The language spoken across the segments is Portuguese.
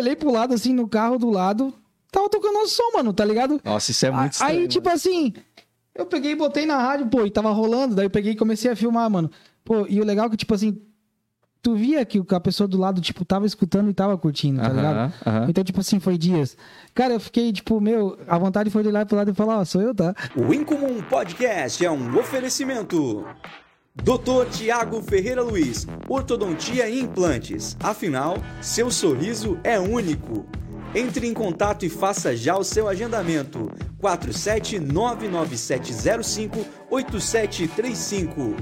olhei pro lado, assim, no carro do lado, tava tocando nosso som, mano, tá ligado? Nossa, isso é muito estranho. Aí, tipo assim, eu peguei e botei na rádio, pô, e tava rolando, daí eu peguei e comecei a filmar, mano. Pô, e o legal é que, tipo assim, tu via que a pessoa do lado, tipo, tava escutando e tava curtindo, tá ligado? Então, tipo assim, foi dias. Cara, eu fiquei, tipo, meu, a vontade foi de olhar pro lado e falar, ó, sou eu, tá? O Incomum Podcast é um oferecimento. Dr. Tiago Ferreira Luiz, Ortodontia e Implantes. Afinal, seu sorriso é único. Entre em contato e faça já o seu agendamento. 47997058735.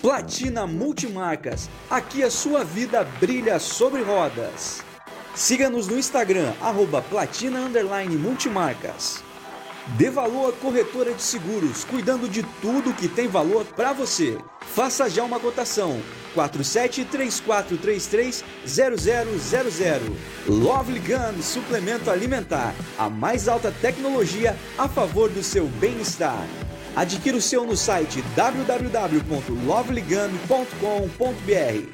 Platina Multimarcas. Aqui a sua vida brilha sobre rodas. Siga-nos no Instagram, arroba platina multimarcas. Dê valor Corretora de Seguros, cuidando de tudo que tem valor para você. Faça já uma cotação. 4734330000. Lovely Gun Suplemento Alimentar, a mais alta tecnologia a favor do seu bem-estar. Adquira o seu no site www.lovelygun.com.br.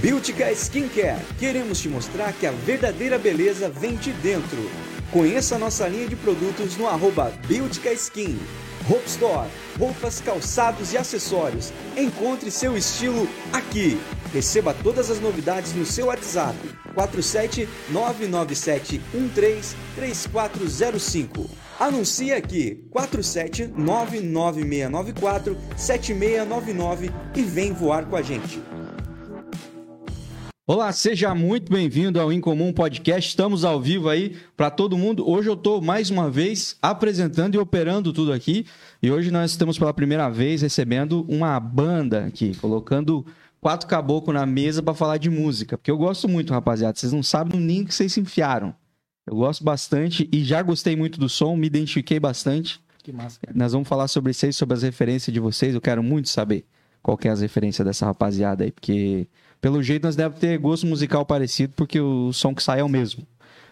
Beautica Skincare. Queremos te mostrar que a verdadeira beleza vem de dentro. Conheça nossa linha de produtos no arroba Beautica Skin. Hope Store. Roupas, calçados e acessórios. Encontre seu estilo aqui. Receba todas as novidades no seu WhatsApp. 47997133405. Anuncie aqui 47996947699 e vem voar com a gente. Olá, seja muito bem-vindo ao Incomum Podcast. Estamos ao vivo aí para todo mundo. Hoje eu estou mais uma vez apresentando e operando tudo aqui. E hoje nós estamos pela primeira vez recebendo uma banda aqui, colocando quatro caboclos na mesa para falar de música. Porque eu gosto muito, rapaziada. Vocês não sabem ninho que vocês se enfiaram. Eu gosto bastante e já gostei muito do som, me identifiquei bastante. Que massa. Nós vamos falar sobre vocês, sobre as referências de vocês. Eu quero muito saber qual que é as referências dessa rapaziada aí, porque pelo jeito nós devemos ter gosto musical parecido, porque o som que sai é o mesmo.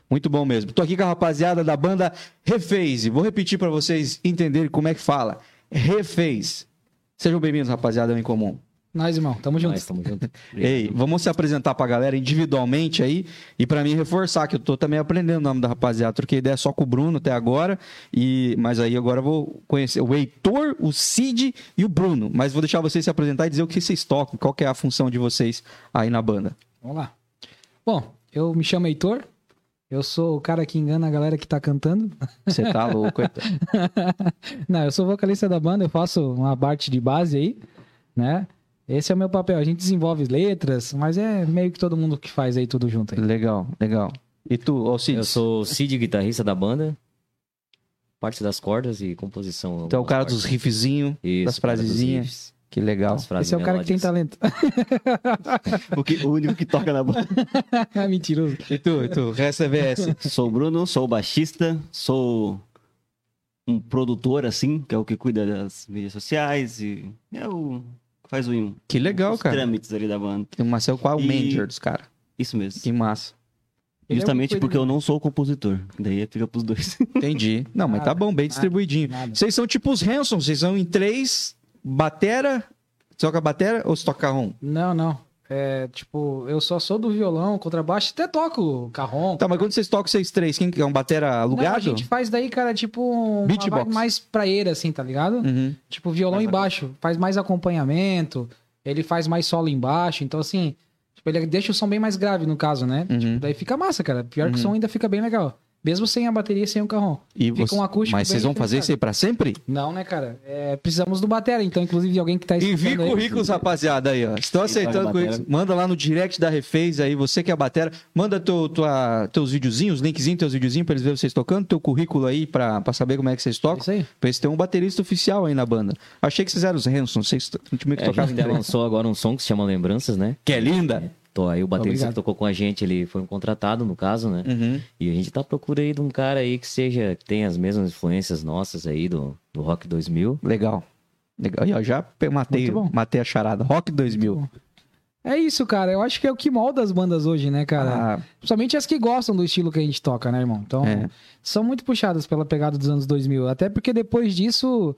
Muito bom mesmo. Tô aqui com a rapaziada da banda Refez. Vou repetir para vocês entenderem como é que fala. Refez. Sejam bem-vindos, rapaziada, em comum. Nós, irmão, tamo junto. Nós estamos juntos. Ei, vamos se apresentar pra galera individualmente aí e pra mim reforçar que eu tô também aprendendo o nome da rapaziada. Troquei ideia só com o Bruno até agora, e mas aí agora eu vou conhecer o Heitor, o Cid e o Bruno. Mas vou deixar vocês se apresentar e dizer o que vocês tocam, qual que é a função de vocês aí na banda. Vamos lá. Bom, eu me chamo Heitor. Eu sou o cara que engana a galera que tá cantando. Você tá louco, Heitor? Não, eu sou vocalista da banda, eu faço uma parte de base aí, né? Esse é o meu papel. A gente desenvolve letras, mas é meio que todo mundo que faz aí tudo junto aí. Legal, legal. E tu, ô Cid? Eu sou o Cid, guitarrista da banda. Parte das cordas e composição. Tu é o cara dos riffzinhos, das o frasezinhas. riffs, Que legal. Esse é o cara que tem talento. O, que- o único que toca na banda. Mentiroso. E tu, e tu, resta VS. Sou o Bruno, sou baixista, sou um produtor, assim, que é o que cuida das mídias sociais e é o faz o, Que legal, os cara. trâmites ali da banda. O Marcel qual é o E- manager dos caras. Isso mesmo. Que massa. Ele é Justamente cuida porque eu não sou o compositor. Daí fica pros dois. Entendi. Não, mas tá Nada, bom, bem nada, distribuidinho. nada. Vocês são tipo os Hanson, vocês são em três, batera. Você toca batera ou você toca carrom? Não, não. É, tipo, eu só sou do violão, contrabaixo, até toco carrom. Tá, mas quando vocês tocam vocês três, quem que é um batera Não, a alugado? gente faz daí, cara, tipo, Beatbox. vibe mais praeira, assim, tá ligado? Uhum. Tipo, violão embaixo, faz mais acompanhamento, ele faz mais solo embaixo, então assim, tipo, ele deixa o som bem mais grave no caso, né? Uhum. Tipo, daí fica massa, cara. Pior que o Uhum. som ainda fica bem legal. Mesmo sem a bateria e sem o carrom. E Fica você- um acústico Mas bem vocês vão fazer isso aí pra sempre? Não, né, cara? É, precisamos do batera, então, inclusive, alguém que tá Envie aí- currículos, rapaziada, aí, ó. Estão aceitando currículos. Manda lá no direct da Refez aí, você que é a batera. Manda teu, tua, teus videozinhos, linkzinho, teus videozinhos pra eles verem vocês tocando, teu currículo aí pra, pra saber como é que vocês tocam. Isso aí. Pra eles terem um baterista oficial aí na banda. Achei que vocês eram os Hanson, vocês t- meio que É, a gente lançou agora um som que se chama Lembranças, né? Que é linda. Tô aí, o baterista Obrigado. que tocou com a gente, ele foi um contratado, no caso, né? Uhum. E a gente tá à procura aí de um cara aí que seja, que tenha as mesmas influências nossas aí do, do Rock 2000. Legal. Legal. Aí, ó, já matei, matei a charada. Rock 2000. É isso, cara. Eu acho que é o que molda as bandas hoje, né, cara? Ah, Principalmente as que gostam do estilo que a gente toca, né, irmão? Então, É. são muito puxadas pela pegada dos anos 2000. Até porque depois disso,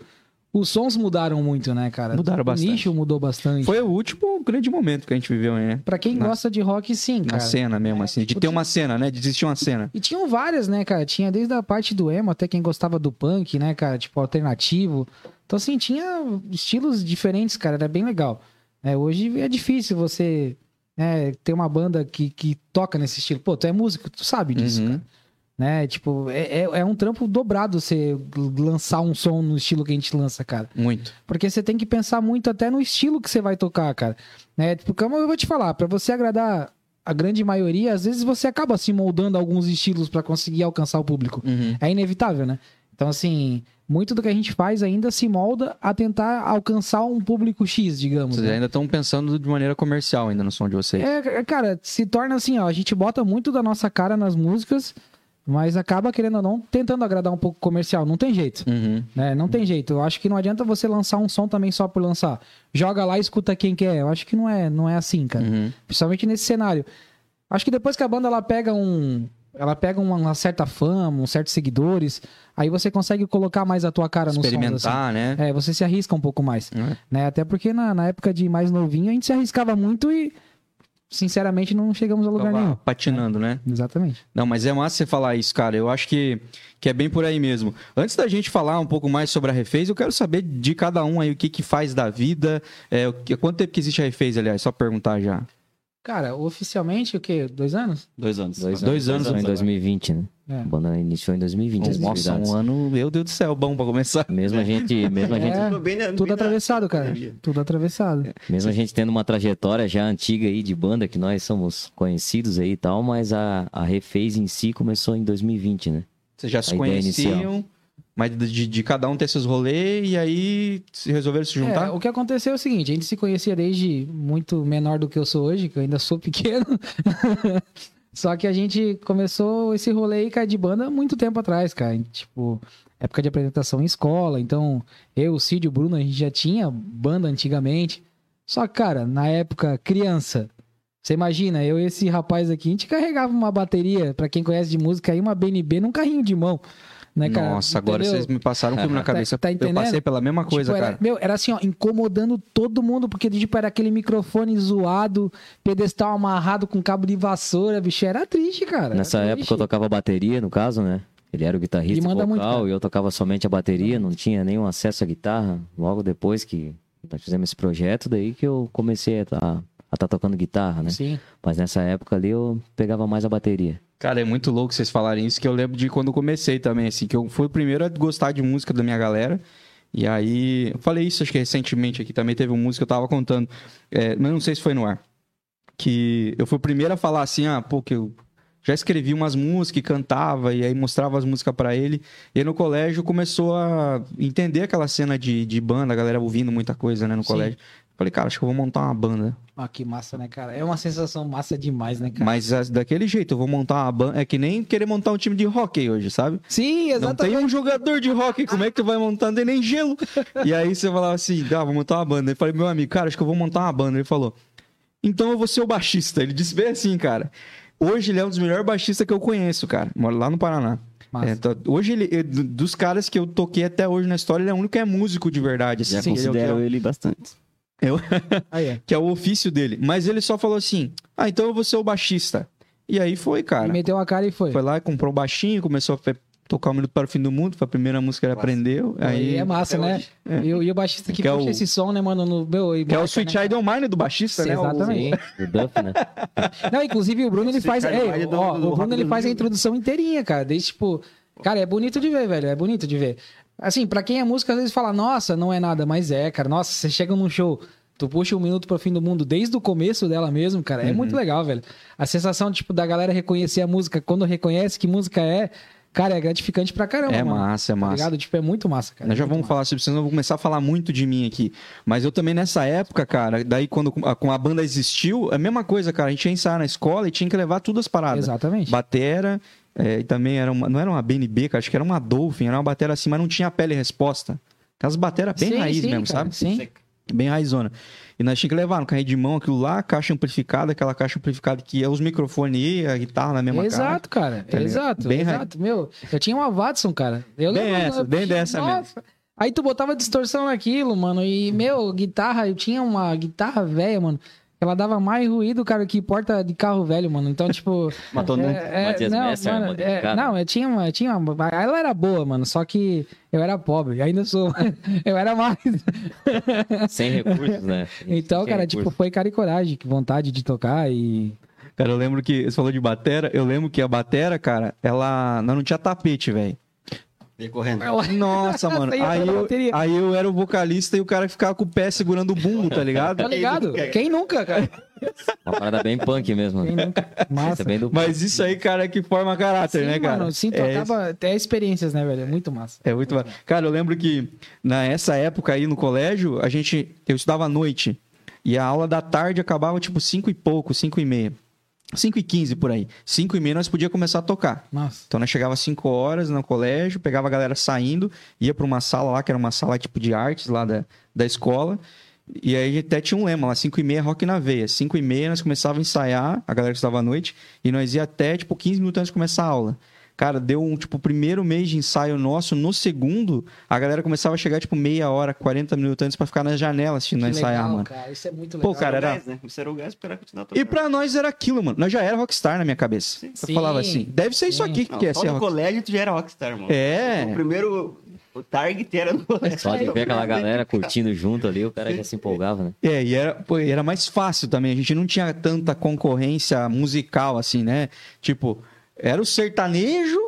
os sons mudaram muito, né, cara? Mudaram o bastante. nicho mudou bastante. Foi o último grande momento que a gente viveu, né? Pra quem Na- gosta de rock, sim, Na cara. cena mesmo, assim. De tipo, ter uma cena, né? De existir uma cena. E tinham várias, né, cara? Tinha desde a parte do emo até quem gostava do punk, né, cara? Tipo, alternativo. Então, assim, tinha estilos diferentes, cara. Era bem legal. É, hoje é difícil você né, ter uma banda que, que toca nesse estilo. Pô, tu é músico, tu sabe disso, Uhum. cara. Né? Tipo, é, é, é um trampo dobrado você lançar um som no estilo que a gente lança, cara. Muito. Porque você tem que pensar muito até no estilo que você vai tocar, cara. Né? Tipo, como eu vou te falar, pra você agradar a grande maioria, às vezes você acaba se moldando alguns estilos pra conseguir alcançar o público. Uhum. É inevitável, né? Então, assim, muito do que a gente faz ainda se molda a tentar alcançar um público X, digamos. Vocês né? ainda estão pensando de maneira comercial ainda no som de vocês. É, cara, se torna assim, ó, a gente bota muito da nossa cara nas músicas, mas acaba, querendo ou não, tentando agradar um pouco comercial. Não tem jeito. Uhum. né? Não tem jeito. Eu acho que não adianta você lançar um som também só por lançar. Joga lá e escuta quem quer. Eu acho que não é, não é assim, cara. Uhum. Principalmente nesse cenário. Acho que depois que a banda ela pega um. Ela pega uma, uma certa fama, uns certos seguidores, aí você consegue colocar mais a tua cara no som. Experimentar, né? É, você se arrisca um pouco mais. É. Né? Até porque na, na época de mais novinho a gente se arriscava muito e, sinceramente, não chegamos a lugar Tava nenhum. patinando, né? Exatamente. Não, mas é massa você falar isso, cara. Eu acho que, que é bem por aí mesmo. Antes da gente falar um pouco mais sobre a Refez, eu quero saber de cada um aí o que, que faz da vida. É, o que- quanto tempo que existe a Refez, aliás? Só perguntar já. Cara, oficialmente, o quê? Dois anos? Dois anos. Dois, Dois anos Em agora. 2020, né? É. A banda iniciou em 2020. as Nossa, um ano, meu Deus do céu, bom pra começar. Mesmo a gente, mesmo a gente, É, bem tudo bem na- atravessado, cara. Tudo atravessado. mesmo a gente tendo uma trajetória já antiga aí de banda, que nós somos conhecidos aí e tal, mas a, a Refez em si começou em 2020, né? Vocês já se conheciam, inicial. mas de, de cada um ter seus rolês e aí se resolveram se juntar? É, o que aconteceu é o seguinte, a gente se conhecia desde muito menor do que eu sou hoje, que eu ainda sou pequeno. Só que a gente começou esse rolê aí, cara, de banda muito tempo atrás, cara. Tipo, época de apresentação em escola. Então, eu, o Cid o Bruno, a gente já tinha banda antigamente. Só que, cara, na época, criança, você imagina, eu e esse rapaz aqui, a gente carregava uma bateria, pra quem conhece de música aí, uma BNB num carrinho de mão. Né, cara? Nossa, agora Entendeu? vocês me passaram um filme na Tá- cabeça. tá eu entendendo? passei pela mesma coisa, Tipo, era- cara. Meu, era assim, ó, incomodando todo mundo, porque tipo, era aquele microfone zoado, pedestal amarrado com cabo de vassoura, bicho, era triste, cara. Nessa triste. época eu tocava bateria, no caso, né? Ele era o guitarrista Ele manda vocal muito, e eu tocava somente a bateria, não tinha nenhum acesso à guitarra. Logo depois que nós fizemos esse projeto, daí que eu comecei a estar tocando guitarra, né? Sim. Mas nessa época ali eu pegava mais a bateria. Cara, é muito louco vocês falarem isso, que eu lembro de quando eu comecei também, assim, que eu fui o primeiro a gostar de música da minha galera. E aí, eu falei isso, acho que recentemente aqui também teve um músico que eu tava contando, é, mas não sei se foi no ar. Que eu fui o primeiro a falar assim, ah, pô, que eu já escrevi umas músicas e cantava, e aí mostrava as músicas pra ele. E aí no colégio começou a entender aquela cena de, de banda, a galera ouvindo muita coisa, né, no Sim. colégio. Falei, cara, acho que eu vou montar uma banda. Ah, que massa, né, cara? É uma sensação massa demais, né, cara? Mas as- daquele jeito, eu vou montar uma banda. É que nem querer montar um time de hockey hoje, sabe? Sim, Não exatamente. tem um jogador de hockey, como é que tu vai montar? Não tem nem gelo. E aí você falava assim, ah, vou montar uma banda. Eu falei, meu amigo, cara, acho que eu vou montar uma banda. Ele falou, então eu vou ser o baixista. Ele disse bem assim, cara. Hoje ele é um dos melhores baixistas que eu conheço, cara. Mora lá no Paraná. É, então, hoje ele, eu- dos caras que eu toquei até hoje na história, ele é o único que é músico de verdade. Já assim, ele é o que é o- considero ele bastante. Aí é. que é o ofício dele. Mas ele só falou assim: ah, então eu vou ser o baixista. E aí foi, cara. Meteu a cara e foi. Foi lá e comprou um baixinho, começou a tocar um minuto para o fim do mundo, foi a primeira música que ele aprendeu. Aí Aí é massa, né? E, o- e o baixista que, Que é puxa o- esse som, né, mano? No, meu, e Que é o marca, Sweet né, of Mine do baixista, né? O- Exatamente. Sim, o Duff, né? Não, inclusive o Bruno ele faz. ei, do- ó, do o Bruno ele faz a introdução inteirinha, cara. Desde tipo. Cara, é bonito de ver, velho. É bonito de ver. Assim, pra quem é música, às vezes fala, nossa, não é nada, mas é, cara. Nossa, você chega num show, tu puxa um minuto pro fim do mundo desde o começo dela mesmo, cara. É Uhum. muito legal, velho. A sensação, tipo, da galera reconhecer a música, quando reconhece que música é, cara, é gratificante pra caramba, É mano. massa, é Tá massa. ligado? Tipo, é muito massa, cara. Nós já Muito vamos massa. falar sobre isso, senão eu vou começar a falar muito de mim aqui. Mas eu também, nessa época, cara, daí quando a, com a banda existiu, é a mesma coisa, cara. A gente ia ensaiar na escola e tinha que levar tudo as paradas. Exatamente. Batera, é, e também era uma, não era uma BNB, cara, acho que era uma Dolphin, era uma batera assim, mas não tinha pele resposta. Aquelas bateras bem Sim, raiz sim, mesmo, cara, sabe? Sim. Bem raizona. E nós tínhamos que levar no carrinho de mão aquilo lá, caixa amplificada, aquela caixa amplificada que é os microfones e a guitarra na mesma. Exato, cara. Tá ligado? exato, Bem exato. Meu, eu tinha uma Watson, cara. Eu Bem lembro- essa, bem dessa Nossa, Aí tu botava distorção naquilo, mano. E, meu, guitarra, eu tinha uma guitarra velha, mano. Ela dava mais ruído, cara, que porta de carro velho, mano. Então, tipo. Matou, né? É, Matias não, Messer, mano, é, não, eu tinha uma, tinha uma. Ela era boa, mano. Só que eu era pobre, ainda sou. eu era mais. Sem recursos, né? Então, Sem cara, recursos. tipo, foi cara e coragem, que vontade de tocar e. Cara, eu lembro que. Você falou de batera. Eu lembro que a batera, cara, ela. Não, não tinha tapete, velho. Veio correndo. Nossa, mano. Aí eu Aí tava na eu, aí eu era o vocalista e o cara que ficava com o pé segurando o bumbo, tá ligado? Tá ligado? Quem nunca, cara? Uma parada bem punk mesmo. Quem né? nunca? Isso Massa. é bem do Mas isso aí, cara, é que forma caráter, Sim, né, cara? mano, sim, tu é, acaba até experiências, né, velho? É muito massa. é muito massa. Cara, eu lembro que nessa época aí no colégio, a gente. Eu estudava à noite. E a aula da tarde acabava tipo 5 e pouco, 5 e meia. 5 e 15 por aí. 5 e meia nós podíamos começar a tocar. Nossa. Então nós chegava às 5 horas no colégio, pegava a galera saindo, ia pra uma sala lá, que era uma sala tipo de artes lá da, da escola. E aí até tinha um lema lá, 5 e meia rock na veia. 5 e meia nós começávamos a ensaiar, a galera que estava à noite, e nós ia até tipo 15 minutos antes de começar a aula. Cara, deu um, tipo, primeiro mês de ensaio nosso, no segundo, a galera começava a chegar, tipo, meia hora, 40 minutos antes pra ficar na janela assistindo Que ensaiar, legal, mano. cara. Isso é muito Pô, legal. cara, era- Gás, né? Isso era o gás para continuar tocando. E pra nós era aquilo, mano. Nós já era rockstar na minha cabeça. Eu Sim. falava assim, deve ser isso Sim. aqui que Não, quer só ser no rockstar. colégio tu já era rockstar, mano. É. O primeiro o target era no colégio. Só de ver aquela galera curtindo junto ali, o cara já se empolgava, né? É, e era, pô, e era mais fácil também. A gente não tinha tanta concorrência musical, assim, né? Tipo, era o sertanejo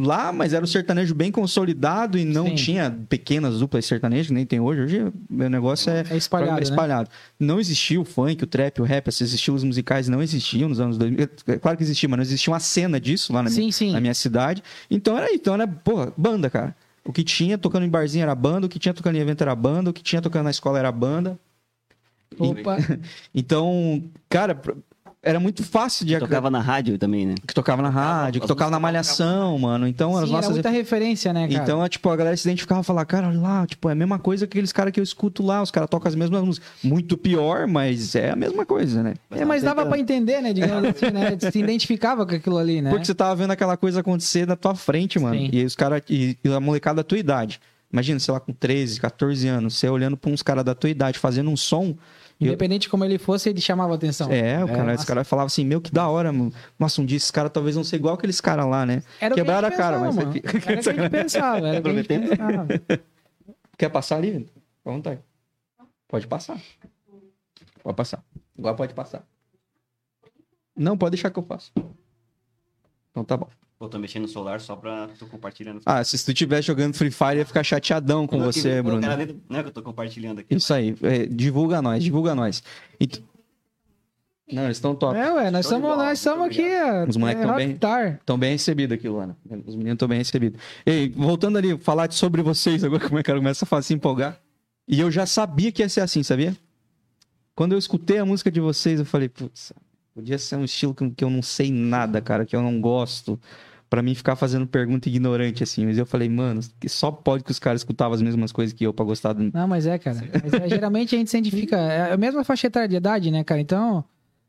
lá, mas era o sertanejo bem consolidado e não Sim. tinha pequenas duplas sertanejos, que nem tem hoje. Hoje o negócio é, É espalhado, né? espalhado. Não existia o funk, o trap, o rap, esses estilos musicais não existiam nos anos 2000. É Claro que existia, mas não existia uma cena disso lá na, Sim, minha, sim. na minha cidade. Então era, então era, porra, banda, cara. O que tinha tocando em barzinho era banda, o que tinha tocando em evento era banda, o que tinha tocando na escola era banda. Opa. Então, cara, era muito fácil de Tocava na rádio também, né? que tocava na rádio, que as tocava na malhação, mano. Então, as Sim, era nossas muita referência, né, cara? então, é, tipo, a galera se identificava e falava, cara, olha lá, tipo, é a mesma coisa que aqueles caras que eu escuto lá, os caras tocam as mesmas músicas. Muito pior, mas é a mesma coisa, né? é, mas dava pra entender, né? Digamos assim, né? Se identificava com aquilo ali, né? Porque você tava vendo aquela coisa acontecer na tua frente, mano. Sim. E aí os caras, e, e a molecada da tua idade. Imagina, sei lá, com 13, 14 anos, você olhando pra uns caras da tua idade fazendo um som. E eu- Independente de como ele fosse, ele chamava atenção. É, o cara, os massa. caras falavam assim, meu, que da hora, mano. Nossa, um dia esses caras talvez vão ser igual aqueles caras lá, né? Era o que Quebraram a cara, pensava, mas mano. Era o que a gente pensava, era o que a gente pensava. Quer passar ali? Fica à vontade. Pode passar. Pode passar. Agora pode passar. Não, pode deixar que eu faço. Então tá bom. Pô, tô mexendo no celular só pra tô compartilhando. Ah, se tu estivesse jogando Free Fire, ia ficar chateadão com Não, que- você, pô, Bruno. dentro- Não é que eu tô compartilhando aqui. Isso aí. é, divulga nós, divulga nós. Ent- Não, eles estão top. É, ué, nós estamos nós estamos aqui. é, Os moleques é tão bem-. Estão bem recebidos aqui, Luana. Os meninos estão bem recebidos. Ei, voltando ali, falar sobre vocês agora, como é que ela começa a se empolgar. E eu já sabia que ia ser assim, sabia? Quando eu escutei a música de vocês, eu falei, putz, podia ser um estilo que, que eu não sei nada, cara, que eu não gosto. Pra mim ficar fazendo pergunta ignorante, assim. Mas eu falei, mano, só pode que os caras escutavam as mesmas coisas que eu pra gostar do. Não, mas é, cara. Mas, é, geralmente a gente se identifica. É a mesma faixa etária de idade, né, cara? Então,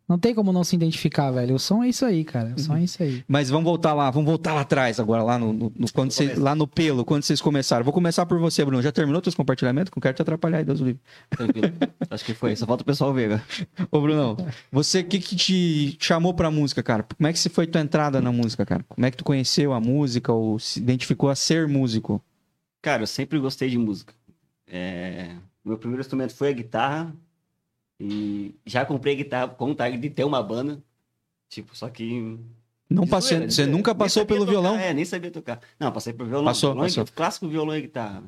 não tem como não se identificar, velho. O som é isso aí, cara. O som é isso aí. Mas vamos voltar lá, vamos voltar lá atrás agora, lá no, no- no- quando vocês, lá no pelo, quando vocês começaram. Vou começar por você, Bruno. Já terminou teus compartilhamentos? Não quero te atrapalhar aí, Deus o livre. Tranquilo. Acho que foi. Só falta o pessoal ver, cara. Ô, Brunão, você, o que, que te chamou pra música, cara? Como é que se foi tua entrada na música, cara? Como é que tu conheceu a música ou se identificou a ser músico? Cara, eu sempre gostei de música. É, Meu primeiro instrumento foi a guitarra. E já comprei guitarra com vontade de ter uma banda. Tipo, só que. Não zoeira, de você zoeira. nunca passou pelo tocar, violão? É, nem sabia tocar. Não, passei por violão. Passou, violão, passou. Clássico violão e guitarra.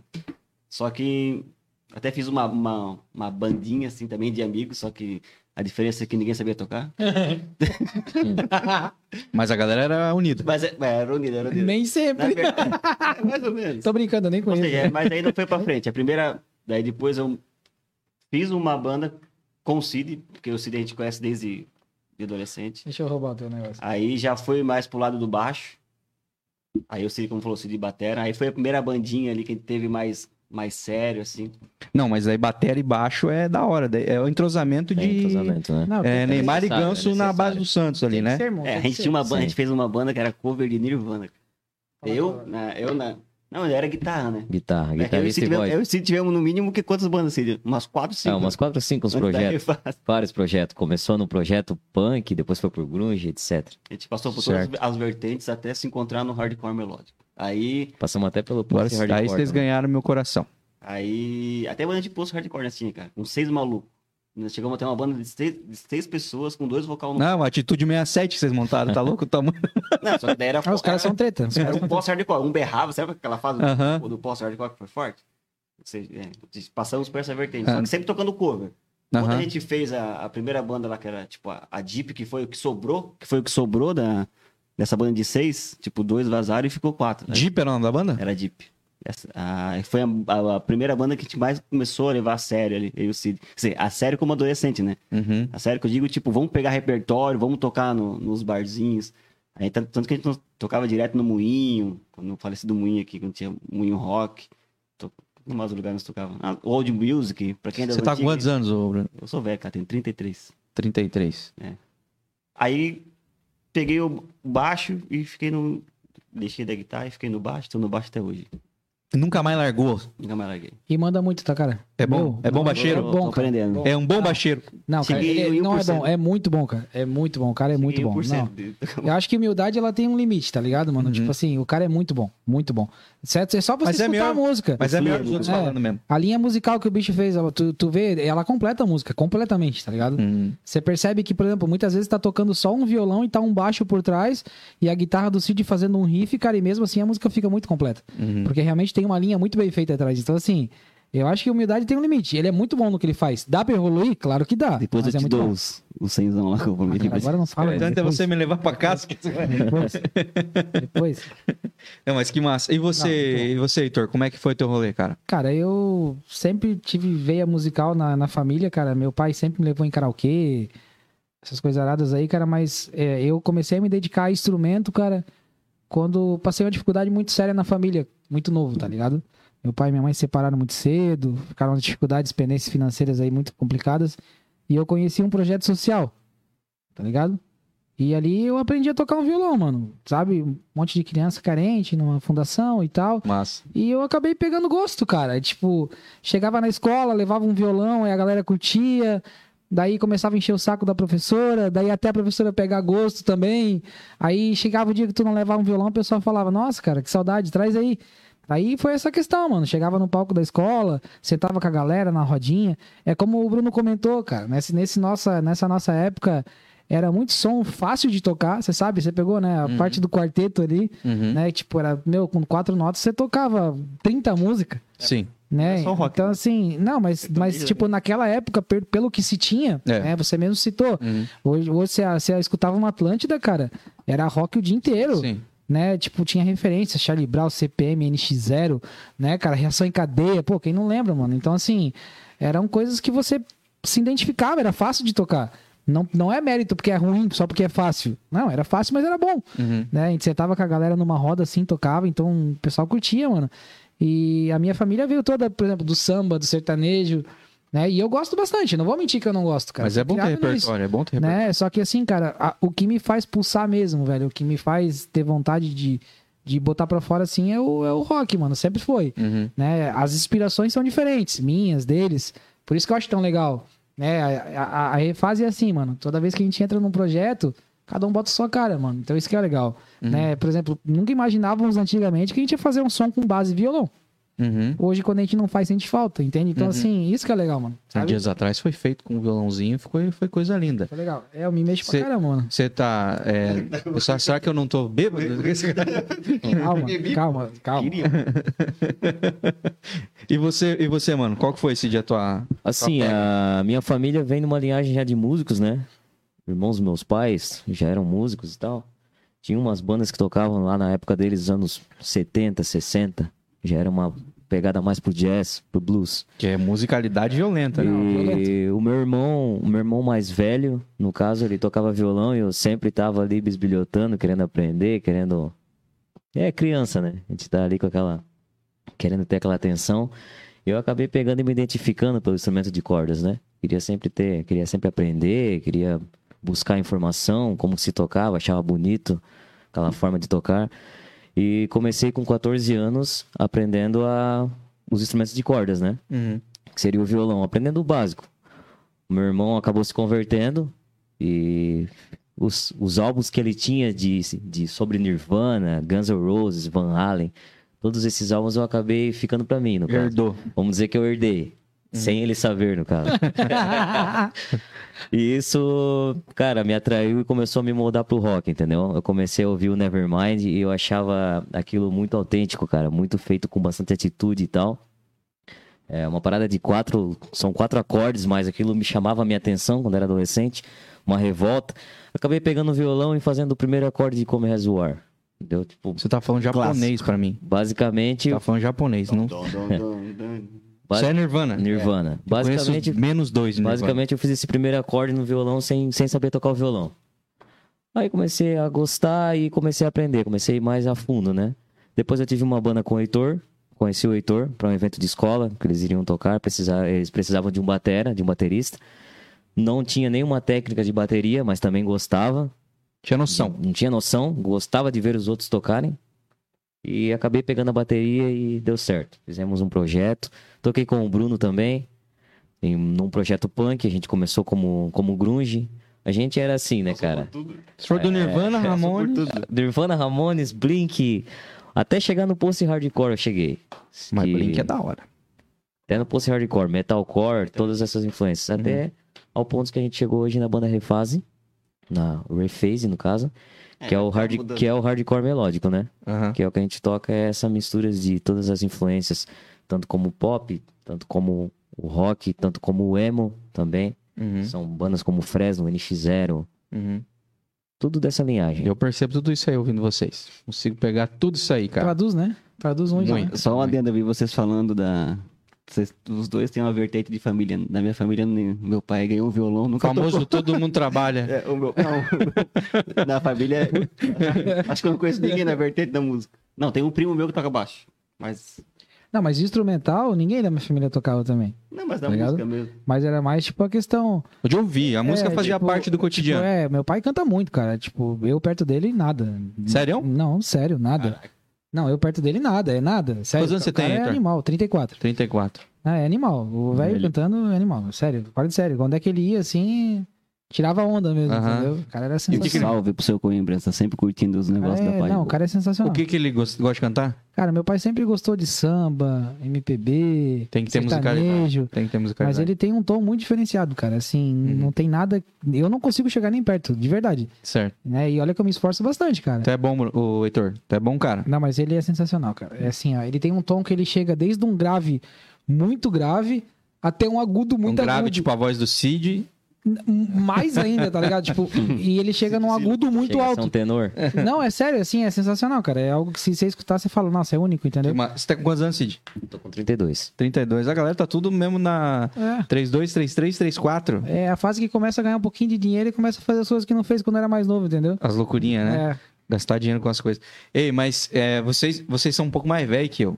Só que até fiz uma, uma, uma bandinha assim também de amigos, só que a diferença é que ninguém sabia tocar. Mas a galera era unida. Mas é, é, era unido, era unido. Nem sempre. verdade, é, mais ou menos. Tô brincando, nem conheço. seja, mas aí não foi pra frente. A primeira. Daí depois eu fiz uma banda com o Cid, porque o Cid a gente conhece desde de adolescente. Deixa eu roubar o teu negócio. Aí já foi mais pro lado do baixo. Aí o Cid, como falou, Cid Batera. Aí foi a primeira bandinha ali que a gente teve mais, mais sério, assim. Não, mas aí bateria e baixo é da hora. É o entrosamento de. É entrosamento, né? Não, É, Neymar e necessário, Ganso é na base do Santos ali, né? ser, irmão, É, a gente ser. tinha uma banda, a gente fez uma banda que era cover de Nirvana. Fala Eu, na, eu na, Não, era guitarra, né? Guitarra, É, eu e guitarrista e voz. eu e Cid tivemos no mínimo que quantas bandas, Cid? Umas quatro, cinco. É, umas quatro ou cinco uns Daí projetos. Vários projetos. Começou no projeto punk, depois foi pro grunge, etc. A gente passou por Certo. todas as vertentes até se encontrar no hardcore melódico. Aí, Passamos até pelo post aí hardcore vocês também. ganharam meu coração. aí, até banda de post hardcore tinha, cara, com seis malucos. Nós chegamos a ter uma banda de seis, de seis pessoas com dois vocal no Não, atitude 67 que vocês montaram, tá louco? Tá muito... Não, só que daí era Ah, os caras são treta. Os caras Era um pós-hardcore. Um berrava, sabe aquela fase do- Aham. do pós-hardcore que foi forte? Ou seja, é, passamos por essa vertente. Ah. Só que sempre tocando cover. Quando Aham. a gente fez a, a primeira banda lá, que era tipo a, a Deep, que foi o que sobrou, que foi o que sobrou da, dessa banda de seis, tipo, dois vazaram e ficou quatro. né? Jeep era o nome da banda? Era Deep. A- foi a, a- primeira banda que a gente mais começou a levar a sério ali, eu e o Cid. Quer dizer, a sério como adolescente, né? Uhum. A sério que eu digo, tipo, vamos pegar repertório, vamos tocar no- nos barzinhos. Aí, tanto, tanto que a gente tocava direto no Moinho, no falecido Moinho aqui, quando tinha Moinho Rock. To... No mais lugares nós tocava. Ah, Old Music, pra quem é Você tá com antigas- quantos anos, ô Bruno? Eu sou velho, cara, tenho 33. 33. Aí, peguei o baixo e fiquei no... Deixei da guitarra e fiquei no baixo, tô no baixo até hoje. Nunca mais largou. Nunca mais larguei. E manda muito, tá, cara? É bom? Meu, É bom baixeiro? É bom, cara. É um bom baixeiro. Não, cara, ele no não é 1%. bom. É muito bom, cara. É muito bom. O cara é muito bom. 1%. Não. Eu acho que humildade ela tem um limite, tá ligado, mano? Uhum. Tipo assim, o cara é muito bom, muito bom. Certo? É só você Mas é escutar melhor- a música. Mas é melhor que os É. outros falando mesmo. A linha musical que o bicho fez, tu, tu vê, ela completa a música, completamente, tá ligado? Uhum. Você percebe que, por exemplo, muitas vezes tá tocando só um violão e tá um baixo por trás e a guitarra do Cid fazendo um riff, cara, e mesmo assim a música fica muito completa. Uhum. Porque realmente tem uma linha muito bem feita atrás. Então, assim, eu acho que a humildade tem um limite. Ele é muito bom no que ele faz. Dá pra evoluir? Claro que dá. Depois eu é te muito dou bom. os, os cenzão lá que eu vou Ah, agora não fala. Tanto é você me levar pra casa. depois. depois. Não, mas que massa. E você, Não, e você, Heitor, como é que foi teu rolê, cara? Cara, eu sempre tive veia musical na, na família, cara. Meu pai sempre me levou em karaokê, essas coisas aradas aí, cara. Mas é, eu comecei a me dedicar a instrumento, cara, quando passei uma dificuldade muito séria na família, muito novo, tá ligado? Meu pai e minha mãe se separaram muito cedo, ficaram nas dificuldades, pendências financeiras aí muito complicadas. E eu conheci um projeto social, tá ligado? E ali eu aprendi a tocar um violão, mano. Sabe? Um monte de criança carente numa fundação e tal. Massa. E eu acabei pegando gosto, cara. Tipo, chegava na escola, levava um violão, e a galera curtia. Daí começava a encher o saco da professora, daí até a professora pegar gosto também. Aí chegava o dia que tu não levava um violão, o pessoal falava: Nossa, cara, que saudade, traz aí. Aí foi essa questão, mano. Chegava no palco da escola, sentava com a galera na rodinha. É como o Bruno comentou, cara. Nesse, nesse nossa, nessa nossa época, era muito som fácil de tocar. Você sabe, você pegou, né? A parte do quarteto ali, Uhum. né? Tipo, era, meu, com quatro notas você tocava 30 músicas Sim. né? É só rock, então, né? assim, não, mas, mas tipo, naquela época, per- pelo que se tinha, É. né? Você mesmo citou. Uhum. Hoje, hoje você, você escutava uma Atlântida, cara, era rock o dia inteiro, Sim. Né? Tipo, tinha referência, Charlie Brown, CPM, NX0, né, cara? Reação em cadeia, pô, quem não lembra, mano? Então, assim, eram coisas que você se identificava, era fácil de tocar. Não, não é mérito porque é ruim, só porque é fácil. Não, era fácil, mas era bom Uhum. né? A gente sentava com a galera numa roda assim, tocava, então o pessoal curtia, mano. E a minha família veio toda, por exemplo, do samba, do sertanejo, né? E eu gosto bastante, não vou mentir que eu não gosto, cara. Mas é bom ter repertório, é bom ter repertório. Né? Só que assim, cara, a- o que me faz pulsar mesmo, velho, o que me faz ter vontade de, de botar pra fora assim é o, é o rock, mano, sempre foi. Uhum. Né? As inspirações são diferentes, minhas, deles. Por isso que eu acho tão legal. Né? A, a, a refase é assim, mano. Toda vez que a gente entra num projeto, cada um bota a sua cara, mano. Então isso que é legal. Né? Por exemplo, nunca imaginávamos antigamente que a gente ia fazer um som com base violão. Uhum. Hoje, quando a gente não faz, sente falta, entende? Então, assim, isso que é legal, mano. Há Sabe? dias atrás foi feito com um violãozinho, ficou, foi coisa linda. Foi legal. É, eu me mexo Cê- pra caramba, mano. Você tá. É... Só- Será que eu não tô bêbado? Calma, calma, calma. e, você, e você, mano? Qual que foi esse dia tua. Assim, tua a minha família vem numa linhagem já de músicos, né? Irmãos dos meus pais já eram músicos e tal. Tinha umas bandas que tocavam lá na época deles, anos 70, 60. Já era uma pegada mais pro jazz, pro blues. Que é musicalidade violenta, né? E o meu irmão, o meu irmão mais velho, no caso, ele tocava violão e eu sempre tava ali bisbilhotando, querendo aprender, querendo. É criança, né? A gente tá ali com aquela. querendo ter aquela atenção. Eu acabei pegando e me identificando pelo instrumento de cordas, né? Queria sempre ter, queria sempre aprender, queria buscar informação, como se tocava, achava bonito aquela forma de tocar. E comecei com 14 anos aprendendo a, os instrumentos de cordas, né? Uhum. Que seria o violão, aprendendo o básico. O meu irmão acabou se convertendo e os, os álbuns que ele tinha de, de sobre Nirvana, Guns N' Roses, Van Halen, todos esses álbuns eu acabei ficando pra mim, no caso. Herdou. Vamos dizer que eu herdei. Sem ele saber, no caso. E isso, cara, me atraiu e começou a me moldar pro rock, entendeu? Eu comecei a ouvir o Nevermind e eu achava aquilo muito autêntico, cara, muito feito com bastante atitude e tal. É uma parada de quatro, são quatro acordes, mas aquilo me chamava a minha atenção quando era adolescente, uma revolta. Acabei pegando o violão e fazendo o primeiro acorde de Come Has War. Entendeu? Tipo, Você tá falando japonês pra mim. basicamente, Tá falando japonês, não? Dom. Isso é Nirvana. Nirvana. Conheço Basicamente, menos dois Nirvana. Basicamente, eu fiz esse primeiro acorde no violão sem, sem saber tocar o violão. Aí comecei a gostar e comecei a aprender, comecei mais a fundo, né? Depois eu tive uma banda com o Heitor, conheci o Heitor para um evento de escola que eles iriam tocar, precisar, eles precisavam de um batera, de um baterista. Não tinha nenhuma técnica de bateria, mas também gostava. Tinha noção. Não tinha noção, gostava de ver os outros tocarem. E acabei pegando a bateria e deu certo. Fizemos um projeto. Toquei com o Bruno também, em, num projeto punk. A gente começou como, como grunge. A gente era assim, né, cara? Se for do Nirvana, Ramon. Nirvana, Ramones, Blink. Até chegar no post-hardcore eu cheguei. Mas Que- Blink é da hora. Até no post-hardcore, metalcore, todas essas influências. Até ao ponto que a gente chegou hoje na banda Refase. Na Rephase, no caso. Que, é o tá hard, mudando. que é o hardcore melódico, né? Aham. Que é o que a gente toca, é essa mistura de todas as influências, tanto como o pop, tanto como o rock, tanto como o emo também. Uhum. São bandas como Fresno, NX0, Uhum. tudo dessa linhagem. Eu percebo tudo isso aí ouvindo vocês. Consigo pegar tudo isso aí, cara. Traduz, né? Traduz onde, Muito. né? Só um adendo, eu vi vocês falando da. Os dois têm uma vertente de família. Na minha família, meu pai ganhou um violão, nunca famoso tocou. todo mundo trabalha. É, o meu, não, na família. Acho que eu não conheço ninguém na vertente da música. Não, tem um primo meu que toca baixo. Mas. Não, mas instrumental, ninguém da minha família tocava também. Não, mas da Tá ligado? música mesmo. Mas era mais tipo a questão. Eu ouvi, a música É, fazia tipo, parte do cotidiano. Tipo, é, meu pai canta muito, cara. Tipo, eu perto dele, nada. Sério? Não, sério, nada. Não, eu perto dele, nada, é nada. Sério, Quantos anos você tem, É Heitor? animal, 34. 34. Ah, é animal. O velho cantando é animal. Sério, fala de sério. Quando é que ele ia assim, tirava onda mesmo, entendeu? O cara era E o que que ele- sensacional. Salve pro seu Coimbra, tá sempre curtindo os negócios É, da pai. não, o cara é sensacional. O que, que ele gosta, gosta de cantar? Cara, meu pai sempre gostou de samba, MPB, Tem que ter musicalidade. sertanejo. Tem que ter Mas musicalidade. ele tem um tom muito diferenciado, cara. Assim, Uhum. não tem nada. Eu não consigo chegar nem perto, de verdade. Certo. Né? E olha que eu me esforço bastante, cara. Tu é bom, o Heitor. Tu é bom, cara. Não, mas ele é sensacional, cara. É assim, ó, ele tem um tom que ele chega desde um grave muito grave até um agudo Um muito grave, agudo. tipo a voz do Cid. Mais ainda, tá ligado? Tipo, e ele chega num agudo muito Chega a ser um alto. tenor. Não, é sério, assim, é sensacional, cara. É algo que se você escutar, você fala, nossa, é único, entendeu? Uma- Você tá com quantos anos, Cid? Tô com 32. 32. A galera tá tudo mesmo na É. 32, 33, 34. É a fase que começa a ganhar um pouquinho de dinheiro e começa a fazer as coisas que não fez quando era mais novo, entendeu? As loucurinhas, né? É. Gastar dinheiro com as coisas. Ei, mas é, vocês, vocês são um pouco mais velhos que eu.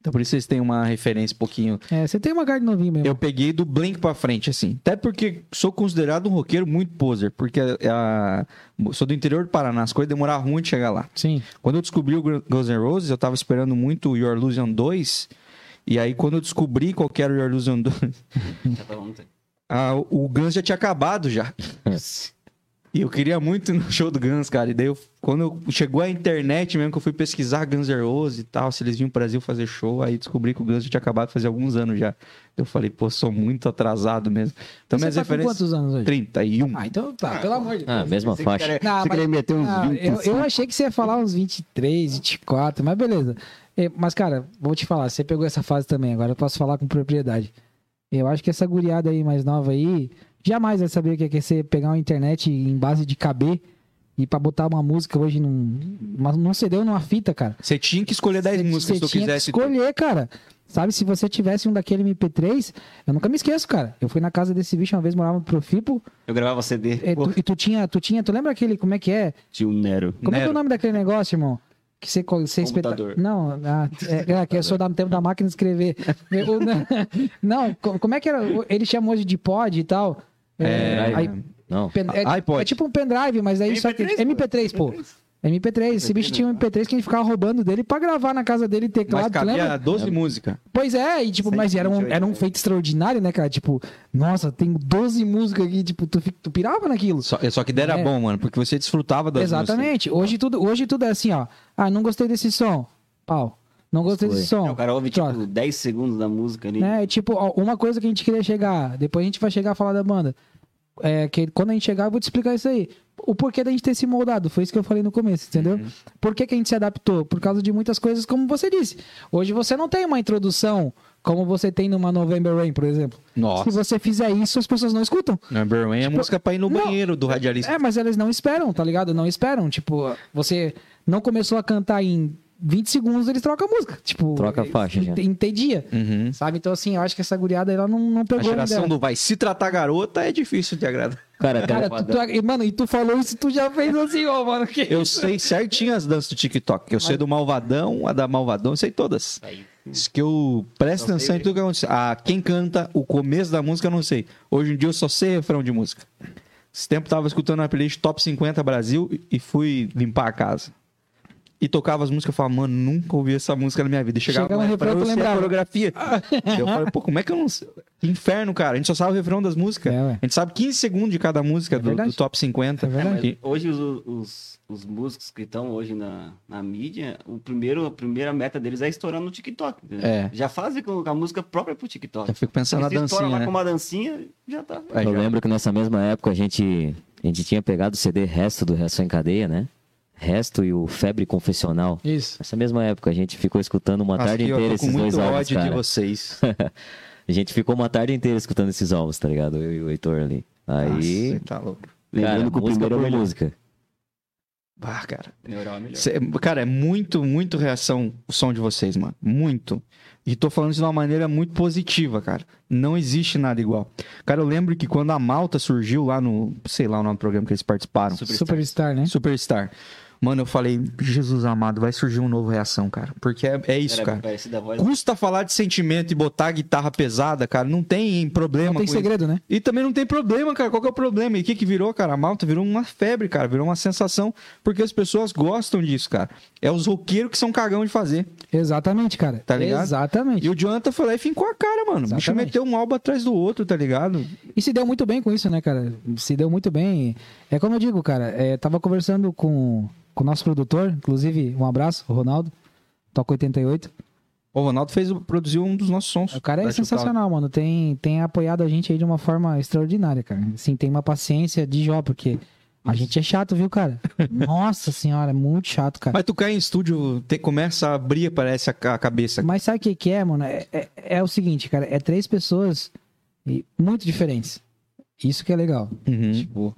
Então por isso vocês têm uma referência um pouquinho. É, você tem uma garde novinha mesmo. Eu peguei do Blink pra frente, assim. Até porque sou considerado um roqueiro muito poser. Porque a- a- sou do interior do Paraná. As coisas demoraram muito de chegar lá. Sim. Quando eu descobri o Guns N' Roses, eu tava esperando muito o Your Illusion 2. E aí, quando eu descobri qual que era o Your Illusion 2, Já tá ontem. ah, o Guns já tinha acabado já. E eu queria muito ir no show do Guns, cara. E daí, eu- quando eu- chegou a internet mesmo, que eu fui pesquisar Guns N' Roses e tal, se eles vinham pro Brasil fazer show, aí descobri que o Guns tinha acabado fazia alguns anos já. Eu falei, pô, sou muito atrasado mesmo. Então, você minhas tá com referências... quantos anos hoje? 31. Ah, então tá, pelo amor de Deus. Ah, mesma Você faixa. queria- Não, você mas- queria meter uns Ah, 20. eu, eu achei que você ia falar uns 23, 24, mas beleza. É, Mas, cara, vou te falar, você pegou essa fase também, agora eu posso falar com propriedade. Eu acho que essa guriada aí mais nova aí, jamais vai saber o que é você pegar uma internet em base de KB e pra botar uma música hoje num, num CD ou numa fita, cara. Você tinha que escolher 10 Você- músicas se tinha quisesse. que escolher, cara. Sabe, se você tivesse um daquele MP3, eu nunca me esqueço, cara. Eu fui na casa desse bicho uma vez, morava no Profipo, Eu gravava CD. e Pô, tu, e tu tinha, tu tinha, tu lembra aquele, como é que é? tio Nero. Como é que é Nero. o nome daquele negócio, irmão? Que você, você espeta... Não, ah, é, é, que eu sou do tempo da máquina de escrever. Eu- não, co- como é que era? Ele chama hoje de pod e tal. É, aí- Não. pen- é, iPod. é tipo um pendrive, mas aí só que. MP3, pô. MP3. Esse bicho tinha um MP3 que a gente ficava roubando dele pra gravar na casa dele Mas teclado, tu lembra? cabia 12 músicas. Pois é, e tipo, mas era um, 128, era um né? feito extraordinário, né, cara? Tipo, nossa, tem 12 músicas aqui, tipo, tu, tu pirava naquilo. Só, só que era É. bom, mano, porque você desfrutava das músicas. Exatamente. Hoje tudo, hoje tudo é assim, ó. Ah, não gostei desse som. Pau. Não gostei desse som. O cara ouve, Troca. tipo, 10 segundos da música ali. Né? Tipo, ó, uma coisa que a gente queria chegar, depois a gente vai chegar a falar da banda. É que quando a gente chegar, eu vou te explicar isso aí. O porquê da gente ter se moldado, foi isso que eu falei no começo, entendeu? Uhum. Por que, que a gente se adaptou? Por causa de muitas coisas, como você disse. Hoje você não tem uma introdução como você tem numa November Rain, por exemplo. Nossa. Se você fizer isso, as pessoas não escutam. Number One é música pra ir no Tipo, não. banheiro do radialista. É, mas eles não esperam, tá ligado? Não esperam. Tipo, você não começou a cantar em 20 segundos, eles trocam a música. Tipo, Troca a faixa já. Entendia. Uhum. Sabe? Então, assim, eu acho que essa guriada ela não, não A pegou geração ainda. do vai se tratar garota é difícil de agradar. Cara, Cara, cara, tu, tu- mano, e tu falou isso, tu já fez assim, ó, mano. Que... Eu sei certinho as danças do TikTok. Eu sei do Malvadão, a da Malvadão, eu sei todas. Aí, Isso que eu presto Só atenção sei em tudo que acontece. Ah, quem canta o começo da música eu não sei. Hoje em dia eu só sei refrão de música. Esse tempo eu tava escutando a playlist Top 50 Brasil e fui limpar a casa. E tocava as músicas, eu falava, mano, nunca ouvi essa música na minha vida. E chegava Chega no refrão, eu sei a lembrava. coreografia. eu falei, pô, como é que eu não sei? Que inferno, cara. A gente só sabe o refrão das músicas. É, a gente sabe 15 segundos de cada música do, verdade. do Top 50. É verdade. E- Hoje os, os, os músicos que estão hoje na, na mídia, o primeiro, a primeira meta deles é estourar no TikTok. entendeu? É. Já fazem com a música própria pro TikTok. Eu fico pensando na Se estoura dancinha, lá né? com uma dancinha, já tá. Eu já- lembro que nessa mesma época a gente, a gente tinha pegado o CD Resto do Resto em Cadeia, né? Resto e o Febre Confessional. Isso. Nessa mesma época a gente ficou escutando uma Nossa, tarde inteira tô com esses dois muito álbuns, ódio cara. de vocês. A gente ficou uma tarde inteira escutando esses álbuns, tá ligado? Eu e o Heitor ali. Aí, Nossa, tá louco. Lembrando que o primeiro é melhor. música. Ah, cara. Neural é melhor. Cê- cara, é muito, muito reação o som de vocês, mano. Muito. E tô falando isso de uma maneira muito positiva, cara. Não existe nada igual. Cara, eu lembro que quando a Malta surgiu lá no, sei lá o nome do programa que eles participaram, Superstar, né? Superstar. Mano, eu falei, Jesus amado, vai surgir um novo reação, cara. Porque é, é isso, Era cara. Custa falar de sentimento e botar a guitarra pesada, cara. Não tem problema Não tem com isso. segredo, né? E também não tem problema, cara. Qual que é o problema? E o que, que virou, cara? A malta virou uma febre, cara. Virou uma sensação, porque as pessoas gostam disso, cara. É os roqueiros que são cagão de fazer. Exatamente, cara. Tá ligado? Exatamente. E o Jonathan foi lá e fincou a cara, mano. O bicho meteu um álbum atrás do outro, tá ligado? E se deu muito bem com isso, né, cara? Se deu muito bem. É como eu digo, cara, é, tava conversando com, o nosso produtor, inclusive, um abraço, o Ronaldo, Toca 88. O Ronaldo fez, produziu um dos nossos sons. O cara é sensacional, mano. Tem, tem apoiado a gente aí de uma forma extraordinária, cara. Assim, tem uma paciência de jó, porque a gente é chato, viu, cara? Nossa senhora, é muito chato, cara. Mas tu cai em estúdio, te- começa a abrir, parece, a, a cabeça. Mas sabe o que, que é, mano? É, é, é o seguinte, cara. É três pessoas e muito diferentes. Isso que é legal. Uhum. Tipo,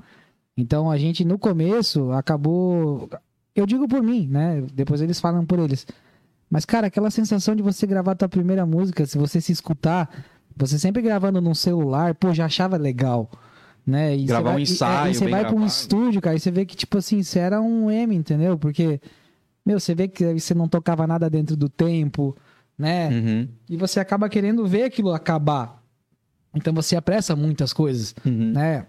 então a gente no começo acabou. Eu digo por mim, né? Depois eles falam por eles. Mas, cara, aquela sensação de você gravar a tua primeira música, se você se escutar, você sempre gravando num celular, pô, já achava legal. Né? E Gravar um vai, e- ensaio E, você vai pra um estúdio, cara, e você vê que, tipo assim, você era um M, entendeu? Porque, meu, você vê que você não tocava nada dentro do tempo, né? Uhum. E você acaba querendo ver aquilo acabar. Então você apressa muitas coisas, Uhum. né?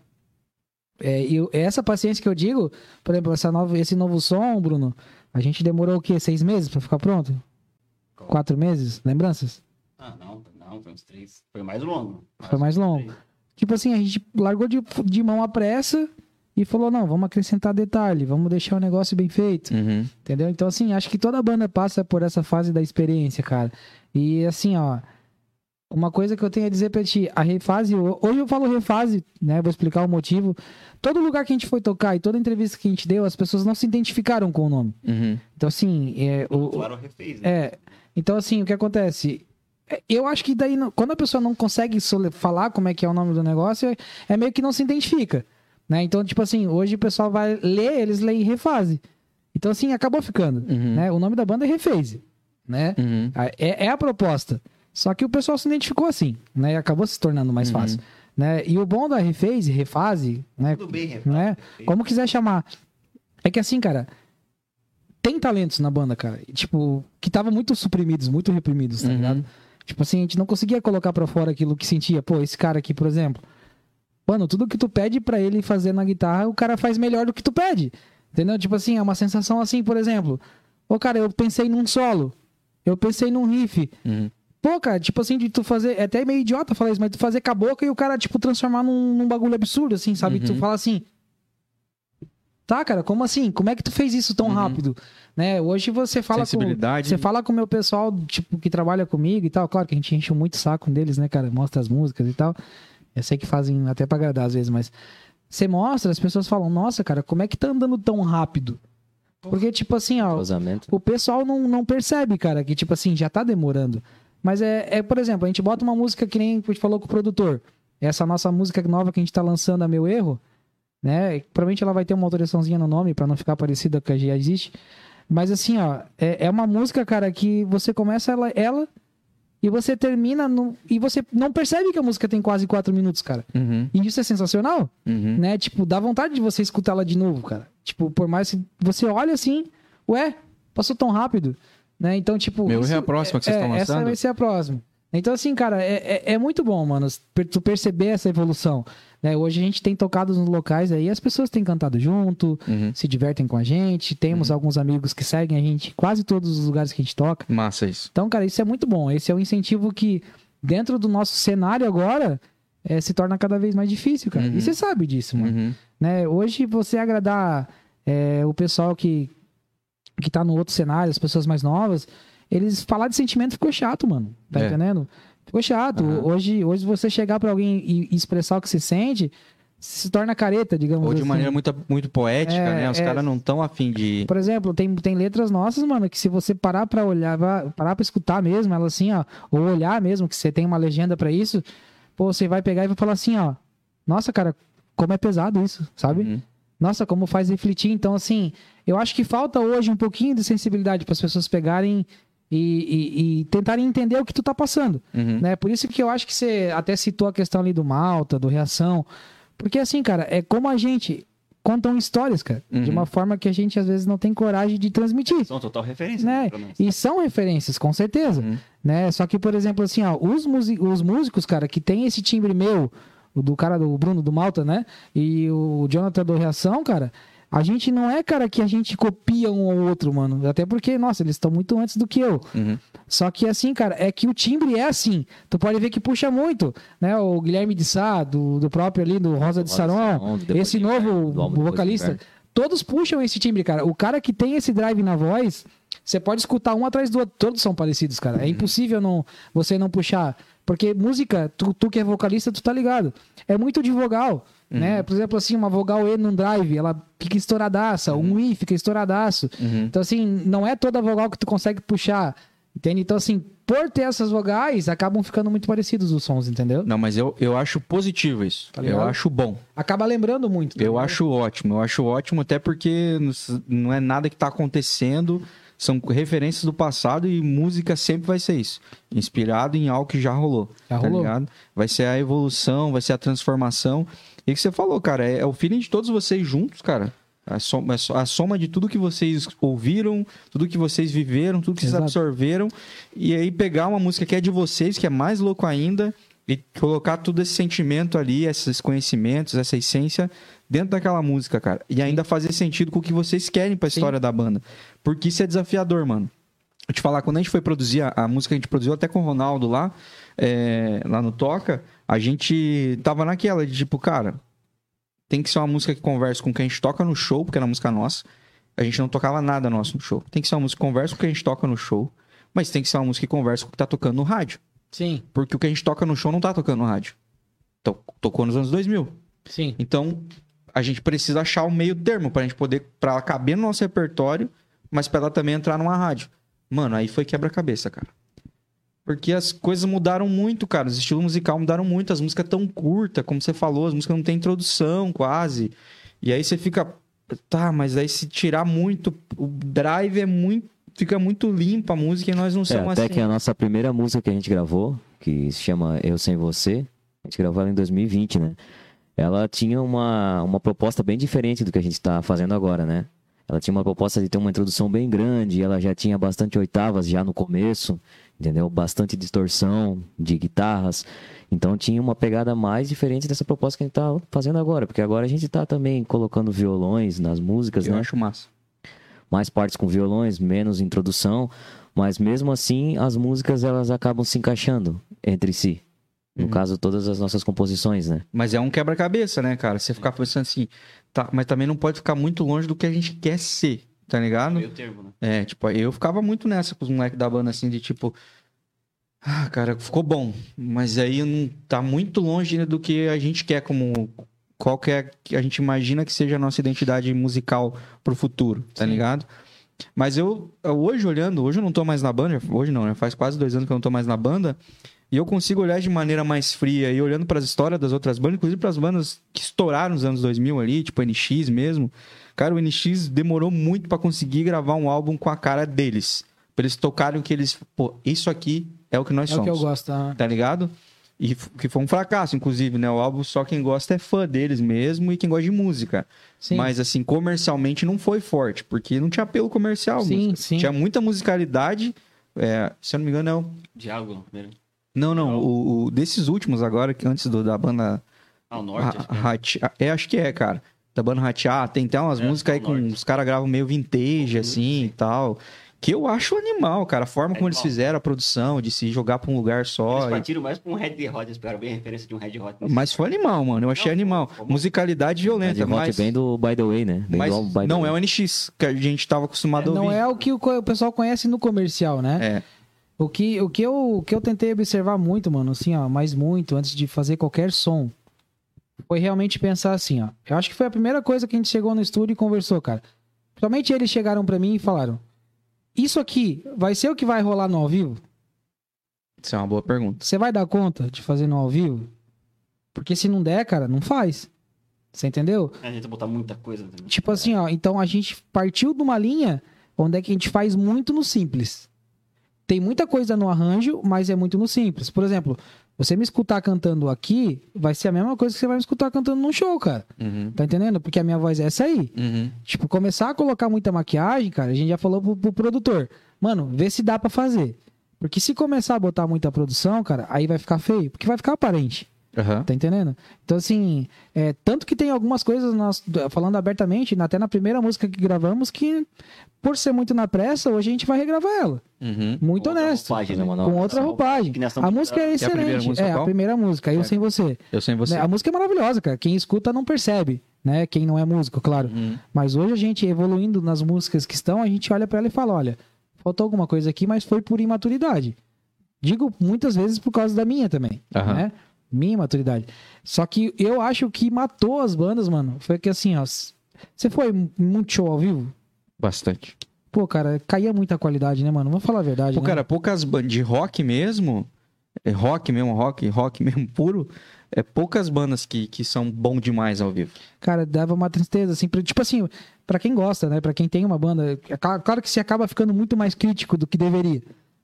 É, e eu- é essa paciência que eu digo, por exemplo, essa nova, esse novo som, Bruno, a gente demorou o quê? Seis meses pra ficar pronto? Quatro meses? Lembranças? Ah, não, não, foi uns três. Foi mais longo. Foi mais longo. Tipo assim, a gente largou de, de mão à pressa e falou, não, vamos acrescentar detalhe, vamos deixar o negócio bem feito. Uhum. Entendeu? Então, assim, acho que toda banda passa por essa fase da experiência, cara. E, assim, ó, uma coisa que eu tenho a dizer pra ti, a refase, hoje eu falo refase, né? Vou explicar o motivo. Todo lugar que a gente foi tocar e toda entrevista que a gente deu, as pessoas não se identificaram com o nome. Uhum. Então, assim, é, o, Claro, refez, né? é, então assim, o que acontece? É, Eu acho que daí, quando a pessoa não consegue falar como é que é o nome do negócio, é, é meio que não se identifica, né? Então, tipo assim, hoje o pessoal vai ler, eles leem refase. Então, assim, acabou ficando, Uhum. né? O nome da banda é Refase, né? Uhum. A- É, é a proposta. Só que o pessoal se identificou assim, né? E acabou se tornando mais Uhum. fácil, né? E o bom da Refase, Refase, né? Tudo bem, refaz. né? Como quiser chamar. É que assim, cara, tem talentos na banda, cara. Tipo, que estavam muito suprimidos, muito reprimidos, tá Uhum. ligado? Tipo assim, a gente não conseguia colocar pra fora aquilo que sentia. Pô, esse cara aqui, por exemplo. Mano, tudo que tu pede pra ele fazer na guitarra, o cara faz melhor do que tu pede. Entendeu? Tipo assim, é uma sensação assim, por exemplo. Ô, cara, eu pensei num solo. Eu pensei num riff. Uhum. Pô, cara, tipo assim, de tu fazer. É até meio idiota falar isso, mas tu fazer com a boca e o cara, tipo, transformar num, num bagulho absurdo, assim, sabe? Uhum. Tu fala assim. Tá, cara, como assim? Como é que tu fez isso tão Uhum. rápido? Né? Hoje você fala com. Você fala com o meu pessoal, tipo, que trabalha comigo e tal. Claro que a gente enche muito o saco deles, né, cara? Mostra as músicas e tal. Eu sei que fazem até pra agradar às vezes, mas. Você mostra, as pessoas falam, nossa, cara, como é que tá andando tão rápido? Porque, tipo assim, ó, Cruzamento. o pessoal não, não percebe, cara, que, tipo assim, já tá demorando. Mas é, é, por exemplo, a gente bota uma música que nem a gente falou com o produtor. Essa nossa música nova que a gente tá lançando, a Meu Erro, né? Provavelmente ela vai ter uma autorizaçãozinha no nome pra não ficar parecida com a que já existe. Mas assim, ó, é, é uma música, cara, que você começa ela, ela e você termina no, e você não percebe que a música tem quase quatro minutos, cara. Uhum. E isso é sensacional Uhum. né? Tipo, dá vontade de você escutar ela de novo, cara. Tipo, por mais que você olhe assim, ué, passou tão rápido, né? Então, tipo... Meu isso- é a próxima que vocês é, estão Essa lançando? vai ser a próxima. Então, assim, cara, é, é, é muito bom, mano, tu perceber essa evolução. Né? Hoje a gente tem tocado nos locais aí, as pessoas têm cantado junto, Uhum. se divertem com a gente, temos alguns amigos que seguem a gente em quase todos os lugares que a gente toca. Massa isso. Então, cara, isso é muito bom. Esse é um incentivo que, dentro do nosso cenário agora, eh, se torna cada vez mais difícil, cara. Uhum. E você sabe disso, mano. Uhum. Né? Hoje, você agradar eh, o pessoal que, que tá no outro cenário, as pessoas mais novas, eles falar de sentimento ficou chato, mano. Tá É. entendendo? Ficou chato. Aham. Hoje, hoje, você chegar pra alguém e, expressar o que se sente, se torna careta, digamos Ou de assim. maneira muito, muito poética, É, né? Os é. caras não estão afim de. Por exemplo, tem, tem letras nossas, mano, que se você parar pra olhar, parar pra escutar mesmo, ela assim, ó, ou olhar mesmo, que você tem uma legenda pra isso, pô, você vai pegar e vai falar assim, ó, nossa, cara, como é pesado isso, sabe? Uhum. Nossa, como faz refletir. Então, assim, eu acho que falta hoje um pouquinho de sensibilidade para as pessoas pegarem e, e- e tentarem entender o que tu tá passando Uhum. né? Por isso que eu acho que você até citou a questão ali do Malta, do Reação. Porque assim, cara, é como a gente contam histórias, cara, de Uhum. uma forma que a gente às vezes não tem coragem de transmitir. São total referência. Né? E são referências, com certeza. Uhum. Né? Só que, por exemplo, assim, ó, os, os músicos, cara, que tem esse timbre meu, o do cara do Bruno do Malta, né? E o Jonathan do Reação, cara, a gente não é, cara, que a gente copia um ao outro, mano. Até porque, nossa, eles estão muito antes do que eu. Uhum. Só que assim, cara, é que o timbre é assim. Tu pode ver que puxa muito, né? O Guilherme de Sá, do, do próprio ali, do Rosa de Rosa de Saron, do esse do Inverno, novo do do vocalista, todos puxam esse timbre, cara. O cara que tem esse drive na voz, você pode escutar um atrás do outro, todos são parecidos, cara. Uhum. É impossível não, você não puxar. Porque música, tu, tu que é vocalista, tu tá ligado. É muito de vogal, Uhum. né? Por exemplo, assim, uma vogal E num drive, ela fica estouradaça, um I fica estouradaço. Uhum. Então, assim, não é toda vogal que tu consegue puxar, entende? Então, assim, por ter essas vogais, acabam ficando muito parecidos os sons, entendeu? Não, mas eu, eu acho positivo isso. Tá eu acho bom. Acaba lembrando muito. tá Eu ligado? acho ótimo. Eu acho ótimo até porque não- é nada que tá acontecendo. São referências do passado e música sempre vai ser isso. Inspirado em algo que já rolou. Já tá rolou. ligado? Vai ser a evolução, vai ser a transformação. E que você falou, cara, é, é o feeling de todos vocês juntos, cara. A soma, a soma de tudo que vocês ouviram, tudo que vocês viveram, tudo que vocês Exato. absorveram. E aí pegar uma música que é de vocês, que é mais louco ainda, e colocar todo esse sentimento ali, esses conhecimentos, essa essência dentro daquela música, cara. E ainda fazer sentido com o que vocês querem pra Sim. história da banda. Porque isso é desafiador, mano. Vou te falar, quando a gente foi produzir a, a música que a gente produziu até com o Ronaldo lá, é, lá no Toca, a gente tava naquela de tipo, cara, tem que ser uma música que converse com o que a gente toca no show, porque era música nossa. A gente não tocava nada nosso no show. Tem que ser uma música que converse com o que a gente toca no show, mas tem que ser uma música que converse com o que tá tocando no rádio. Sim, Porque o que a gente toca no show não tá tocando no rádio. To- Tocou nos anos 2000. sim. Então, a gente precisa achar o meio termo pra gente poder, pra ela caber no nosso repertório, mas pra ela também entrar numa rádio. Mano, aí foi quebra-cabeça, cara. Porque as coisas mudaram muito, cara. Os estilos musicais mudaram muito. As músicas tão curtas, como você falou, as músicas não tem introdução, quase. E aí você fica. Tá, mas aí se tirar muito. O drive é muito. Fica muito limpa a música e nós não É, somos até assim. que a nossa primeira música que a gente gravou, que se chama Eu Sem Você, a gente gravou ela em 2020, né? Ela tinha uma, uma proposta bem diferente do que a gente está fazendo agora, né? Ela tinha uma proposta de ter uma introdução bem grande, ela já tinha bastante oitavas já no começo. Entendeu? Bastante distorção de guitarras. Então tinha uma pegada mais diferente dessa proposta que a gente tá fazendo agora, porque agora a gente tá também colocando violões nas músicas, Eu né? acho massa. mais partes com violões, menos introdução, mas mesmo assim as músicas elas acabam se encaixando entre si. No Uhum. caso, todas as nossas composições, né? Mas é um quebra-cabeça, né, cara? Você ficar pensando assim, tá, mas também não pode ficar muito longe do que a gente quer ser, tá ligado? Meio termo, né? É, tipo, eu ficava muito nessa com os moleques da banda, assim, de tipo. Ah, cara, ficou bom. Mas aí não tá muito longe né, do que a gente quer como. Qual que é que a gente imagina que seja a nossa identidade musical pro futuro, tá Sim. ligado? Mas eu, eu hoje olhando, hoje eu não tô mais na banda, hoje não, né? Faz quase dois anos que eu não tô mais na banda. E eu consigo olhar de maneira mais fria e olhando para as histórias das outras bandas, inclusive para as bandas que estouraram nos anos 2000 ali, tipo NX mesmo. Cara, o NX demorou muito para conseguir gravar um álbum com a cara deles. Pra eles tocarem o que eles. Pô, isso aqui é o que nós É o que eu somos. gosto. tá? Tá ligado? E que foi um fracasso, inclusive, né? O álbum só quem gosta é fã deles mesmo e quem gosta de música. Sim. Mas, assim, comercialmente não foi forte, porque não tinha apelo comercial. Sim, música. sim. Tinha muita musicalidade. é, se eu não me engano, é o. Diálogo, primeiro. Não, não. O, o- desses últimos agora, que antes do, da banda. Ah, o norte, acho que é. É, acho que é, cara. Da banda Ratiá. Tem até umas É, músicas aí com. norte. Os caras gravam meio vintage, assim e tal. Que eu acho animal, cara. A forma É como eles igual. fizeram a produção, de se jogar pra um lugar só. Eles e- partiram mais pra um Red Hot, eles pegaram bem a referência de um Red Hot. Mas foi animal, mano. Eu achei Não, animal. foi- foi bom. Musicalidade De violenta, rock mas, bem do By The Way, né? Bem mas do não Way. é o NX que a gente tava acostumado a Não ouvir. é o que o o pessoal conhece no comercial, né? É. O que, o, que eu, o que eu tentei observar muito, mano, assim, ó, mais muito, antes de fazer qualquer som, foi realmente pensar assim, ó. Eu acho que foi a primeira coisa que a gente chegou no estúdio e conversou, cara. Somente eles chegaram pra mim e falaram: Isso aqui vai ser o que vai rolar no ao vivo? Isso é uma boa pergunta. Você vai dar conta de fazer no ao vivo? Porque se não der, cara, não faz. Você entendeu? A gente vai botar muita coisa também. Tipo assim, ó, então a gente partiu de uma linha onde é que a gente faz muito no simples. Tem muita coisa no arranjo, mas é muito no simples. Por exemplo, você me escutar cantando aqui, vai ser a mesma coisa que você vai me escutar cantando num show, cara. Uhum. Tá entendendo? Porque a minha voz é essa aí. Uhum. Tipo, começar a colocar muita maquiagem, cara, a gente já falou pro, pro produtor. Mano, vê se dá pra fazer. Porque se começar a botar muita produção, cara, aí vai ficar feio. Porque vai ficar aparente. Aham. Tá entendendo? Então, assim, é, tanto que tem algumas coisas, nós, falando abertamente, até na primeira música que gravamos, que por ser muito na pressa, hoje a gente vai regravar ela. Uhum. Muito Com outra honesto. roupagem, né? Com outra Com outra roupagem. A música é Que é a primeira excelente. música É, a primeira música, Eu É. Sem Você. Eu sei você. A música é maravilhosa, cara. Quem escuta não percebe, né? Quem não é músico, claro. Uhum. Mas hoje a gente, evoluindo nas músicas que estão, a gente olha pra ela e fala: olha, faltou alguma coisa aqui, mas foi por imaturidade. Digo muitas vezes por causa da minha também, Aham. né? Minha maturidade. Só que eu acho que matou as bandas, mano. Foi que assim, ó. Você foi muito show ao vivo? Bastante. Pô, cara, caía muita qualidade, né, mano? Vamos falar a verdade. Pô, né? cara, poucas bandas de rock mesmo, é rock mesmo, rock, rock mesmo puro, é poucas bandas que, que são bom demais ao vivo. Cara, dava uma tristeza, assim. pra- Tipo assim, pra quem gosta, né? Pra quem tem uma banda. é Claro claro que você acaba ficando muito mais crítico do que deveria.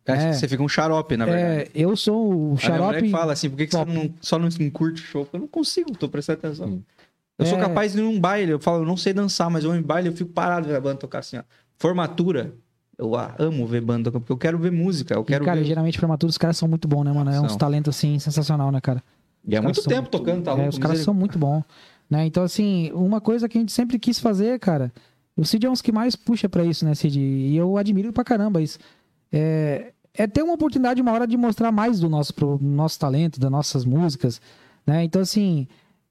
Acho É. Você fica um xarope, na verdade. É, eu sou o A minha xarope. que fala assim, por que, que você não, só não curte show? Eu não consigo, tô prestando atenção. Eu sou É. capaz de ir num baile, eu falo, eu não sei dançar, mas eu em baile, eu fico parado ver a banda tocar assim, ó. Formatura. Eu amo ver banda tocar, porque eu quero ver música, eu E, quero cara, ver... geralmente prematuros, os caras são muito bons, né, mano? É uns talentos, assim, sensacional, né, cara? E é Os muito tempo tocando, tá É, louco? os caras são muito bons. Né? Então, assim, uma coisa que a gente sempre quis fazer, cara. O Cid é um dos que mais puxa pra isso, né, Cid? E eu admiro pra caramba isso. É, é ter uma oportunidade, uma hora, de mostrar mais do nosso, pro- nosso talento, das nossas músicas. Né? Então, assim,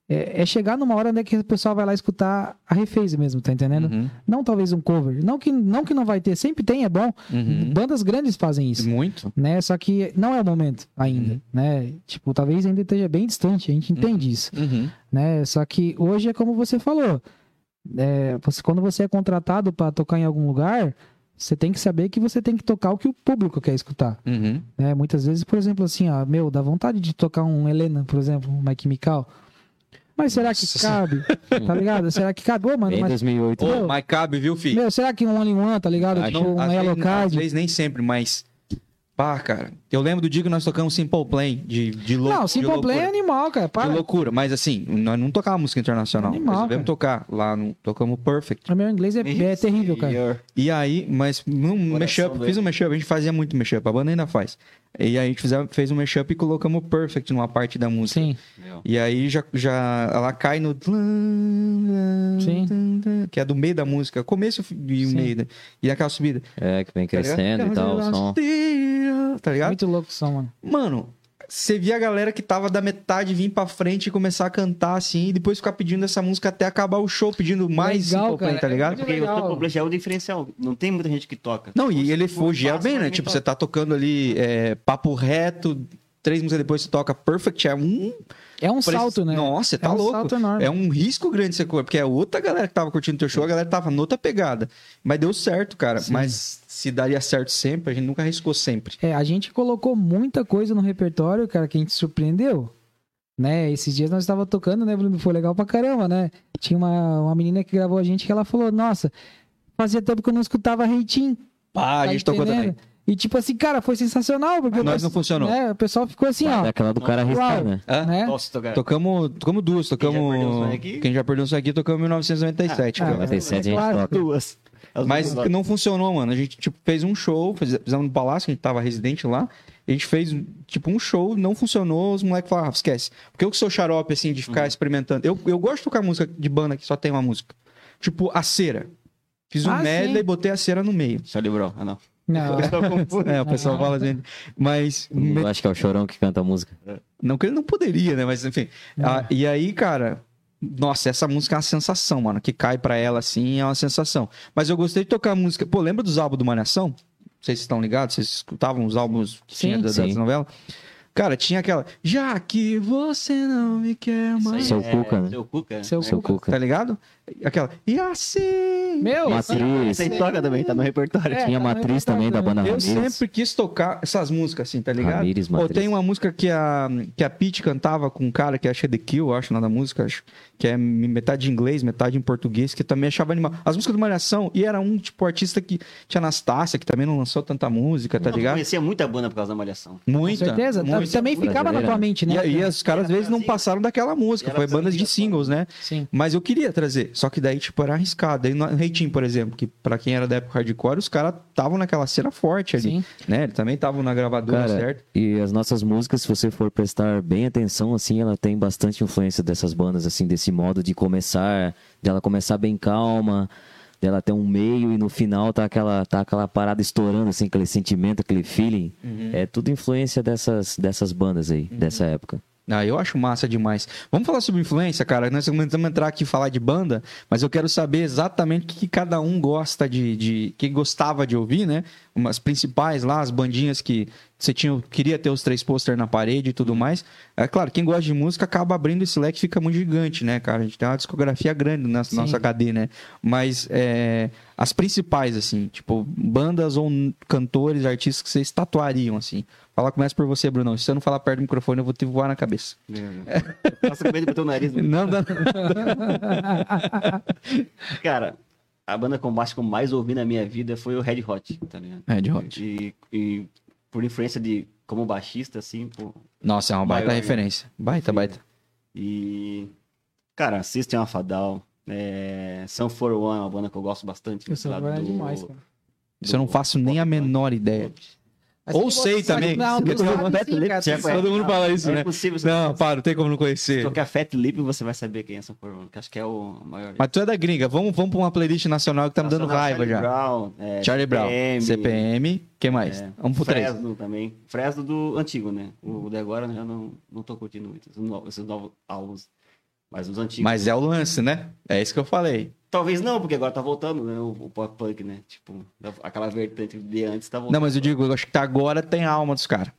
é, é chegar numa hora onde é que o pessoal vai lá escutar a refez mesmo, tá entendendo? Uhum, Não talvez um cover. Não que, não que não vai ter, sempre tem, é bom. uhum. Bandas grandes fazem isso Muito. né? Só que não é o momento ainda, Uhum. né? Tipo, talvez ainda esteja bem distante, a gente entende isso, Uhum. né? Só que hoje é como você falou, é, você, quando você é contratado para tocar em algum lugar, você tem que saber que você tem que tocar o que o público quer escutar, Uhum. né? Muitas vezes, por exemplo, assim, ó, meu, dá vontade de tocar um Helena, por exemplo, um Mike Chemical, mas será que Nossa cabe? tá ligado? Será que cabe? Ô, mano, Bem mas, 2008. Ô, mas cabe, viu, filho? meu, será que um One in One, tá ligado? Tipo, um às, Yellow vezes, às Card. vezes nem sempre, mas Pá, cara. Eu lembro do dia que nós tocamos Simple Plan de, de lou- Não, de Simple Plan é loucura. animal, cara. De Para. loucura. Mas assim, nós não tocávamos música internacional. Animal, Resolvemos tocar. Lá no, tocamos Perfect. O meu inglês é, é terrível, cara. E aí, mas um Coração mashup, fiz um mashup, a gente fazia muito mashup, a banda ainda faz. E aí a gente fizer- fez um mashup e colocamos Perfect numa parte da música. Sim. E aí já, já ela cai no. Sim. Que é do meio da música, começo e o meio. da- E aquela subida. É, que vem tá crescendo e tal, o som. Tá ligado? Muito louco o som, mano. Mano, você via a galera que tava da metade vir pra frente e começar a cantar assim, e depois ficar pedindo essa música até acabar o show, pedindo mais Legal, cara. tá ligado? Muito Porque legal. o já é o diferencial. Não tem muita gente que toca. Não, e ele fugia bem, né? Tipo, você tá tocando ali é, papo reto, três músicas depois você toca Perfect, é um. É um parece- salto, né? Nossa, você tá é um louco. salto enorme. É um risco grande você correr, porque é outra galera que tava curtindo teu show, a galera tava noutra pegada. Mas deu certo, cara. Sim. Mas se daria certo sempre, a gente nunca arriscou sempre. É, a gente colocou muita coisa no repertório, cara, que a gente surpreendeu. Né? Esses dias nós estava tocando, né, Bruno? Foi legal pra caramba, né? Tinha uma, uma menina que gravou a gente que ela falou: Nossa, fazia tempo que eu não escutava Reitinho. Pá, a gente tocou também. E tipo assim, cara, foi sensacional. Porque nós não funcionou. né, o pessoal ficou assim, ó. É aquela do cara arriscar, né? Né? Tocar. Tocamos, tocamos duas, tocamos. Quem já perdeu um sonho aqui? Quem já perdeu um sonho aqui tocamos em 1997, Ah, cara. 97 a gente claro. toca. Duas. As Mas duas não funcionou, mano. A gente, tipo, fez um show, fiz- fizemos no Palácio, a gente tava residente lá. A gente fez, tipo, um show, não funcionou, os moleques falaram, ah, esquece. Porque eu que sou xarope, assim, de Uhum. ficar experimentando. Eu, eu gosto de tocar música de banda que só tem uma música. Tipo, a cera. Fiz um Ah, medley e botei a cera no meio. Charlie Brown. Ah, não. Não, É, o pessoal fala assim. Mas. Eu acho que é o Chorão que canta a música. Não que ele não poderia, né? Mas enfim. Ah, e aí, cara. Nossa, essa música é uma sensação, mano. Que cai pra ela assim é uma sensação. Mas eu gostei de tocar a música. Pô, lembra dos álbuns do Malhação? Não sei se vocês estão ligados, vocês escutavam os álbuns que Sim, tinha da, sim. das novelas? Cara, tinha aquela. Já que você não me quer mais. Seu é- Cuca, né? Seu Cuca. Seu Seu Cuca. Tá ligado? Aquela. E assim. Meu, Matriz. Essa aí toca também, tá no repertório. É, Tinha tá Matriz também da banda Eu Ramires. sempre quis tocar essas músicas assim, tá ligado? Ramires, Ou Matriz. tem uma música que a, que a Pete cantava com um cara que acho que é The Kill, acho, na da música, acho, que é metade em inglês, metade em português, que eu também achava animal. As músicas do Malhação, e era um tipo artista que tinha Anastácia, que também não lançou tanta música, tá Eu ligado? conhecia muita banda por causa da Malhação. com Muita. certeza. muita. Também ficava na tua mente, E, né? aí os caras às vezes não passaram daquela música, E foi bandas de singles, né? Sim. Mas eu queria trazer, só que daí, tipo, era arriscado. Aí no Reitinho, por exemplo, que pra quem era da época hardcore, os caras estavam naquela cena forte ali, Sim. né? Eles também estavam na gravadora, Cara, certo? E as nossas músicas, se você for prestar bem atenção, assim, ela tem bastante influência dessas bandas, assim, desse modo de começar, de ela começar bem calma, dela ter um meio e no final tá aquela, tá aquela parada estourando, assim, aquele sentimento, aquele feeling. É tudo influência dessas, dessas bandas aí, dessa época. Ah, eu acho massa demais. Vamos falar sobre influência, cara. Nós vamos entrar aqui e falar de banda, mas eu quero saber exatamente o que, cada um gosta de, de. que gostava de ouvir, né? Umas principais lá, as bandinhas que você tinha, queria ter os três pôster na parede e tudo mais. É claro, quem gosta de música acaba abrindo esse leque e fica muito gigante, né, cara? A gente tem uma discografia grande na Sim. nossa HD, né? Mas é, as principais, assim, tipo, bandas ou cantores, artistas que vocês tatuariam, assim. Fala, começa por você, Brunão. Se você não falar perto do microfone, eu vou te voar na cabeça. Nossa, com medo de botar o nariz. Não, não. Cara, a banda com baixo que eu mais ouvi na minha vida foi o Red Hot, tá ligado? Red Hot. E, e por influência de, como baixista, assim, pô. Nossa, é uma baita Maior, referência. Baita, baita. E, cara, System of a Down, é, Sun 41 é uma banda que eu gosto bastante. Isso lá é do- demais, cara. Isso eu não faço nem a menor ideia. Ou sei também. Não, tu Eu- sabe eu- sim, cara, Você tu conhece? Todo mundo fala isso, é né? você Não, para, não tem como não Se conhecer. tocar Fat Lip, você vai saber quem é Sun 41, que acho que é o maior. Mas tu é da gringa. Vamos, vamos pra uma playlist nacional que tá me dando raiva Charlie já. Brown, é, Charlie Brown. CPM, CPM. que mais? é, Vamos pro três. Fresno também. Fresno do antigo, né? O de agora eu já não, não tô curtindo muito. Esses novos, esses novos álbuns. Mas os antigos. Mas é o lance, né? É isso que eu falei. Talvez não, porque agora tá voltando, né? O, o pop punk, né? Tipo, aquela vertente de antes tá voltando. Não, mas eu digo, eu acho que agora tem a alma dos caras.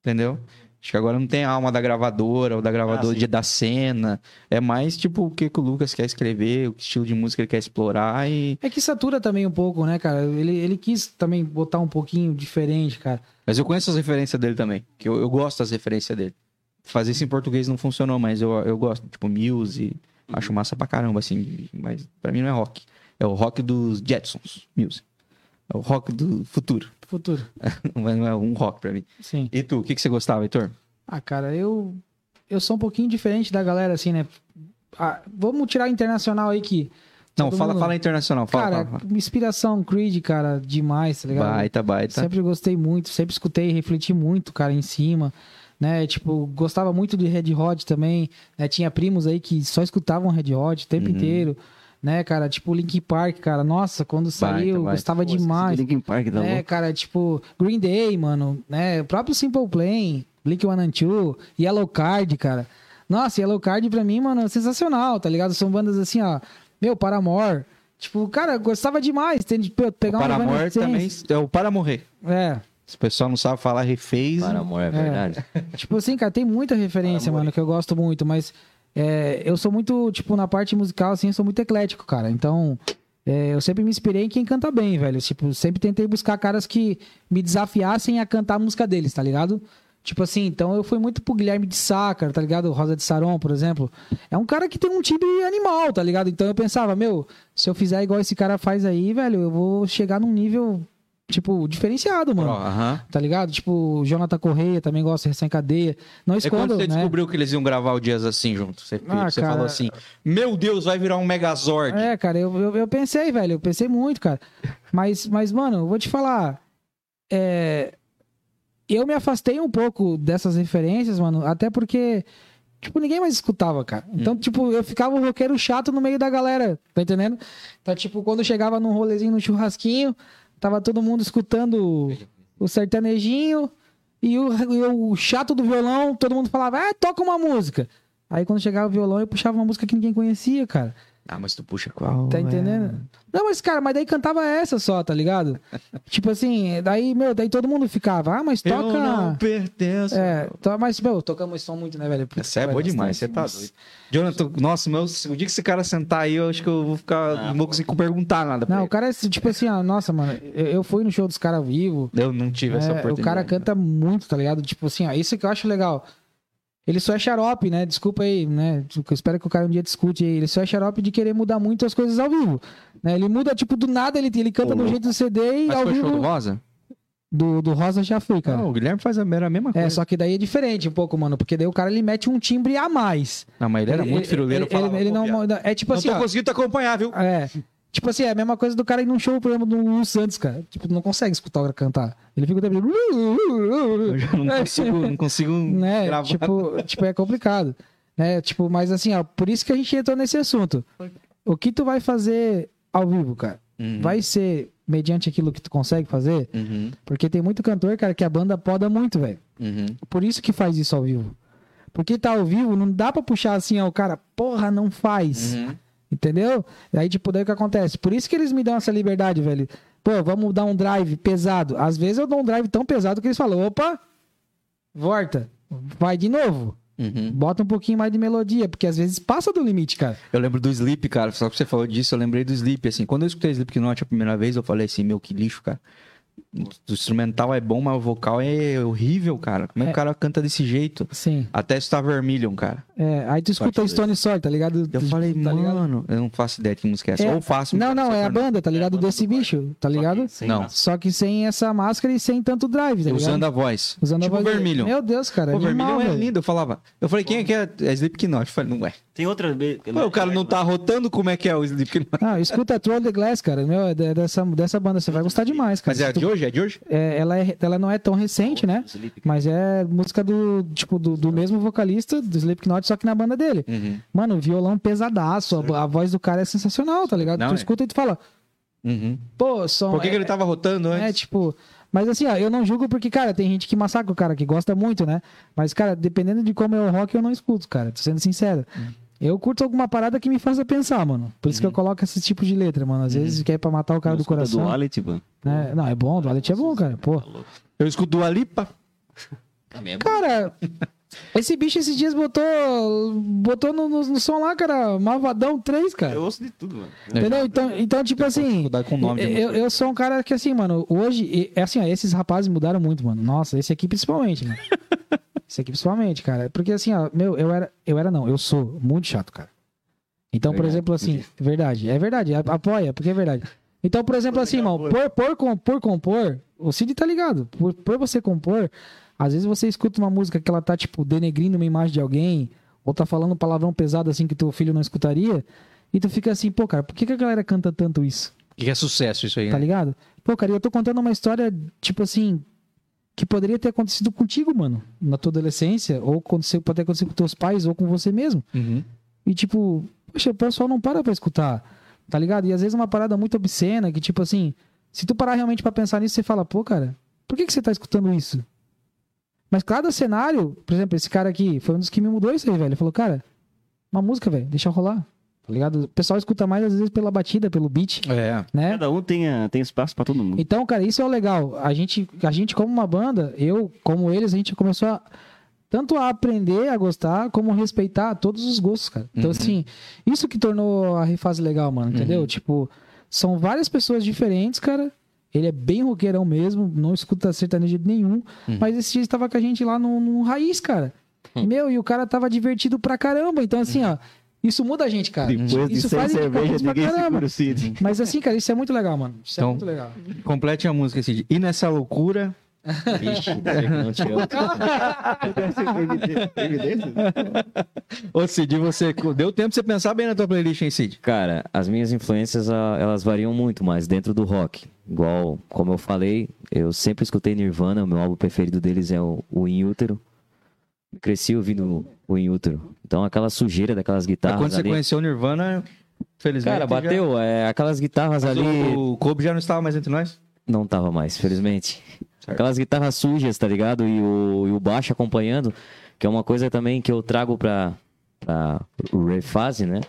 Entendeu? Acho que agora não tem a alma da gravadora ou da gravadora Ah, de, da cena. É mais tipo o que, que o Lucas quer escrever, o estilo de música ele quer explorar e. É que satura também um pouco, né, cara? Ele, ele quis também botar um pouquinho diferente, cara. Mas eu conheço as referências dele também. Que eu, eu gosto das referências dele. Fazer isso em português não funcionou, mas eu, eu gosto. Tipo, Muse. Acho massa pra caramba, assim. Mas pra mim não é rock. É o rock dos Jetsons. Muse. É o rock do futuro. Futuro. Não é um rock pra mim. Sim. E tu, o que, que você gostava, Heitor? Ah, cara, eu. Eu sou um pouquinho diferente da galera, assim, né? Ah, vamos tirar internacional aí que. Não, fala, mundo- fala internacional. Fala, Cara, fala, fala. inspiração Creed, cara, demais, tá ligado? Baita, baita. Sempre gostei muito, sempre escutei refleti muito, cara, em cima. Né, tipo, gostava muito de Red Hot também. né? Tinha primos aí que só escutavam Red Hot o tempo Uhum. inteiro. Né, cara? Tipo, Linkin Park, cara. Nossa, quando saiu, baita. gostava demais. Linkin Park tá É, louco. cara, tipo, Green Day, mano, né? O próprio Simple Plan, Blink 182, Yellow Card, cara. Nossa, Yellow Card pra mim, mano, é sensacional, tá ligado? São bandas assim, ó. Meu, Paramore. Tipo, cara, gostava demais. Tem de pegar o um Paramore também é o Para Morrer. É, Se o pessoal não sabe falar, refez. Para amor, é verdade. tipo assim, cara, tem muita referência, mano, que eu gosto muito, mas é, eu sou muito, tipo, na parte musical, assim, eu sou muito eclético, cara. Então, é, eu sempre me inspirei em quem canta bem, velho. Tipo, sempre tentei buscar caras que me desafiassem a cantar a música deles, tá ligado? Tipo assim, então eu fui muito pro Guilherme de Sácar, tá ligado? Rosa de Saron, por exemplo. É um cara que tem um timbre animal, tá ligado? Então eu pensava, meu, se eu fizer igual esse cara faz aí, velho, eu vou chegar num nível, tipo, diferenciado, mano. Ó, aham. Tá ligado? Tipo, Jonathan Correia também gosta de Recém Cadeia. Não É quando você né? descobriu que eles iam gravar o Dias assim junto. Você, Ah, você cara. falou assim: Meu Deus, vai virar um Megazord. É, cara, eu, eu, eu pensei, velho, eu pensei muito, cara. Mas, mas mano, eu vou te falar. É, eu me afastei um pouco dessas referências, mano, até porque, tipo, ninguém mais escutava, cara. Então, tipo, eu ficava um roqueiro chato no meio da galera, tá entendendo? Então, tipo, quando chegava num rolezinho, no churrasquinho, tava todo mundo escutando o sertanejinho e o, e o chato do violão, todo mundo falava, ah, toca uma música. Aí quando chegava o violão, eu puxava uma música que ninguém conhecia, cara. Ah, mas tu puxa qual? Tá é? entendendo? Não, mas, cara, mas daí cantava essa só, tá ligado? tipo assim, daí, meu, daí todo mundo ficava, ah, mas Eu não toca. pertenço. É, to- mas, meu, tocamos som muito, né, velho? Putz, Essa é boa demais, você tá doido. Jonathan, nossa, meu, o dia que esse cara sentar aí, eu acho que eu vou ficar. Ah, não vou conseguir perguntar nada pra Não, o ele. cara é tipo assim, ó, nossa, mano, eu, fui no show dos caras vivo. Eu não tive essa é, oportunidade. o cara canta muito, tá ligado? Tipo assim, ó, isso que eu acho legal. Ele só é xarope, né? Desculpa aí, né? Eu espero que o cara um dia discute aí. Ele só é xarope de querer mudar muito as coisas ao vivo. Né? Ele muda, tipo, do nada, ele, ele canta do jeito do CD e Mas ao foi vivo. show do Rosa? Do, do Rosa já foi, cara. Não, o Guilherme faz a, era a mesma coisa. É, só que daí é diferente um pouco, mano. Porque daí o cara ele mete um timbre a mais. Não, mas ele era muito firuleiro. Ele, falava, ele, ele "Pô, não. É tipo não assim. tô ó, conseguindo te acompanhar, viu? é. Tipo assim, é a mesma coisa do cara ir num show, por exemplo, do Lulu Santos, cara. Tipo, não consegue escutar o cara cantar. Ele fica o tempo. Eu já não consigo, não consigo né? gravar. Tipo, tipo, é complicado. Né? Tipo, mas assim, ó, por isso que a gente entrou nesse assunto. O que tu vai fazer ao vivo, cara? Uhum, Vai ser mediante aquilo que tu consegue fazer? uhum, Porque tem muito cantor, cara, que a banda poda muito, velho. uhum. Por isso que faz isso ao vivo. Porque tá ao vivo, não dá pra puxar assim, ó, o cara, porra, não faz. Uhum. Entendeu? Aí, tipo, daí o que acontece? Por isso que eles me dão essa liberdade, velho. Pô, vamos dar um drive pesado. Às vezes eu dou um drive tão pesado que eles falam, opa, volta, vai de novo. Uhum. Bota um pouquinho mais de melodia, porque às vezes passa do limite, cara. Eu lembro do Sleep, cara. Só que você falou disso, eu lembrei do Sleep. Assim, quando eu escutei Slipknot a primeira vez, eu falei assim, meu, que lixo, cara. O instrumental é bom, mas o vocal é horrível, cara. Como é que É. o cara canta desse jeito? Sim. Até está Vermilion, cara. É, aí tu escuta Stone Sour, tá ligado? Eu falei, tá ligado? mano, eu não faço ideia de que música é essa. É. Ou faço. Não, não, é a banda, tá ligado? É a banda Desse do bicho, tá ligado? Não. Só que sem essa máscara e sem tanto drive, tá ligado? Usando a voz. Usando tipo a voz. Vermilion. Meu Deus, cara. Animal, Vermilion é lindo, eu falava. Eu falei, quem é que é? É Slipknot. Eu falei, não é. Tem outra. Pô, o cara não tá rotando como é que é o Slipknot. Ah, escuta Troll the Glass, cara. Meu, é de- dessa, dessa banda, você vai gostar demais, cara. Mas é de hoje? É de hoje? é, ela, é, ela não é tão recente, né? Sleep. Mas é música do, tipo, do, do mesmo vocalista, do Slipknot, só que na banda dele. Uhum. Mano, violão pesadaço, a, a voz do cara é sensacional, tá ligado? Não, tu é. escuta e tu fala, Uhum. pô, som... Por que, é, que ele tava rotando É, antes? tipo... Mas assim, ó, eu não julgo porque, cara, tem gente que massacra o cara, que gosta muito, né? Mas, cara, dependendo de como é o rock, eu não escuto, cara. Tô sendo sincero. Eu curto alguma parada que me faça pensar, mano. Por isso que eu coloco esse tipo de letra, mano. Às vezes quer ir pra matar o cara do coração. Do Wallet, mano. né? Não, é bom, do Alet é bom, cara. Pô. Eu escuto do Alipa. Também é bom. Cara, esse bicho esses dias botou botou no, no, no som lá, cara, Malvadão 3, cara. Eu ouço de tudo, mano. Entendeu? Então, então tipo assim, o eu, eu sou um cara que assim, mano, hoje, é assim, ó, esses rapazes mudaram muito, mano. Nossa, esse aqui principalmente, mano. esse aqui principalmente, cara. Porque assim, ó, meu, eu era, eu era não, eu sou muito chato, cara. Então, por exemplo, assim, verdade, é verdade, apoia, porque é verdade. Então, por exemplo, assim, irmão, por, por, com- por compor, o Cid tá ligado. Por, por você compor, às vezes você escuta uma música que ela tá, tipo, denegrindo uma imagem de alguém, ou tá falando um palavrão pesado assim que teu filho não escutaria, e tu fica assim, pô, cara, por que, que a galera canta tanto isso? Que é sucesso isso aí, Tá né? ligado? Pô, cara, eu tô contando uma história, tipo assim, que poderia ter acontecido contigo, mano, na tua adolescência, ou aconteceu, pode ter acontecido com teus pais, ou com você mesmo. Uhum. E tipo, poxa, o pessoal não para pra escutar, tá ligado? E às vezes é uma parada muito obscena, que tipo assim, se tu parar realmente pra pensar nisso, você fala, pô, cara, por que, que você tá escutando isso? Mas cada cenário, por exemplo, esse cara aqui foi um dos que me mudou isso aí, velho. Ele falou, cara, uma música, velho, deixa rolar, tá ligado? O pessoal escuta mais às vezes pela batida, pelo beat, É. né? Cada um tem, a- tem espaço pra todo mundo. Então, cara, isso é o legal. A gente, a gente como uma banda, eu, como eles, a gente começou a tanto a aprender a gostar, como respeitar todos os gostos, cara. Então, assim, isso que tornou a refase legal, mano, entendeu? Tipo, são várias pessoas diferentes, cara. Ele é bem roqueirão mesmo, não escuta sertanejo nenhum. Mas esse dia estava com a gente lá no, no Raiz, cara. E, Meu, e o cara tava divertido pra caramba. Então, assim, ó, isso muda a gente, cara. Depois de isso sem faz a gente ficar cerveja, feliz pra ninguém segura o Cid. Mas assim, cara, isso é muito legal, mano. Isso Então- é muito legal. Complete a música, Cid. E nessa loucura. Vixe, não te amo. Ô, Cid, você. Deu tempo pra você pensar bem na tua playlist, hein, Cid? Cara, as minhas influências, ah, elas variam muito, mas dentro do rock. Igual, como eu falei, eu sempre escutei Nirvana, o meu álbum preferido deles é o, o In Utero. Cresci ouvindo o In Utero. Então, aquela sujeira daquelas Mas guitarras quando você ali... conheceu o Nirvana, felizmente. Cara, bateu, é, aquelas guitarras Já... ali... O Kobe já não estava mais entre nós? Não tava mais, felizmente. Aquelas guitarras sujas, tá ligado? E o, e o baixo acompanhando, que é uma coisa também que eu trago pra, pra refase, né?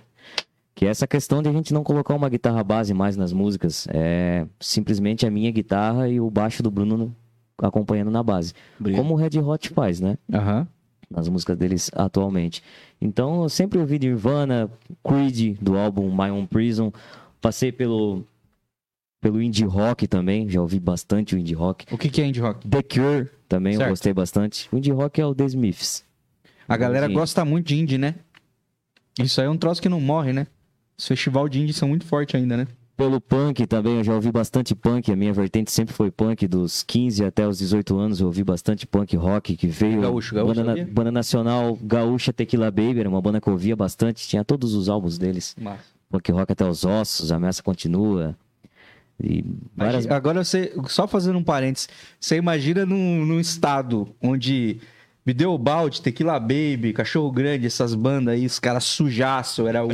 Que é essa questão de a gente não colocar uma guitarra base mais nas músicas. É simplesmente a minha guitarra e o baixo do Bruno no- acompanhando na base. Como o Red Hot faz, né? Aham. Nas músicas deles atualmente. Então eu sempre ouvi Nirvana, Creed do álbum My Own Prison, passei pelo pelo indie rock também, já ouvi bastante o indie rock. O que, que é indie rock? The Cure também Certo. eu gostei bastante. O indie rock é o The Smiths. A galera Sim. gosta muito de indie, né? Isso aí é um troço que não morre, né? Os festivais de indie são muito fortes ainda, né? Pelo punk também, eu já ouvi bastante punk. A minha vertente sempre foi punk, dos 15 até os 18 anos eu ouvi bastante punk rock, que veio... Gaúcho, gaúcho, banda, na- banda nacional Gaúcha Tequila Baby, era uma banda que eu ouvia bastante, tinha todos os álbuns deles. Massa. Punk rock até os ossos, a ameaça continua. E várias. Agora você, só fazendo um parênteses, você imagina num, num estado onde me deu balde, tequila baby, cachorro grande, essas bandas aí, os caras sujaço, era o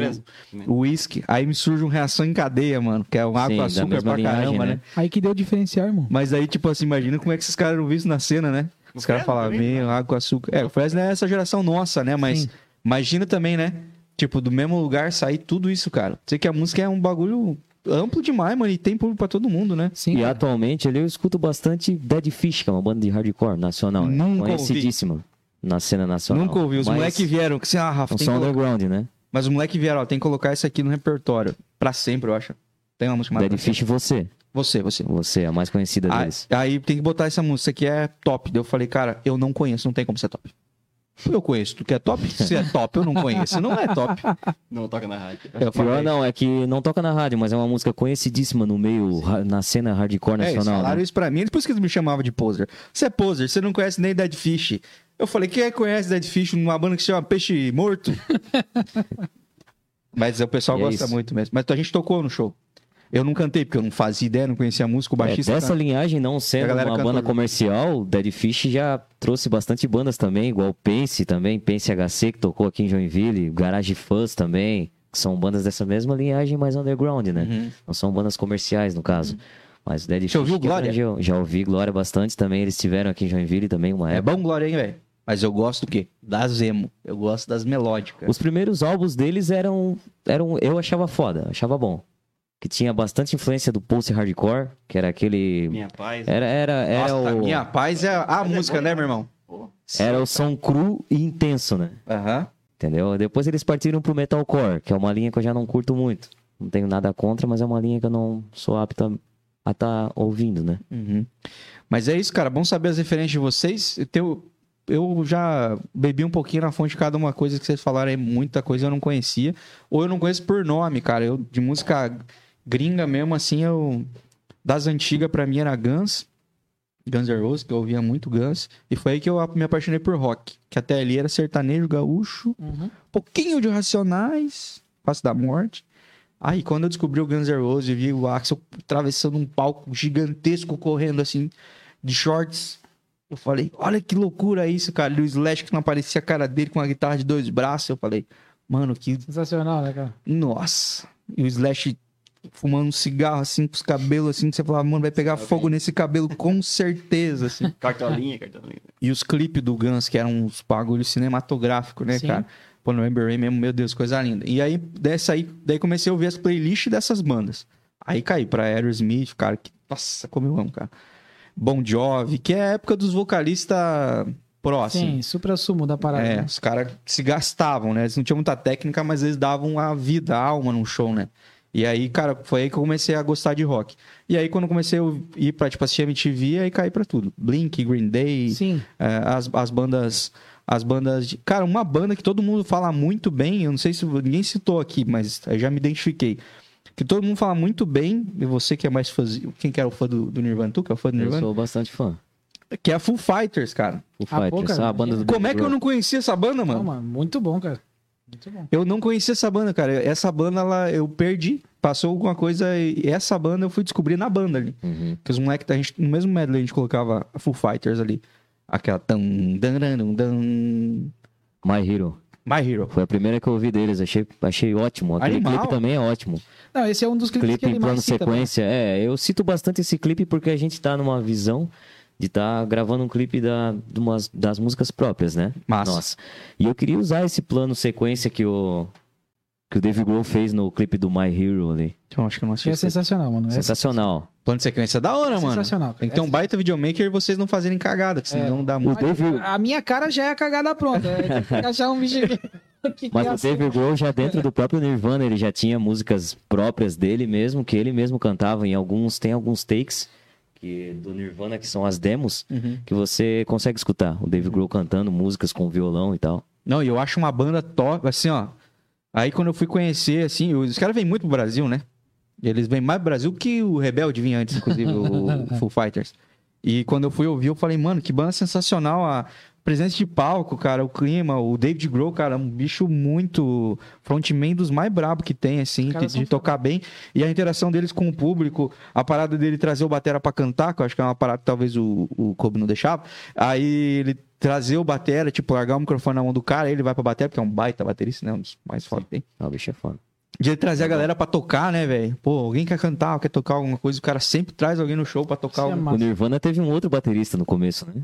o uísque. Aí me surge um reação em cadeia, mano, que é um água Sim, açúcar pra linhagem, caramba, né? né? Aí que deu diferencial, irmão. Mas aí, tipo assim, imagina como é que esses caras não viram isso na cena, né? Os caras falavam, meu, água, açúcar. É, o Fresno é essa geração nossa, né? Mas Sim. imagina também, né? Tipo, do mesmo lugar sair tudo isso, cara. Sei que a música é um bagulho amplo demais, mano, e tem público pra todo mundo, né? Sim, E cara. atualmente ali eu escuto bastante Dead Fish, que é uma banda de hardcore nacional. né? Nunca ouvi. Conhecidíssima na cena nacional. Nunca ouvi. Os Mas moleques vieram, que assim, ah, Rafa, Não que são colocar... underground, né? Mas os moleques vieram, ó, tem que colocar isso aqui no repertório. Pra sempre, eu acho. Tem uma música chamada Dead Fish você. Você, você. Você, a mais conhecida Aí, deles. aí tem que botar essa música que é top. Daí eu falei, cara, eu não conheço, não tem como ser top. Eu conheço, tu quer top? Se é top, eu não conheço. Não é top. Não toca na rádio. Eu Pior falei, não, é que não toca na rádio, mas é uma música conhecidíssima no meio, na cena hardcore É, eles nacional. falaram né? isso pra mim, depois que eles me chamavam de poser. Você é poser, você não conhece nem Dead Fish. Eu falei, quem é que conhece Dead Fish numa banda que se chama Peixe Morto? Mas o pessoal E é gosta isso. muito mesmo. Mas a gente tocou no show. Eu não cantei, porque eu não fazia ideia, não conhecia a música, o É, baixista. dessa canta. linhagem, não sendo uma cantou banda comercial, Dead Fish já trouxe bastante bandas também, igual Pense também, Pense HC, que tocou aqui em Joinville, Garage Fuzz também, que são bandas dessa mesma linhagem, mais underground, né? Uhum. Não são bandas comerciais, no caso. Mas Dead Você Fish ouviu Glória? abrangeu. Já ouvi Glória bastante também, eles estiveram aqui em Joinville também uma É época. bom Glória, hein, velho? Mas eu gosto do quê? Das emo. Eu gosto das melódicas. Os primeiros álbuns deles eram, eram. Eu achava foda, achava bom. Que tinha bastante influência do post hardcore, que era aquele. Minha paz. Era, era, era Nossa, o. Minha Paz é a música, né, meu irmão? Pô, Era o som cru e intenso, né? Aham. Entendeu? Depois eles partiram pro metalcore, que é uma linha que eu já não curto muito. Não tenho nada contra, mas é uma linha que eu não sou apto a estar ouvindo, né? Uhum. Mas é isso, cara. Bom saber as referências de vocês. Eu, eu já bebi um pouquinho na fonte de cada uma coisa que vocês falaram aí. Muita coisa eu não conhecia. Ou eu não conheço por nome, cara. Eu, de música gringa mesmo, assim, eu. Das antigas, pra mim, era Guns. Guns N' Roses, que eu ouvia muito Guns. E foi aí que eu me apaixonei por rock. Que até ali era sertanejo, gaúcho, Uhum. pouquinho de Racionais, Passo da Morte. Aí, quando eu descobri o Guns N' Roses e vi o Axel atravessando um palco gigantesco, correndo assim, de shorts, eu falei, olha que loucura isso, cara. E o Slash que não aparecia a cara dele com uma guitarra de dois braços. Eu falei, mano, que Sensacional, né, cara? nossa. E o Slash fumando um cigarro, assim, com os cabelos, assim, que você falava, mano, vai pegar fogo nesse cabelo, com certeza, assim. Cartolinha, cartolinha. E os clipes do Guns, que eram uns bagulhos cinematográficos, né, Sim. cara? Pô, November Rain mesmo, meu Deus, coisa linda. E aí, dessa aí, daí comecei a ouvir as playlists dessas bandas. Aí caí pra Aerosmith, cara, que, nossa, como eu amo, cara. Bon Jovi, que é a época dos vocalistas próximos. Sim, supra sumo da parada. É, né? os caras se gastavam, né? Eles não tinham muita técnica, mas eles davam a vida, a alma num show, né? E aí, cara, foi aí que eu comecei a gostar de rock. E aí, quando eu comecei a ir pra, tipo, assistir MTV, aí caí pra tudo. Blink, Green Day, Sim. é, as, as bandas... As bandas... De... Cara, uma banda que todo mundo fala muito bem, eu não sei se ninguém citou aqui, mas eu já me identifiquei. Que todo mundo fala muito bem, e você que é mais fã... Quem que era o fã do, do Nirvana? Tu que é o fã do Eu Nirvana? sou bastante fã. Que é a Full Fighters, cara. O Ah, Fighters, cara, a banda do Como é que eu não conhecia essa banda, mano? Não, mano, muito bom, cara. Muito bom. Eu não conhecia essa banda, cara. Essa banda, ela, eu perdi. Passou alguma coisa e essa banda eu fui descobrir na banda ali. Uhum. Porque os moleques, a gente, no mesmo medley a gente colocava a Full Fighters ali. Aquela... Tan, dan, dan, dan. My Hero. My Hero. Foi a primeira que eu ouvi deles, achei, achei ótimo. Aquele Animal. clipe também é ótimo. Não, esse é um dos clipes Clipe que ele em plano cita, sequência. É, eu cito bastante esse clipe porque a gente tá numa visão de estar gravando um clipe da, de umas, das músicas próprias, né? Massa. Nossa. E eu queria usar esse plano sequência que o, que o Dave Grohl fez no clipe do My Hero ali. Então, acho que eu não Que é assisti. sensacional, mano. É Sensacional. Plano de sequência é da hora, mano. sensacional. Tem que ter um baita videomaker e vocês não fazerem cagada, que senão dá O muito. Dave, A minha cara já é a cagada pronta. É, tem que achar um que, que Mas o. Dave Grohl já dentro do próprio Nirvana, ele já tinha músicas próprias dele mesmo, que ele mesmo cantava em alguns, tem alguns takes que do Nirvana que são as demos, Uhum. que você consegue escutar o Dave Grohl cantando músicas com violão e tal. Não, e eu acho uma banda top, assim, ó. Aí quando eu fui conhecer, assim, os caras vêm muito pro Brasil, né? Eles vêm mais pro Brasil que o Rebelde vinha antes, inclusive, o Full Fighters. E quando eu fui ouvir, eu falei, mano, que banda sensacional. A presença de palco, cara, o clima, o David Grohl, cara, um bicho muito frontman dos mais brabo que tem, assim, de, de tocar bem. E a interação deles com o público, a parada dele trazer o batera pra cantar, que eu acho que é uma parada que talvez o, o Kobe não deixava. Aí ele trazer o batera, tipo, largar o microfone na mão do cara, aí ele vai pra batera, porque é um baita baterista, né? Um dos mais foda que tem. Ah, o bicho é foda. De ele trazer a galera pra tocar, né, velho? Pô, alguém quer cantar, quer tocar alguma coisa, o cara sempre traz alguém no show pra tocar Isso é alguma massa. O Nirvana teve um outro baterista no começo, né?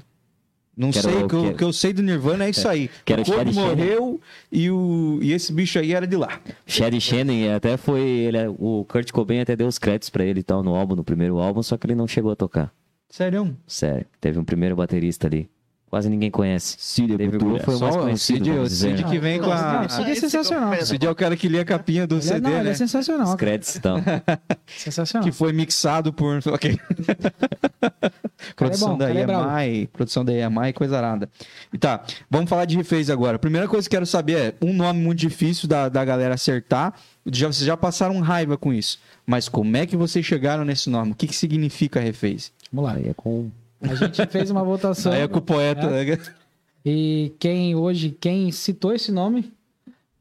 Não Que era sei, o que, eu- que- eu sei do Nirvana é isso aí. que era o Shannon. morreu e, o, e esse bicho aí era de lá. Chad Shannon até foi. Ele, é- o Kurt Cobain até deu os créditos pra ele e tal no álbum, no primeiro álbum, só que ele não chegou a tocar. Sério? Sério. Teve um primeiro baterista ali. Quase ninguém conhece. Cid Grohl foi o mais Só o conhecido, Cid, o Cid né? que vem com a... Esse aqui é sensacional. O Cid é o cara que lia a capinha do Ele é, CD, não, ele né? é sensacional. Os créditos e tal. Sensacional. Que foi mixado por... Ok. produção bom, da é. EMI, produção da EMI, coisa arada. E tá, vamos falar de refez agora. Primeira coisa que eu quero saber é um nome muito difícil da, da galera acertar. Já, vocês já passaram raiva com isso. Mas como é que vocês chegaram nesse nome? O que, que significa refez? Vamos lá. Aí é com. A gente fez uma votação. Aí é com o poeta. né? E quem hoje, quem citou esse nome,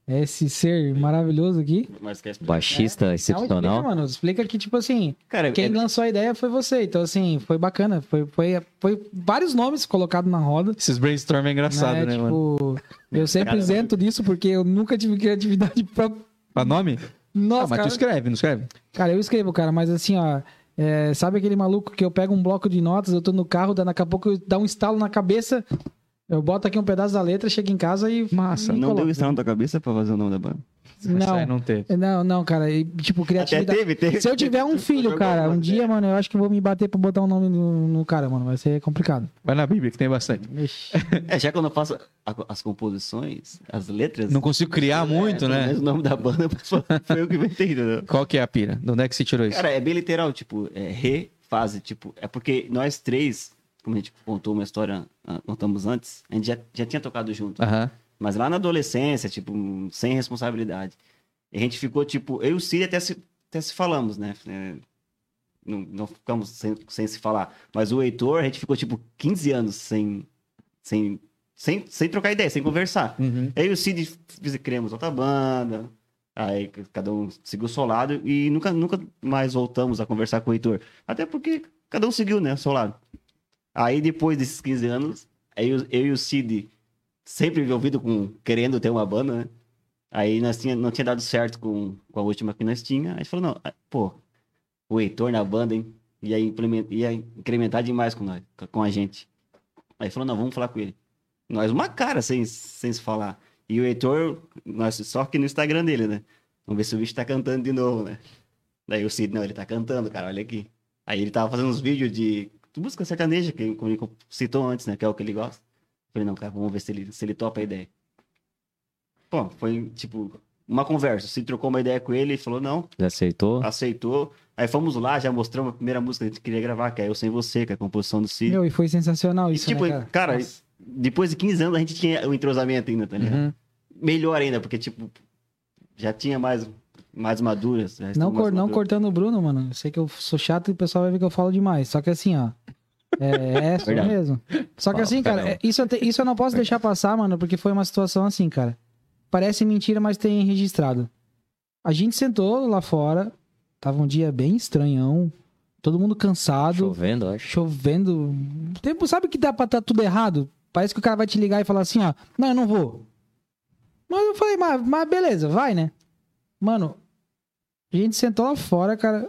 é esse ser maravilhoso aqui. Mas quer explicar? Baixista Não, explica, excepcional. mano. Explica que, tipo assim, Cara, quem é- lançou a ideia foi você. Então, assim, foi bacana. Foi, foi, foi vários nomes colocados na roda. Esses brainstorm é engraçado, né, mano? tipo, eu sempre isento disso porque eu nunca tive criatividade pra. Pra nome? Nossa, ah, mas cara. tu escreve, não escreve? Cara, eu escrevo, cara, mas assim, ó. É, sabe aquele maluco que eu pego um bloco de notas, eu tô no carro, daqui a pouco eu dá um estalo na cabeça, eu boto aqui um pedaço da letra, chego em casa e. Massa. e Não coloco. deu isso na tua cabeça pra fazer o nome da banda? Não, não teve. não, não, cara. e, tipo, criatividade. teve, teve. Se eu tiver um filho, cara, um dia, mano, eu acho que vou me bater pra botar um nome no, no cara, mano. Vai ser complicado. Vai na Bíblia, que tem bastante. É, já quando eu faço a- as composições, as letras. Não consigo criar muito, é, né? menos O nome da banda foi eu que inventei, entendeu? Qual que é a pira? De onde é que você tirou isso? Cara, é bem literal, tipo, é refase, tipo, é porque nós três, como a gente contou uma história, ah, contamos antes, a gente já, já tinha tocado junto. Aham. Mas lá na adolescência, tipo, sem responsabilidade. E a gente ficou, tipo, eu e o Cid até se até se falamos, né? É, não, não ficamos sem, sem se falar. Mas o Heitor, a gente ficou tipo 15 anos sem, sem, sem, sem trocar ideia, sem conversar. Uhum. Aí o Cid criamos outra banda. Aí cada um seguiu o seu lado e nunca, nunca mais voltamos a conversar com o Heitor. Até porque cada um seguiu, né, o seu lado. Aí depois desses 15 anos, eu, eu e o Cid sempre envolvido com querendo ter uma banda, né? Aí nós tinha, não tinha dado certo com, com a última que nós tinha. Aí a gente falou, não, ah, pô, o Heitor na banda, hein? Ia, ia incrementar demais com nós, com a gente. Aí falou, não, vamos falar com ele. Nós uma cara sem, sem se falar. E o Heitor, nós, só que no Instagram dele, né? Vamos ver se o bicho tá cantando de novo, né? Daí o Cid, não, ele tá cantando, cara, olha aqui. Aí ele tava fazendo uns vídeos de música sertaneja, que ele citou antes, né? Que é o que ele gosta. Falei, não, cara, vamos ver se ele, se ele topa a ideia. Pô, foi tipo uma conversa. Se trocou uma ideia com ele e falou, não, Já aceitou? aceitou. Aí fomos lá, já mostramos a primeira música que a gente queria gravar, que é Eu Sem Você, que é a composição do Cid. Meu, e foi sensacional E, isso, tipo, né, cara? cara, depois de 15 anos a gente tinha o entrosamento ainda, tá ligado? Uhum. Melhor ainda, porque, tipo, já tinha mais, mais maduras. Não, estavam mais cor, não maduras. cortando o Bruno, mano. Eu sei que eu sou chato e o pessoal vai ver que eu falo demais. Só que assim, ó. É, é Verdade. mesmo. Só que assim, cara, é- isso, isso eu não posso deixar passar, mano, porque foi uma situação assim, cara. Parece mentira, mas tem registrado. A gente sentou lá fora, tava um dia bem estranhão, todo mundo cansado, Chovendo, acho. chovendo. Tempo, sabe que dá pra estar tudo errado? Parece que o cara vai te ligar e falar assim, ó, não, eu não vou. Mas eu falei, mas, mas beleza, vai, né? Mano, a gente sentou lá fora, cara,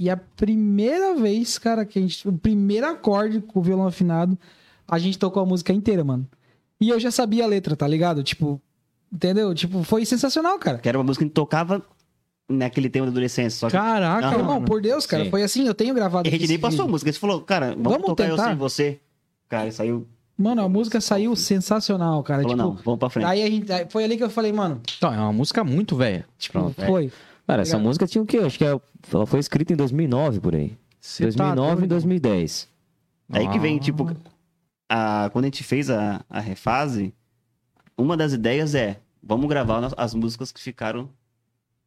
e a primeira vez, cara, que a gente. O primeiro acorde com o violão afinado, a gente tocou a música inteira, mano. E eu já sabia a letra, tá ligado? Tipo, entendeu? Tipo, foi sensacional, cara. Que era uma música que a gente tocava naquele tempo da adolescência. Só que Caraca, Ah, Irmão, por Deus, cara, Sim. foi assim, eu tenho gravado. a gente nem passou a música. A gente falou, cara, vamos, Vamos tocar Eu tentar? Sem Você. Cara, saiu. Mano, a música saiu sensacional, cara. Falou, tipo, não, vamos pra frente. Aí a gente, aí foi ali que eu falei, mano, Então, é uma música muito velha. tipo, Pronto, é. Cara, essa Obrigado. música tinha o quê? Acho que é- ela foi escrita em 2009, por aí. Cê tá 2009 e doido. 2010. Aí que vem, Ah. tipo, a, quando a gente fez a, a refase, uma das ideias é, vamos gravar as músicas que ficaram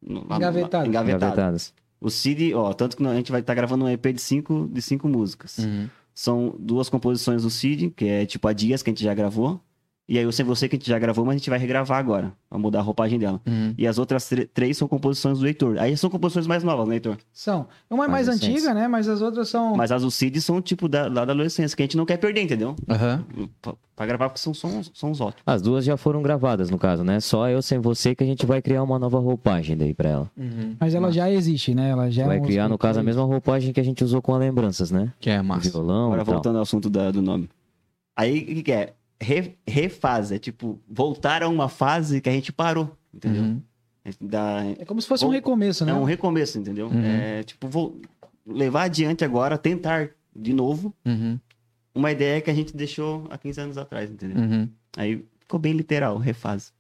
no- lá- Engavetadas. engavetadas. Engavetadas. O Cid, ó, tanto que a gente vai estar gravando um EP de cinco, de cinco músicas. Uhum. São duas composições do Cid, que é tipo a Dias, que a gente já gravou. E aí o Sem Você, que a gente já gravou, mas a gente vai regravar agora. Vai mudar a roupagem dela. Uhum. E as outras três são composições do Heitor. Aí são composições mais novas, né, Heitor? São. Uma é mais Mais antiga, né? Mas as outras são. Mas as do Cid são tipo da, lá da adolescência, que a gente não quer perder, entendeu? Aham. Pra, pra gravar, porque são sons, sons ótimos. As duas já foram gravadas, no caso, né? Só eu sem você que a gente vai criar uma nova roupagem daí pra ela. Uhum. Mas ela já existe, né? Ela já é vai criar, no caso, a mesma roupagem que a gente usou com a lembranças, né? Que é O massa. violão Agora e tal. voltando ao assunto da- do nome. Aí, o que, que é? Re- refase, é tipo, voltar a uma fase que a gente parou, entendeu? Uhum. Da, É como se fosse um recomeço, né? É um recomeço, entendeu? Uhum. É tipo, vou levar adiante agora, tentar de novo Uhum. uma ideia que a gente deixou há 15 anos atrás, entendeu? Uhum. Aí ficou bem literal, refase.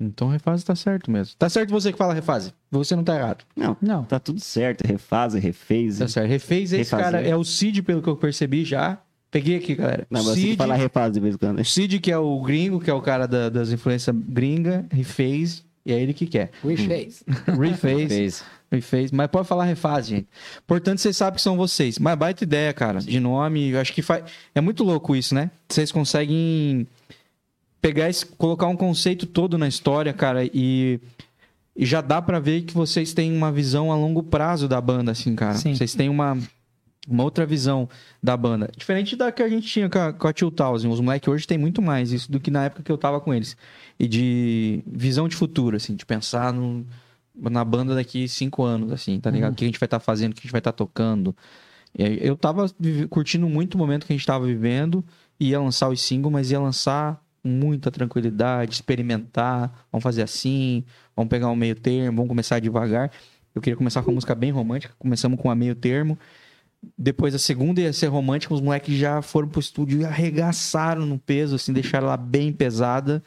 Então refase tá certo mesmo. Tá certo você que fala refase. Você não tá errado. Não, Não. tá tudo certo, refase, refez. Tá certo. Refez esse Refazer. cara. É o Cid, pelo que eu percebi já. Peguei aqui, galera. Não, mas tem que falar refase de vez em quando. né? o Cid, que é o gringo, que é o cara da- das influências gringa, refez. E é ele que quer. Refez. Fez. Refez. Mas pode falar refaz, gente. Portanto, vocês sabem que são vocês. Mas baita ideia, cara. De nome. Eu acho que faz. É muito louco isso, né? Vocês conseguem pegar esse. colocar um conceito todo na história, cara, e. E já dá pra ver que vocês têm uma visão a longo prazo da banda, assim, cara. Sim. Vocês têm uma, uma outra visão da banda. Diferente da que a gente tinha com a, com a Tio Thousand. Os moleques hoje têm muito mais isso do que na época que eu tava com eles. E de visão de futuro, assim, de pensar no, na banda daqui cinco anos, assim, tá ligado? O que a gente vai estar fazendo, o que a gente vai estar tocando. E aí, eu tava curtindo muito o momento que a gente tava vivendo. Ia lançar os singles, mas ia lançar com muita tranquilidade, experimentar. Vamos fazer assim, vamos pegar um meio termo, vamos começar devagar. Eu queria começar com uma música bem romântica. Começamos com a meio termo. Depois a segunda ia ser romântica, os moleques já foram pro estúdio e arregaçaram no peso, assim, deixaram ela bem pesada.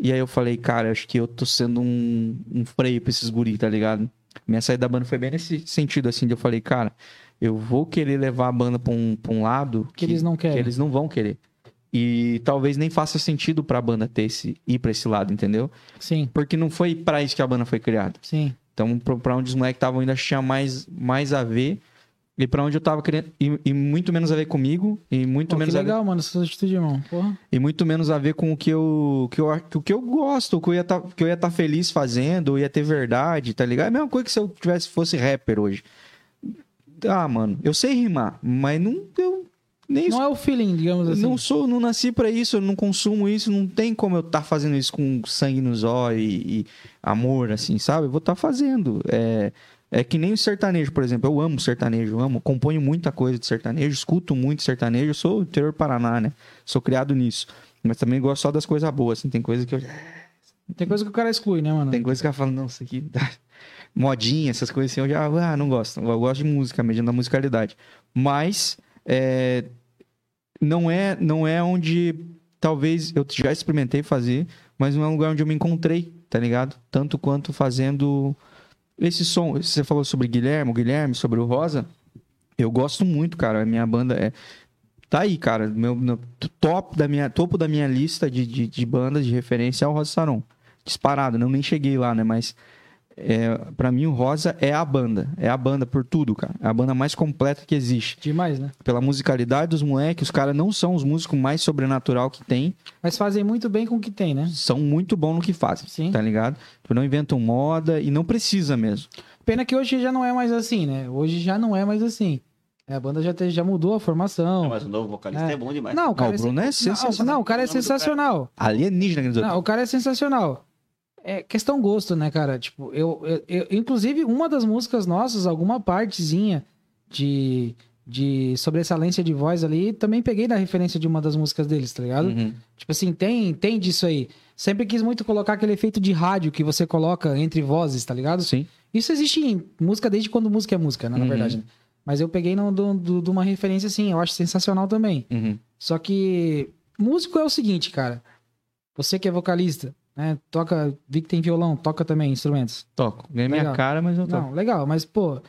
E aí eu falei, cara, acho que eu tô sendo um, um freio pra esses guri, tá ligado? Minha saída da banda foi bem nesse sentido, assim, de eu falei, cara, eu vou querer levar a banda pra um, pra um lado Que eles não querem. que eles não vão querer. E talvez nem faça sentido pra banda ter esse, ir pra esse lado, entendeu? Sim, Porque não foi pra isso que a banda foi criada. sim. Então, pra onde os moleques estavam que tinha mais, mais a ver. E pra onde eu tava querendo. E, e muito menos a ver comigo. E muito Pô, que menos a ver legal, mano, essa atitude, irmão. Porra. e muito menos a ver com o que eu, que eu, o que eu gosto, o que eu ia tá, que eu estar feliz fazendo, ou ia ter verdade, tá ligado? É a mesma coisa que se eu tivesse fosse rapper hoje. Ah, mano, eu sei rimar, mas não eu nem Não é o feeling, digamos assim. não sou, não nasci pra isso, eu não consumo isso, não tem como eu estar fazendo isso com sangue nos olhos e, e amor, assim, sabe? Eu vou estar fazendo. É, é que nem o sertanejo, por exemplo. Eu amo sertanejo, eu amo, componho muita coisa de sertanejo, escuto muito sertanejo. Eu sou interior Paraná, né? Sou criado nisso. Mas também gosto só das coisas boas, assim. Tem coisa que eu. Tem coisa que o cara exclui, né, mano? Tem coisa que eu falo, não, isso aqui. dá- Modinha, essas coisas assim, eu já ah, não gosto. Eu gosto de música, mesmo da musicalidade. Mas é, não é não é onde talvez eu já experimentei fazer, mas não é um lugar onde eu me encontrei, tá ligado? Tanto quanto fazendo esse som. Você falou sobre Guilherme, o Guilherme, sobre o Rosa. Eu gosto muito, cara. A minha banda é. Tá aí, cara. Meu, meu top da minha, topo da minha lista de, de, de bandas de referência é o Rosa Saron. Disparado, não nem cheguei lá, né? Mas é, para mim o Rosa é a banda. É a banda por tudo, cara. É a banda mais completa que existe. Demais, né? Pela musicalidade dos moleques, os caras não são os músicos mais sobrenatural que tem. Mas fazem muito bem com o que tem, né? São muito bons no que fazem, Sim. tá ligado? Tipo, não inventam moda e não precisa mesmo. Pena que hoje já não é mais assim, né? Hoje já não é mais assim. É, a banda já, te- já mudou a formação. Não, mas o novo vocalista É. é, bom demais. Não, o cara o Bruno é não, sensacional. Não, o cara é cara- sensacional. Alienígena. Não, o cara é sensacional. É questão gosto, né, cara? Tipo, eu, eu, eu- inclusive, uma das músicas nossas, alguma partezinha de, de sobressalência de voz ali, também peguei da referência de uma das músicas deles, tá ligado? Uhum. Tipo assim, tem, tem disso aí. Sempre quis muito colocar aquele efeito de rádio que você coloca entre vozes, tá ligado? Sim. Isso existe em música desde quando música é música, né, na Uhum. verdade. né? Mas eu peguei de uma referência assim, eu acho sensacional também. Uhum. Só que músico é o seguinte, cara. Você que é vocalista, né? Toca, vi que tem violão, toca também instrumentos. Toco. Ganhei minha Legal. cara, mas eu toco. Não, legal, mas pô,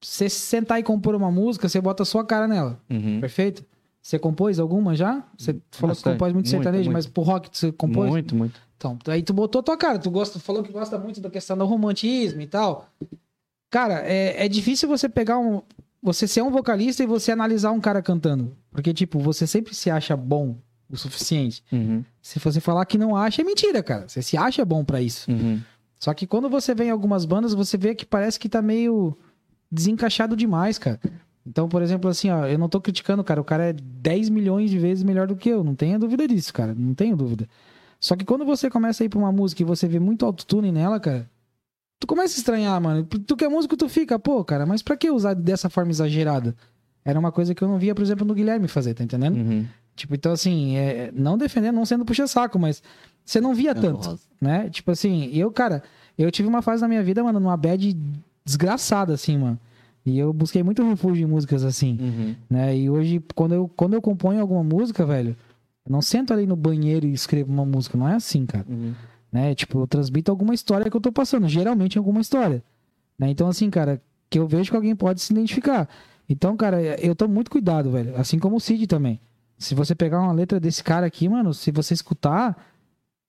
você sentar e compor uma música, você bota a sua cara nela, Uhum. perfeito? Você compôs alguma já? Você falou que Bastante. compôs muito Muito, sertanejo, muito. mas pro rock você compôs? Muito, muito. Então, aí tu botou a tua cara, tu gosta, falou que gosta muito da questão do romantismo e tal. Cara, é, é difícil você pegar um. Você ser um vocalista e você analisar um cara cantando. Porque, tipo, você sempre se acha bom o suficiente. Uhum. Se você falar que não acha, é mentira, cara. Você se acha bom pra isso. Uhum. Só que quando você vê em algumas bandas, você vê que parece que tá meio desencaixado demais, cara. Então, por exemplo, assim, ó, eu não tô criticando, cara. O cara é 10 milhões de vezes melhor do que eu. Não tenha dúvida disso, cara. Não tenho dúvida. Só que quando você começa a ir pra uma música e você vê muito autotune nela, cara, tu começa a estranhar, mano. Tu que é músico, tu fica, pô, cara, mas pra que usar dessa forma exagerada? Era uma coisa que eu não via, por exemplo, no Guilherme fazer, tá entendendo? Uhum. Tipo, então assim, é, não defendendo, não sendo puxa-saco, mas você não via tanto né? Tipo assim, eu, cara, eu tive uma fase na minha vida, mano, numa bad desgraçada, assim, mano. E eu busquei muito refúgio em músicas assim, Uhum. né? E hoje, quando eu, quando eu componho alguma música, velho, eu não sento ali no banheiro e escrevo uma música, não é assim, cara. Uhum. Né? Tipo, eu transmito alguma história que eu tô passando, geralmente alguma história. Né? Então, assim, cara, que eu vejo que alguém pode se identificar. Então, cara, eu tomo muito cuidado, velho. Assim como o Cid também. Se você pegar uma letra desse cara aqui, mano, se você escutar,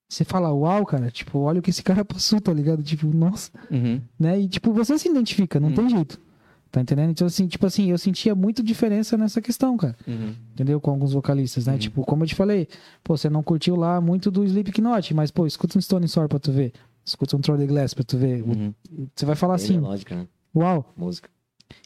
você fala, uau, cara, tipo, olha o que esse cara passou, tá ligado? Tipo, nossa, Uhum. né? E, tipo, você se identifica, não Hum. tem jeito. Tá entendendo? Então, assim, tipo assim, eu sentia muito diferença nessa questão, cara. Uhum. Entendeu? Com alguns vocalistas, né? Uhum. Tipo, como eu te falei, pô, você não curtiu lá muito do Slipknot, mas, pô, escuta um Stone Sour pra tu ver. Escuta um Troll the Glass pra tu ver. Uhum. Você vai falar é assim, lógica, né? uau. Música.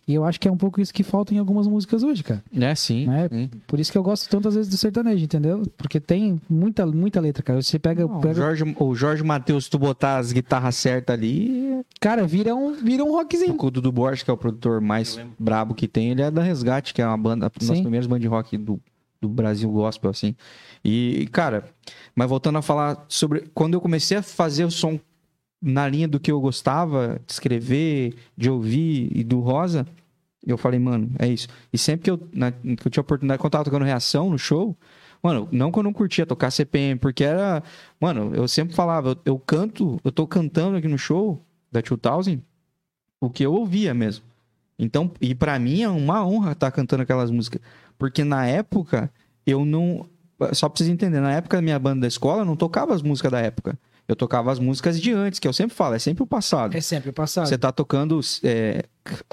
E eu acho que é um pouco isso que falta em algumas músicas hoje, cara. É, sim. Né? Sim. Por isso que eu gosto tantas vezes do sertanejo, entendeu? Porque tem muita, muita letra, cara. Você pega, Não, o pega Jorge, o Jorge Matheus, se tu botar as guitarras certas ali, cara, vira um, vira um rockzinho. o Dudu Borges, que é o produtor mais brabo que tem, ele é da Resgate, que é uma banda, uma das primeiras bandas de rock do, do Brasil gospel, assim. E, cara, mas voltando a falar sobre. Quando eu comecei a fazer o som na linha do que eu gostava de escrever, de ouvir e do Rosa, eu falei, mano, é isso. E sempre que eu, na- que eu tinha oportunidade, quando eu tava tocando reação no show, mano, não que eu não curtia tocar CPM, porque era. Mano, eu sempre falava, eu, eu canto, eu tô cantando aqui no show da 2000 o que eu ouvia mesmo. Então, e pra mim é uma honra estar cantando aquelas músicas. Porque na época, eu não. Só pra vocês entenderem, na época da minha banda da escola, eu não tocava as músicas da época. Eu tocava as músicas de antes, que eu sempre falo, é sempre o passado. É sempre o passado. Você tá tocando é,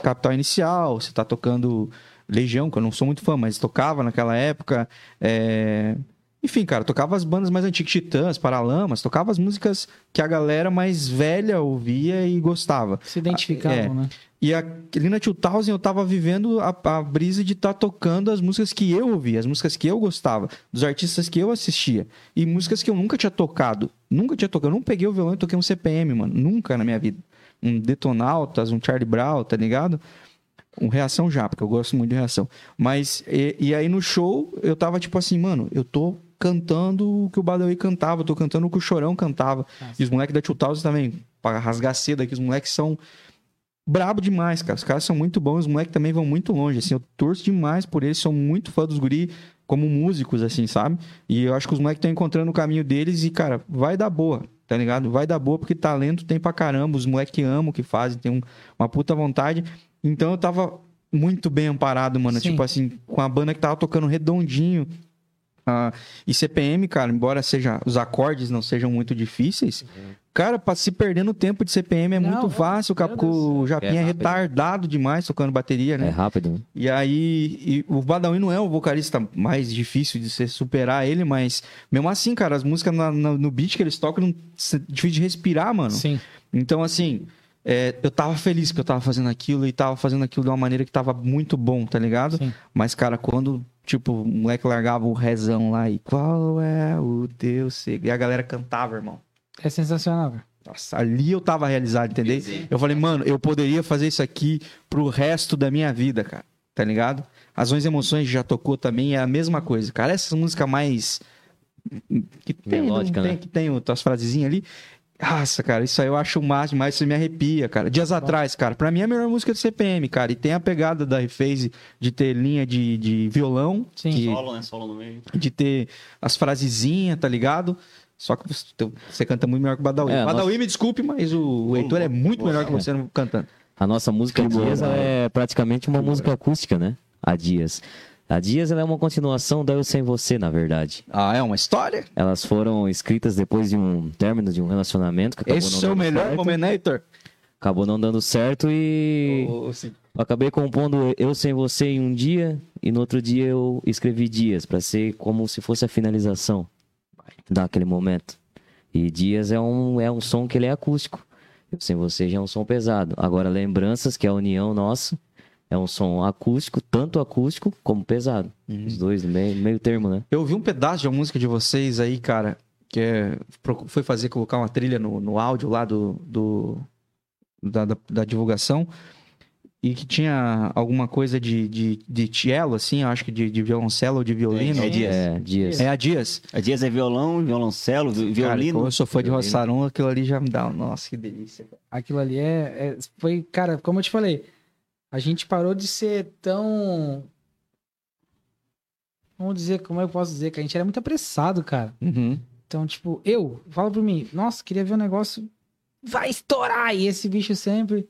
Capital Inicial, você tá tocando Legião, que eu não sou muito fã, mas tocava naquela época. é, Enfim, cara, tocava as bandas mais antigas, Titãs, Paralamas, tocava as músicas que a galera mais velha ouvia e gostava. Se identificavam, É. né? E a- ali na 2000 eu tava vivendo a, a brisa de estar tocando as músicas que eu ouvia, as músicas que eu gostava, dos artistas que eu assistia. E músicas que eu nunca tinha tocado. Nunca tinha tocado. Eu não peguei o violão e toquei um CPM, mano. Nunca na minha vida. Um Detonautas, um Charlie Brown, tá ligado? Um Reação já, porque eu gosto muito de Reação. Mas, e, e aí no show, eu tava tipo assim, mano, eu tô cantando o que o Badawi cantava, tô cantando o que o Chorão cantava. E os moleques da 2000 também, pra rasgar cedo aqui, os moleques são brabo demais, cara. Os caras são muito bons, os moleques também vão muito longe, assim. Eu torço demais por eles, sou muito fã dos guri como músicos, assim, sabe? E eu acho que os moleques estão encontrando o caminho deles e, cara, vai dar boa, tá ligado? Vai dar boa porque talento tem pra caramba, os moleques que amam o que fazem, tem um- uma puta vontade. Então eu tava muito bem amparado, mano. Sim. Tipo assim, com a banda que tava tocando redondinho. Ah, e CPM, cara, embora seja os acordes não sejam muito difíceis, cara, pra se perder no tempo de CPM é Não, muito é- fácil, porque Deus o Japinha é, É retardado demais tocando bateria, É né? rápido. né? E aí, e o Badawi não é o vocalista mais difícil de você superar ele, mas mesmo assim, cara, as músicas na- na- no beat que eles tocam, não, é difícil de respirar, mano. Sim. Então, assim, é, eu tava feliz que eu tava fazendo aquilo e tava fazendo aquilo de uma maneira que tava muito bom, tá ligado? Sim. Mas, cara, quando, tipo, o moleque largava o rezão lá e qual é o segredo? E a galera cantava, irmão. É sensacional, cara. Nossa, ali eu tava realizado, entendeu? Eu falei, mano, eu poderia fazer isso aqui pro resto da minha vida, cara. Tá ligado? Razões e Emoções já tocou também, é a mesma coisa, cara. Essa música mais. Que tem, Melódica, tem, né? que tem as frasezinhas ali. Nossa, cara, isso aí eu acho o máximo, mas isso me arrepia, cara. Dias atrás, cara, pra mim é a melhor música do CPM, cara. E tem a pegada da Rephase de ter linha de, de violão, Sim. que- Solo, né? Solo no meio. de ter as frasezinhas, tá ligado? Só que você, você canta muito melhor que o Badawi. É, Badawi, me desculpe, mas o, o Heitor é muito boa, melhor que boa. você no- cantando. A nossa música Dias é praticamente uma música acústica, né? A Dias. A Dias é uma continuação da Eu Sem Você, na verdade. Ah, é uma história? Elas foram escritas depois de um término de um relacionamento que Esse é o melhor certo. né? Acabou não dando certo e eu acabei compondo Eu Sem Você em um dia e no outro dia eu escrevi Dias pra ser como se fosse a finalização daquele momento. E Dias é um, é um som que ele é acústico. Eu Sem Você já é um som pesado. Agora Lembranças, que é a união nossa, é um som acústico, tanto acústico como pesado. Os dois no meio, meio termo, né? Eu ouvi um pedaço de uma música de vocês aí, cara, que é, foi fazer colocar uma trilha no, no áudio lá do, do da, da, da divulgação e que tinha alguma coisa de, de, de cello, assim, eu acho que de, de violoncelo ou de violino. É, é Dias. É, Dias. É a Dias. A Dias é violão, violoncelo, vi- Cara, violino. como eu sou fã de. Rossaron, aquilo ali já me dá. um- Nossa, que delícia. cara. Aquilo ali é, é- Foi, cara, como eu te falei, a gente parou de ser tão. Vamos dizer, como eu posso dizer, que a gente era muito apressado, cara. Uhum. Então, tipo, eu, fala pra mim, nossa, queria ver um negócio. Vai estourar! E esse bicho sempre.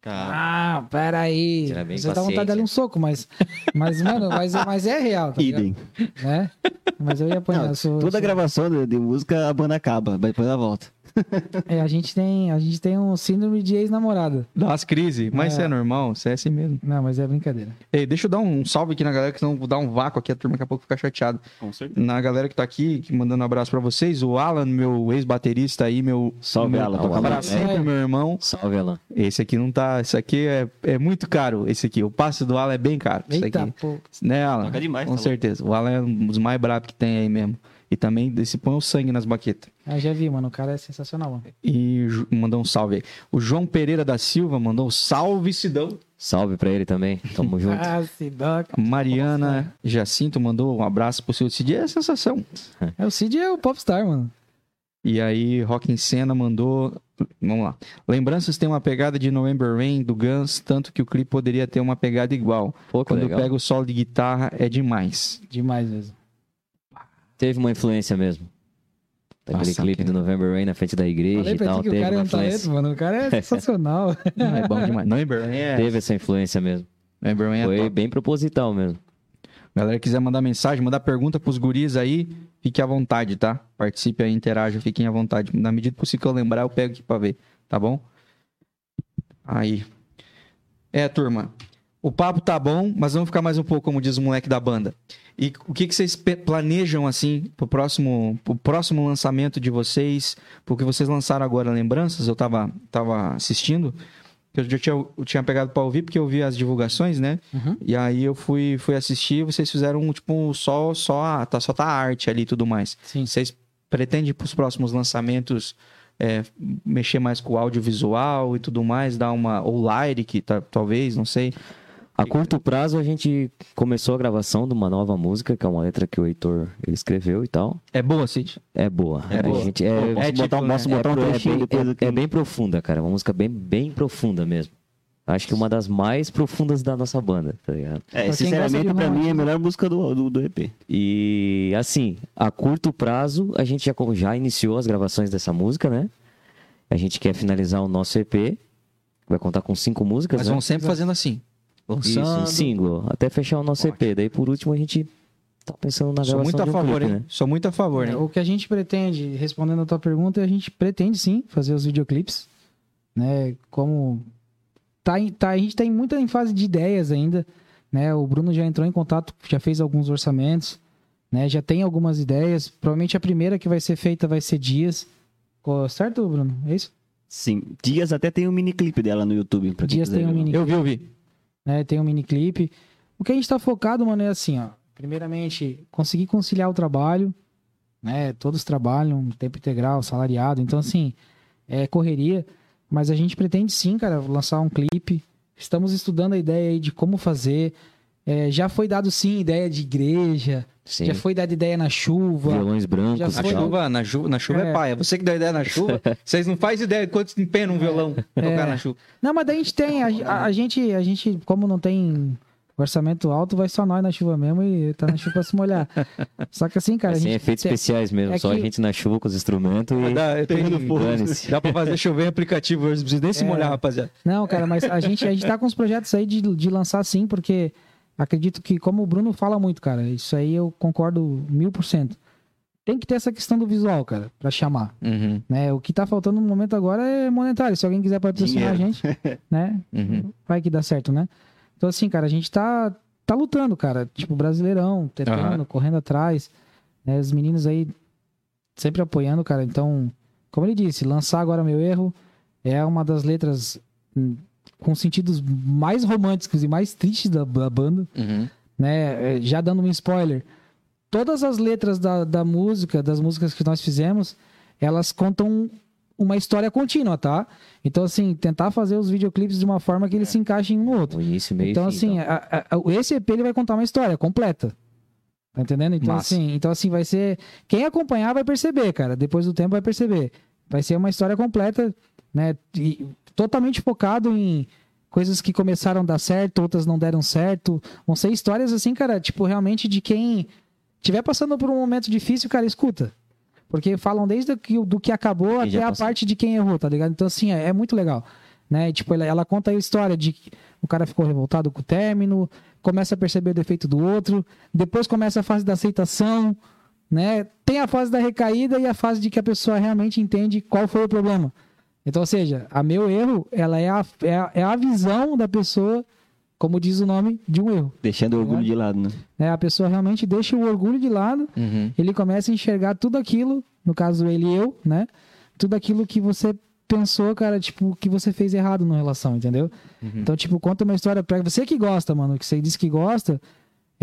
Cara, Ah, peraí. Você dá vontade de dar um soco, mas. Mas, mano, mas, mas é real, tá idem. Né? Mas eu ia apanhar. Não, eu sou- Toda sou- gravação de, de música, a banda acaba, depois ela volta. É, a gente tem, a gente tem um síndrome de ex-namorada. Dá umas crises, mas É. isso é normal, isso é assim mesmo. Não, mas é brincadeira. Ei, deixa eu dar um salve aqui na galera, que senão vou dar um vácuo aqui, a turma daqui a pouco fica chateada. Com certeza. Na galera que tá aqui, que mandando um abraço pra vocês, o Alan, meu ex-baterista aí, meu. Salve, meu, Alan, Um toca abraço sempre, meu irmão. Salve, Alan. Esse aqui não tá. Esse aqui é, é muito caro. Esse aqui. O passe do Alan é bem caro. Esse Eita, aqui. pô. Né, Alan? Toca demais, Com tá certeza. O Alan é um dos mais bravos que tem aí mesmo. E também esse põe o sangue nas baquetas. Eu já vi, mano. O cara é sensacional, mano. E mandou um salve aí. O João Pereira da Silva mandou um salve, Sidão. Salve pra ele também. Tamo junto. Ah. A Mariana Jacinto mandou um abraço pro seu Cid. É sensação. É, o Cid é o popstar, mano. E aí, Rock em Cena mandou. Vamos lá. Lembranças tem uma pegada de November Rain do Guns, tanto que o clipe poderia ter uma pegada igual. Pô, Quando legal. pega o solo de guitarra é demais. Demais mesmo. Teve uma influência mesmo. Daquele Nossa, clipe que- do November Rain na frente da igreja Falei e tal. que o Teve cara é uma um talento, influência. mano. O cara é sensacional. Não, é bom demais. November Rain é. Teve essa influência mesmo. November Rain é Foi top. bem proposital mesmo. Galera quiser mandar mensagem, mandar pergunta pros guris aí, fique à vontade, tá? Participe aí, interaja, fiquem à vontade. Na medida possível que eu lembrar, eu pego aqui pra ver, tá bom? Aí. É, turma. O papo tá bom, mas vamos ficar mais um pouco, como diz o moleque da banda. E o que, que vocês planejam, assim, pro próximo, pro próximo lançamento de vocês? Porque vocês lançaram agora Lembranças, eu tava, tava assistindo. que Eu já tinha, eu tinha pegado pra ouvir, porque eu vi as divulgações, né? Uhum. E aí eu fui, fui assistir, vocês fizeram, tipo, só, só, a, tá, só tá a arte ali e tudo mais. Sim. Vocês pretendem para os próximos lançamentos é, mexer mais com o audiovisual e tudo mais, dar uma. Ou lyric, tá, talvez, não sei. A curto prazo, a gente começou a gravação de uma nova música, que é uma letra que o Heitor ele escreveu e tal. É boa, Cid? É boa. É a boa. Gente, é, Posso É botar, posso botar um é, trechinho bem, depois é- aqui? é bem profunda, cara. Uma música bem, bem profunda mesmo. Acho que uma das mais profundas da nossa banda, tá ligado? É, Pra sinceramente, pra mim é a melhor música do, do, do EP. E assim, a curto prazo, a gente já, já iniciou as gravações dessa música, né? A gente quer finalizar o nosso EP. Vai contar com cinco músicas, Mas né? vamos sempre fazendo assim. Isso, Lançando. em single, até fechar o nosso EP. Daí por último a gente tá pensando na Sou gravação muito a de um favor, clipe, hein? né? Sou muito a favor, hein? O que a gente pretende, respondendo a tua pergunta, a gente pretende sim fazer os videoclipes, né? Como tá, tá, a gente tá em muita em fase de ideias ainda, né? O Bruno já entrou em contato, já fez alguns orçamentos, né? Já tem algumas ideias. Provavelmente a primeira que vai ser feita vai ser Dias. Certo, Bruno? É isso? Sim. Dias até tem um mini clipe dela no YouTube. Dias tem um ver. mini Eu vi, eu vi. Né? Tem um mini clipe. O que a gente tá focado, mano, é assim, ó. Primeiramente, conseguir conciliar o trabalho, né? Todos trabalham tempo integral, salariado. Então, assim, é correria. Mas a gente pretende sim, cara, lançar um clipe. Estamos estudando a ideia aí de como fazer. É, já foi dado sim ideia de igreja. Sim. Já foi dada ideia na chuva. Violões brancos. Foi- chuva, na chuva, na chuva é. É. paia. Você que deu ideia na chuva, vocês não fazem ideia de quanto empenha um violão tocar na chuva. Não, mas daí a gente tem. A, a- a gente, a gente, como não tem orçamento alto, vai só nós na chuva mesmo e tá na chuva pra se molhar. Só que assim, cara, a Sem gente. efeitos tem- especiais mesmo, é só que- a gente na chuva com os instrumentos e Dá, tem, dá pra fazer chover em aplicativo, não precisa nem se É. molhar, rapaziada. Não, cara, mas a gente, a gente tá com os projetos aí de, de lançar sim, porque acredito que, como o Bruno fala muito, cara, isso aí eu concordo mil por cento. Tem que ter essa questão do visual, cara, pra chamar. Uhum, Né? O que tá faltando no momento agora é monetário. Se alguém quiser patrocinar a gente, né? uhum. Vai que dá certo, né? Então, assim, cara, a gente tá, tá lutando, cara. Tipo, brasileirão, tentando, Aham. correndo atrás. né? Os meninos aí sempre apoiando, cara. Então, como ele disse, lançar agora meu erro é uma das letras com sentidos mais românticos e mais tristes da, da banda, Uhum. né? É, Já dando um spoiler, todas as letras da, da música, das músicas que nós fizemos, elas contam uma história contínua, tá? Então, assim, tentar fazer os videoclipes de uma forma que eles se encaixem um no outro. o início, meio Então, assim, a- a- a- esse EP ele vai contar uma história completa. Tá entendendo? Então, Massa. assim, então, assim, vai ser. Quem acompanhar vai perceber, cara. Depois do tempo vai perceber. Vai ser uma história completa, né? E totalmente focado em coisas que começaram a dar certo, outras não deram certo. Vão ser histórias, assim, cara, tipo, realmente de quem tiver passando por um momento difícil, cara, escuta. Porque falam desde que, do que acabou até a parte de quem errou, tá ligado? Então, assim, é, é muito legal. Né? E, Tipo, ela, ela conta a história de que o cara ficou revoltado com o término, começa a perceber o defeito do outro, depois começa a fase da aceitação, né? Tem a fase da recaída e a fase de que a pessoa realmente entende qual foi o problema. Então, ou seja, a meu erro, ela é a, é a, é a visão da pessoa, como diz o nome, de um erro. Deixando o orgulho de lado, né? né? A pessoa realmente deixa o orgulho de lado Uhum. ele começa a enxergar tudo aquilo, no caso ele e eu, né? Tudo aquilo que você pensou, cara, tipo, que você fez errado na relação, entendeu? Então, tipo, conta uma história pra você que gosta, mano, que você disse que gosta,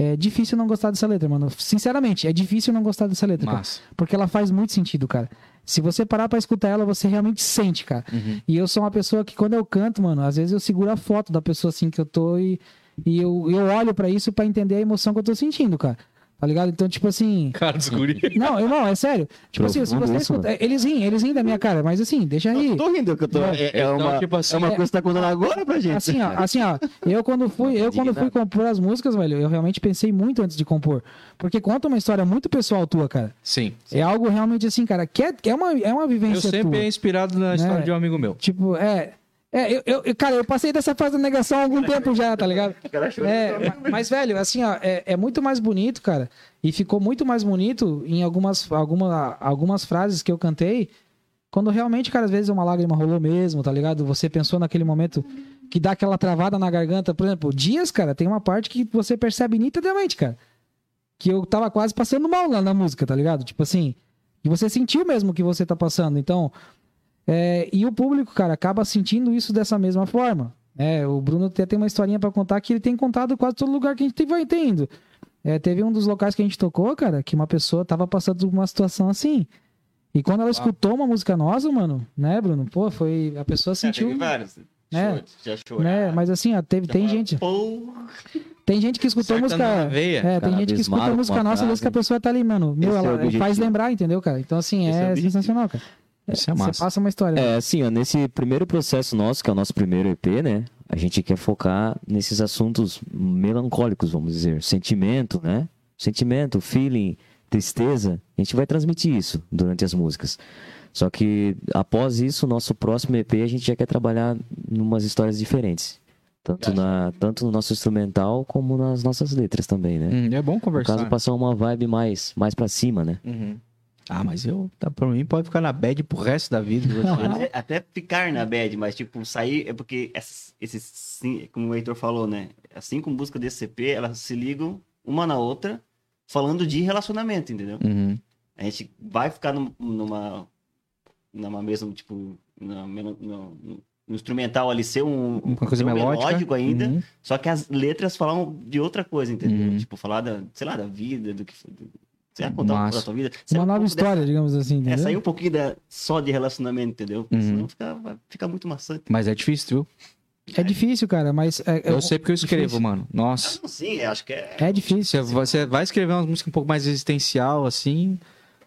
é difícil não gostar dessa letra, mano. Sinceramente, é difícil não gostar dessa letra, cara, porque ela faz muito sentido, cara. Se você parar pra escutar ela, você realmente sente, cara. Uhum. E eu sou uma pessoa que quando eu canto, mano, às vezes eu seguro a foto da pessoa assim que eu tô e, e eu, eu olho pra isso pra entender a emoção que eu tô sentindo, cara. Tá ligado? Então, tipo assim, Cara dos guri. não, irmão, é sério. Tipo assim, se você isso, escuta, eles riem, eles riem da minha cara, mas assim, deixa rir. Tô rindo que eu tô. É, é Então, uma, tipo assim, é uma é- coisa que você tá contando agora pra gente. Assim, ó, assim, ó, eu quando fui, eu quando fui compor as músicas, velho, eu realmente pensei muito antes de compor, porque conta uma história muito pessoal tua, cara. Sim. É algo realmente assim, cara, que é, que é uma é uma Eu vivência sempre tua. é inspirado na história Né? de um amigo meu. Tipo, é, É, eu, eu- cara, eu passei dessa fase da negação há algum tempo já, tá ligado? É, ma- mas, velho, assim, ó, é, é muito mais bonito, cara. E ficou muito mais bonito em algumas, alguma, algumas frases que eu cantei. Quando realmente, cara, às vezes uma lágrima rolou mesmo, tá ligado? Você pensou naquele momento que dá aquela travada na garganta. Por exemplo, Dias, cara, tem uma parte que você percebe nitidamente, cara. Que eu tava quase passando mal lá na música, tá ligado? Tipo assim. E você sentiu mesmo o que você tá passando. Então. É, e o público, cara, acaba sentindo isso dessa mesma forma. É, o Bruno até tem uma historinha pra contar que ele tem contado quase todo lugar que a gente vai tendo. É, teve um dos locais que a gente tocou, cara, que uma pessoa tava passando por uma situação assim. E quando ela escutou uma música nossa, mano, né, Bruno? Pô, foi. A pessoa sentiu. Teve vários. né? Já chorou. Né? Mas assim, ó, teve, tem gente. Tem gente que escutou Acertando música. veia. É, tem gente que escuta música a nossa, às vezes que a pessoa tá ali, mano. Meu, é o ela objetivo. faz lembrar, entendeu, cara? Então, assim, Esse é o é sensacional, cara. Isso é Você massa. passa uma história. É, assim, ó, nesse primeiro processo nosso, que é o nosso primeiro EP, né? A gente quer focar nesses assuntos melancólicos, vamos dizer. Sentimento, né? Sentimento, feeling, tristeza. A gente vai transmitir isso durante as músicas. Só que após isso, nosso próximo EP, a gente já quer trabalhar em umas histórias diferentes. Tanto, na, tanto no nosso instrumental como nas nossas letras também, né? Hum, é bom No conversar. caso, passar uma vibe mais, mais pra cima, né? Uhum. Ah, mas eu, tá, pra mim, pode ficar na bad pro resto da vida. até, até ficar na bad, mas tipo, sair é porque essas, esses, como o Heitor falou, né? As cinco músicas desse CP, elas se ligam uma na outra, falando de relacionamento, entendeu? Uhum. A gente vai ficar num- numa, numa mesma, tipo, no, instrumental ali ser um, Uma coisa um melódico ainda, Uhum. só que as letras falam de outra coisa, entendeu? Uhum. Tipo, falar da, sei lá, da vida, do que do, lá, contar um pouco da tua vida. Uma um nova pouco história, digamos assim, É, entendeu? sair um pouquinho da, só de relacionamento, entendeu? Porque Uhum. Senão fica, vai ficar muito maçante. Mas é difícil, viu? É difícil, cara, mas. É, é- Eu sei porque eu escrevo, difícil. mano. Nossa. Sim, eu acho que é. É difícil. Você, você vai escrever uma música um pouco mais existencial, assim,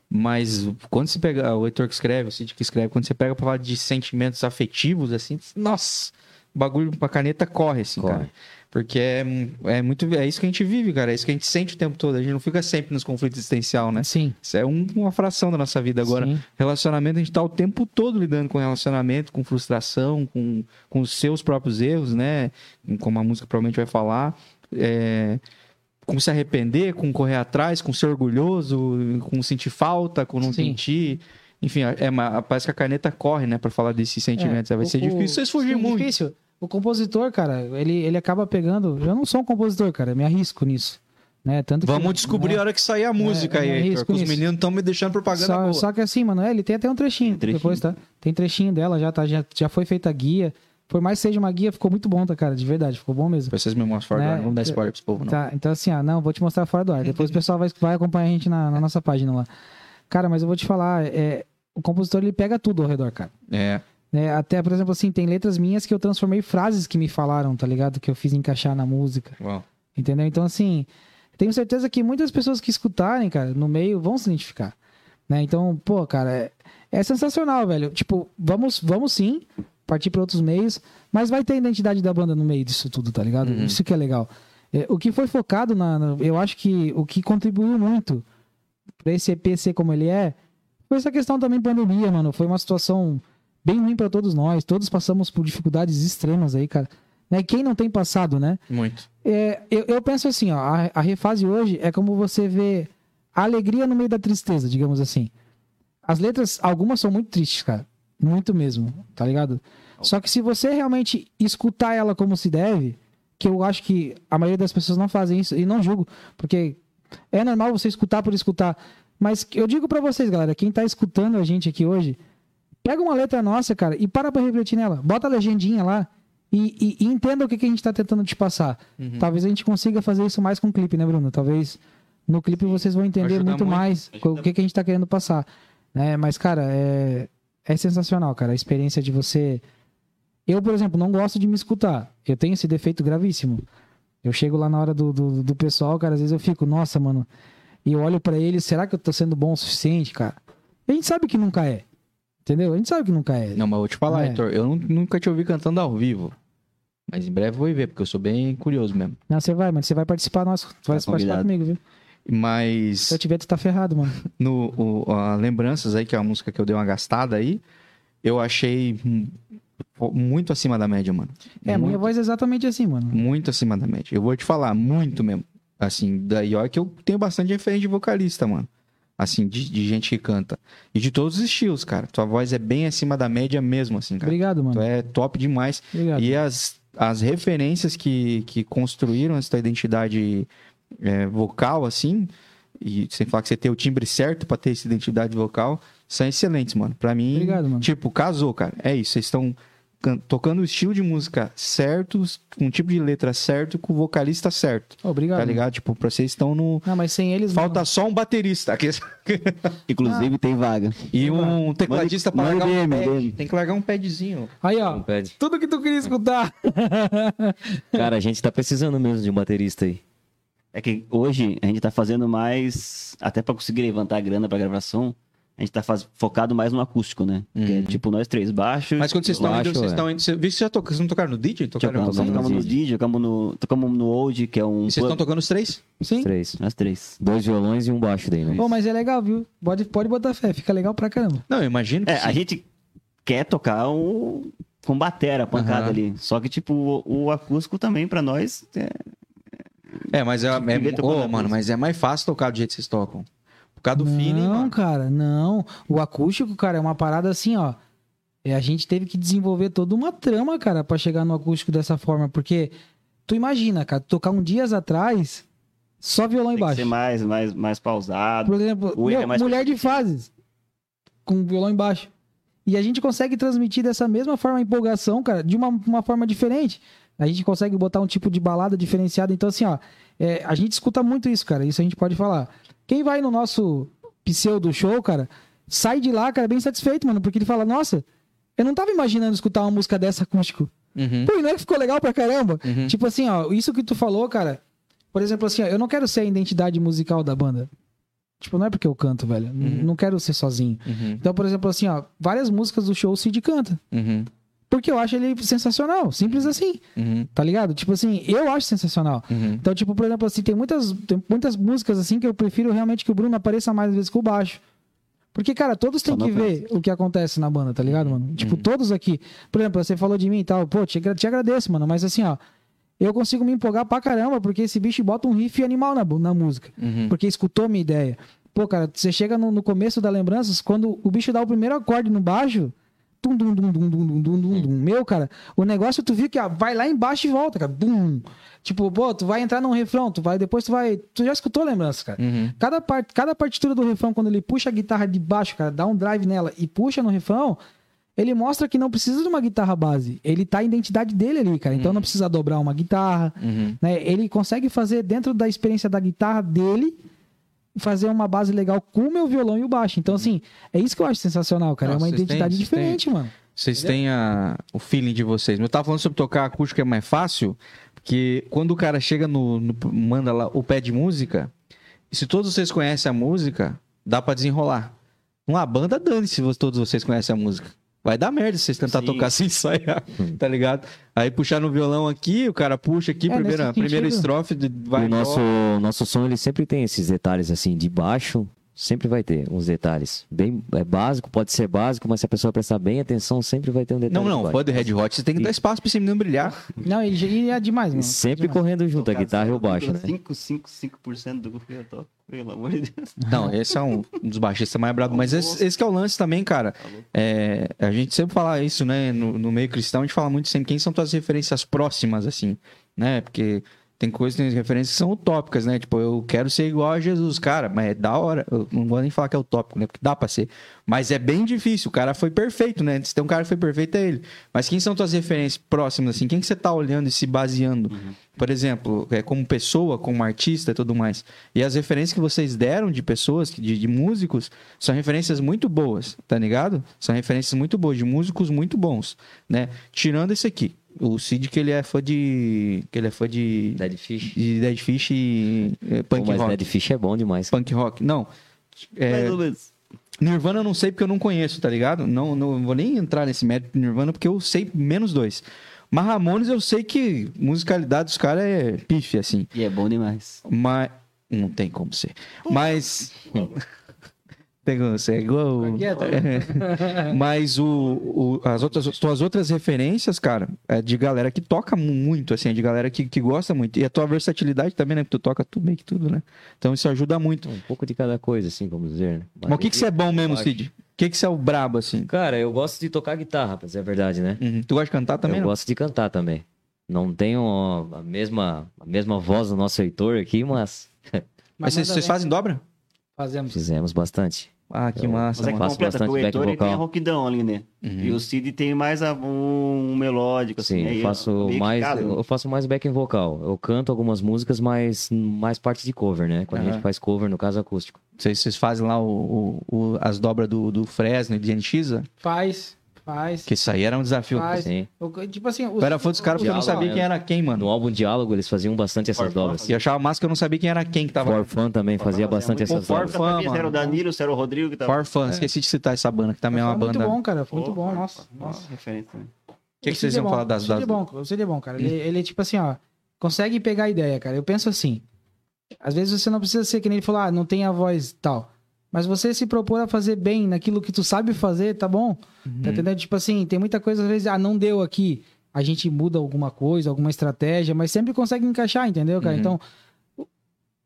mas quando você pega, o Heitor que escreve, o Cid que escreve, quando você pega pra falar de sentimentos afetivos, assim, nossa, o bagulho pra caneta corre, assim, Corre. cara. Porque é, é muito, é isso que a gente vive, cara, é isso que a gente sente o tempo todo, a gente não fica sempre nos conflitos existencial, né? Sim. Isso é um- uma fração da nossa vida agora. Sim. Relacionamento, a gente tá o tempo todo lidando com relacionamento, com frustração, com, com os seus próprios erros, né? Como a música provavelmente vai falar. É, com se arrepender, com correr atrás, com ser orgulhoso, com sentir falta, com não Sim. sentir. Enfim, é, uma- parece que a caneta corre, né, pra falar desses sentimentos. É, vai ser o- difícil vocês fugirem sim, muito. difícil. O compositor, cara, ele, ele acaba pegando. Eu não sou um compositor, cara, eu me arrisco nisso. Né? Tanto que- Vamos descobrir né? a hora que sair a música eu aí, Heitor, os meninos estão me deixando propaganda Só, boa. só que assim, mano, é, ele tem até um trechinho, trechinho. depois, tá? Tem trechinho dela, já, tá, já, já foi feita a guia. Por mais que seja uma guia, ficou muito bom, tá, cara? De verdade, ficou bom mesmo. Vocês me mostram fora do Né? ar, não vamos dar spoiler pros povo, não. Tá, então assim, ah, não, vou te mostrar fora do ar. Depois o pessoal vai, vai acompanhar a gente na, na nossa página lá. Cara, mas eu vou te falar, é, o compositor ele pega tudo ao redor, cara. É. né? até, por exemplo, assim, tem letras minhas que eu transformei frases que me falaram, tá ligado? Que eu fiz encaixar na música. Uau. Entendeu? Então, assim, tenho certeza que muitas pessoas que escutarem, cara, no meio vão se identificar. Né? Então, pô, cara, é, é sensacional, velho. Tipo, vamos, vamos sim partir para outros meios, mas vai ter a identidade da banda no meio disso tudo, tá ligado? Uhum. Isso que é legal. É, o que foi focado na, na- Eu acho que o que contribuiu muito pra esse EP ser como ele é foi essa questão também pandemia, mano. Foi uma situação bem ruim pra todos nós. Todos passamos por dificuldades extremas aí, cara. Né? Quem não tem passado, né? Muito. É, eu, eu penso assim, ó, a, a refase hoje é como você vê a alegria no meio da tristeza, digamos assim. As letras, algumas são muito tristes, cara. Muito mesmo, tá ligado? Só que se você realmente escutar ela como se deve, que eu acho que a maioria das pessoas não fazem isso, e não julgo, porque é normal você escutar por escutar. Mas eu digo pra vocês, galera, quem tá escutando a gente aqui hoje, pega uma letra nossa, cara, e para pra refletir nela. Bota a legendinha lá e, e- e entenda o que, que a gente tá tentando te passar. Uhum. Talvez a gente consiga fazer isso mais com o clipe, né, Bruno? Talvez no clipe vocês vão entender muito, muito, mais ajuda o que, que a gente tá querendo passar. Né? Mas, cara, é, é sensacional, cara. A experiência de você. Eu, por exemplo, não gosto de me escutar. Eu tenho esse defeito gravíssimo. Eu chego lá na hora do, do, do pessoal, cara, às vezes eu fico, nossa, mano. E eu olho pra eles, será que eu tô sendo bom o suficiente, cara? A gente sabe que nunca é. Entendeu? A gente sabe que nunca é. Não, mas vou te falar, É. Heitor, eu nu- nunca te ouvi cantando ao vivo. Mas em breve vou ir ver, porque eu sou bem curioso mesmo. Não, você vai, mano. Você vai participar, nossa, tu vai Tá participar comigo, viu? Mas Se eu tiver, tu tá ferrado, mano. no o, a Lembranças aí, que é uma música que eu dei uma gastada aí, eu achei. muito acima da média, mano. É, a minha voz é exatamente assim, mano. Muito acima da média. Eu vou te falar, muito mesmo. Assim, daí olha que eu tenho bastante referência de vocalista, mano. Assim, de, de gente que canta. E de todos os estilos, cara. Tua voz é bem acima da média mesmo, assim, cara. Obrigado, mano. Tu é top demais. Obrigado. E as, as referências que, que construíram essa tua identidade é, vocal, assim, e sem falar que você tem o timbre certo pra ter essa identidade vocal, são excelentes, mano. Pra mim, Obrigado, mano. tipo, casou, cara. É isso. Vocês estão tocando o estilo de música certo, com o tipo de letra certo, com o vocalista certo. Obrigado. Tá mano. ligado? Tipo, pra vocês estão no. Não, mas sem eles. Falta só um baterista. aqui. Inclusive tem vaga. E um tecladista pra manda largar um pad. Tem que largar um padzinho. não. Aí, ó. Não pede. Tudo que tu queria escutar. Cara, a gente tá precisando mesmo de um baterista aí. É que hoje a gente tá fazendo mais. Até pra conseguir levantar grana pra gravação, a gente tá faz- focado mais no acústico, né? Que é tipo nós três baixos. Mas quando vocês estão indo, vocês é. estão indo. Você viu que vocês já tocaram? Vocês não tocaram no DJ? Tocaram Tocamos, tocando tocamos no no DJ? Tocamos no, tocamos no Old, que é um. E vocês estão tocando os três? Sim. Três. Nós três. Dois violões e um baixo daí, né? Pô, mas é legal, viu? Pode, pode botar fé. Fica legal pra caramba. Não, eu imagino que É, sim. a gente quer tocar um, com batera, pancada Aham. ali. Só que, tipo, o, o acústico também, pra nós, é, É, mas é, é, Devia tocar Ô, na mano, mas é mais fácil tocar do jeito que vocês tocam. Por causa do feeling, Não, cara, não. O acústico, cara, é uma parada assim, ó. É, a gente teve que desenvolver toda uma trama, cara, pra chegar no acústico dessa forma. Porque tu imagina, cara, tocar um dias atrás, só violão tem e que ser mais, mais, mais pausado. Por exemplo, erro meu, é mais mulher de fases, com violão embaixo. E a gente consegue transmitir dessa mesma forma a empolgação, cara, de uma, uma forma diferente. A gente consegue botar um tipo de balada diferenciada. Então, assim, ó, é, a gente escuta muito isso, cara. Isso a gente pode falar. Quem vai no nosso pseudo show, cara, sai de lá, cara, bem satisfeito, mano, porque ele fala, nossa, eu não tava imaginando escutar uma música dessa acústico. Uhum. Pô, e não é que ficou legal pra caramba? Uhum. Tipo assim, ó, isso que tu falou, cara. Por exemplo, assim, ó, eu não quero ser a identidade musical da banda. Tipo, não é porque eu canto, velho. Uhum. Não quero ser sozinho. Uhum. Então, por exemplo, assim, ó, várias músicas do show o Cid canta. Uhum. Porque eu acho ele sensacional. Simples assim. Uhum. Tá ligado? Tipo assim, eu acho sensacional. Uhum. Então, tipo, por exemplo, assim, tem muitas, tem muitas músicas assim que eu prefiro realmente que o Bruno apareça mais vezes que o baixo. Porque, cara, todos têm que ver o que acontece na banda, tá ligado, mano? Tipo, todos aqui. Por exemplo, você falou de mim e tal. Pô, te, te agradeço, mano. Mas assim, ó. Eu consigo me empolgar pra caramba, porque esse bicho bota um riff animal na, na música. Uhum. Porque escutou minha ideia. Pô, cara, você chega no, no começo da lembranças, quando o bicho dá o primeiro acorde no baixo. Dum, dum, dum, dum, dum, dum, dum, dum, Meu, cara, o negócio tu viu que vai lá embaixo e volta, cara. Bum. Tipo, pô, tu vai entrar num refrão, tu vai, depois tu vai. Tu já escutou lembrança, cara. Uhum. Cada, part, cada partitura do refrão, quando ele puxa a guitarra de baixo, cara, dá um drive nela e puxa no refrão, ele mostra que não precisa de uma guitarra base. Ele tá a identidade dele ali, cara. Então uhum. não precisa dobrar uma guitarra. Uhum. Né? Ele consegue fazer dentro da experiência da guitarra dele fazer uma base legal com o meu violão e o baixo. Então, assim, é isso que eu acho sensacional, cara. Nossa, é uma têm- identidade vocês diferente, mano. Vocês têm a, o feeling de vocês. Eu tava falando sobre tocar acústico é mais fácil, porque quando o cara chega no, no- manda lá o pé de música, e se todos vocês conhecem a música, dá pra desenrolar. Uma banda dane se todos vocês conhecem a música. Vai dar merda se vocês tentar Sim. tocar sem ensaiar, tá ligado? Aí puxar no violão aqui, o cara puxa aqui, É, primeira, primeira estrofe, vai o nosso, nosso som, ele sempre tem esses detalhes, assim, de baixo, sempre vai ter uns detalhes. Bem, é básico, pode ser básico, mas se a pessoa prestar bem atenção, sempre vai ter um detalhe Não, não, fã do Red Hot, você tem que dar espaço pra esse menino brilhar. Não, e, e é demais, E mano. sempre Demais. correndo junto, a guitarra e o baixo, né? 5, 5, 5% do que eu toco. Pelo amor de Deus. Não, esse é um, um dos baixistas mais bravos. Mas esse, esse que é o lance também, cara. É, a gente sempre fala isso, né? No, no meio cristão, a gente fala muito sempre quem são tuas referências próximas, assim, né? Porque tem coisas, tem referências que são utópicas, né? Tipo, eu quero ser igual a Jesus, cara, mas é da hora. Eu não vou nem falar que é utópico, né? Porque dá pra ser. Mas é bem difícil. O cara foi perfeito, né? Se tem um cara que foi perfeito, é ele. Mas quem são tuas referências próximas, assim? Quem que você tá olhando e se baseando? Por exemplo, é, como pessoa, como artista e tudo mais. E as referências que vocês deram de pessoas, de, de músicos, são referências muito boas, tá ligado? São referências muito boas, de músicos muito bons, né? Tirando esse aqui. O Cid, que ele é fã de. que ele é fã de. Dead Fish. de Dead Fish e é, Pô, punk mas rock. Dead Fish é bom demais. Punk rock. Não. É, Mais ou menos. Nirvana eu não sei porque eu não conheço, tá ligado? Não, não vou nem entrar nesse mérito de Nirvana porque eu sei menos dois. Mas Ramones eu sei que musicalidade dos caras é pife, assim. E é bom demais. Mas. Não tem como ser. Mas. Pegou, você é igual. Quieto. Mas o, o- as outras tuas outras referências, cara, é de galera que toca mu- muito, assim, de galera que, que gosta muito. E a tua versatilidade também, né? Que tu toca tudo, meio que tudo, né? Então isso ajuda muito. Um pouco de cada coisa, assim, vamos dizer. né? Mas o que que você é bom mesmo. Cid? O que que você é o brabo, assim? Cara, eu gosto de tocar guitarra, dizer a verdade, né? Uhum. Tu gosta de cantar também, eu não? gosto de cantar também. Não tenho a mesma, a mesma voz do nosso Heitor aqui, mas Mas vocês, vocês fazem dobra? Fazemos. fizemos bastante. Ah, que Eu- massa, Mas é que completa, porque o bastante back Heitor ele tem a roquidão ali, né? Uhum. E o Cid tem mais a- um, um melódico, assim. Sim, aí, eu faço mais, né? eu faço mais backing vocal. Eu canto algumas músicas, mas mais parte de cover, né? Quando a Aham. gente faz cover, no caso acústico. Vocês, vocês fazem lá o, o- o- as dobras do, do Fresno e de NX? né? Faz, faz. Que isso aí era um desafio. Faz. Sim. Eu- tipo assim, Eu era fã dos caras porque eu não sabia né? quem era quem, mano. No álbum Diálogo, eles faziam bastante essas For dobras. E eu achava massa que eu não sabia quem era quem que tava. For Fun também fazia bastante essas bom. dobras. For Nunca Fun, sabia se era o mano. Danilo, se era o Rodrigo que tava... For Fun, esqueci de citar essa banda, que também é uma Foi muito banda. bom, cara. Foi muito bom, nossa. Nossa. referência também. O que, que O vocês é iam bom, falar das. O Cid das... é bom, o Cid é bom, cara. Ele, ele, tipo assim, ó, consegue pegar a ideia, cara. Eu penso assim, às vezes você não precisa ser que nem ele falou, ah, não tem a voz tal. Mas você se propor a fazer bem naquilo que tu sabe fazer, tá bom? Tá entendendo? Tipo assim, tem muita coisa, às vezes, ah, não deu aqui. A gente muda alguma coisa, alguma estratégia, mas sempre consegue encaixar, entendeu, cara? Uhum. Então, o-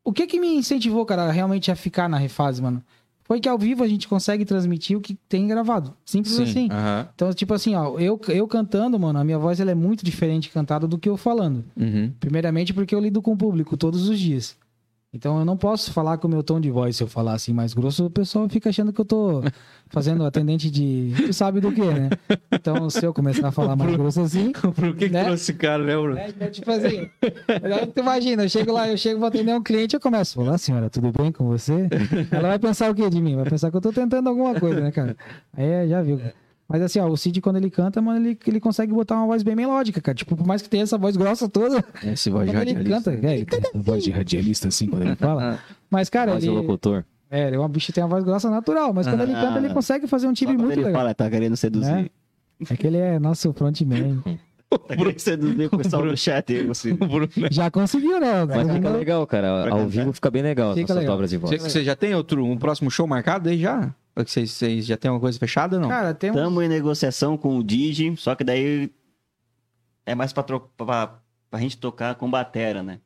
o que que me incentivou, cara, realmente a ficar na refase, mano? Foi que ao vivo a gente consegue transmitir o que tem gravado. Simples Sim. assim. aham. Então, tipo assim, ó, eu, eu cantando, mano, a minha voz ela é muito diferente cantada do que eu falando. Uhum. Primeiramente porque eu lido com o público todos os dias. Então eu não posso falar com o meu tom de voz. Se eu falar assim mais grosso, o pessoal fica achando que eu tô fazendo atendente de. Tu sabe do que, né? Então, se eu começar a falar mais grosso assim. Por que, que Né? trouxe esse cara, né, Bruno? É, então, tipo assim. tu imagina, eu chego lá, eu chego, vou atender um cliente, eu começo. Olá, senhora, tudo bem com você? Ela vai pensar o que de mim? Vai pensar que eu tô tentando alguma coisa, né, cara? Aí já viu. Mas assim, ó, o Cid, quando ele canta, mano, ele, ele consegue botar uma voz bem melódica, cara. Tipo, por mais que tenha essa voz grossa toda, Esse voz de ele radialista. canta, é, ele tem essa voz de radialista assim quando ele fala. Mas, cara, Mas o ele. locutor. É, ele é uma bicha tem uma voz grossa natural, mas quando ele Ah. canta, ele consegue fazer um quando muito ele legal. fala, tá querendo seduzir. Né? É que ele é nosso frontman. Tá querendo seduzir o pessoal do chat aí, você. O Bruno. Já conseguiu, né? Mas fica legal, cara. Ao vivo fica bem legal Fica essas legal. dobras de voz. Você, você já tem outro, um próximo show marcado aí já? Vocês, vocês já tem alguma coisa fechada ou não? Cara, tem um. Estamos em negociação com o Digi, só que daí é mais pra, tro... pra, pra gente tocar com batera, né?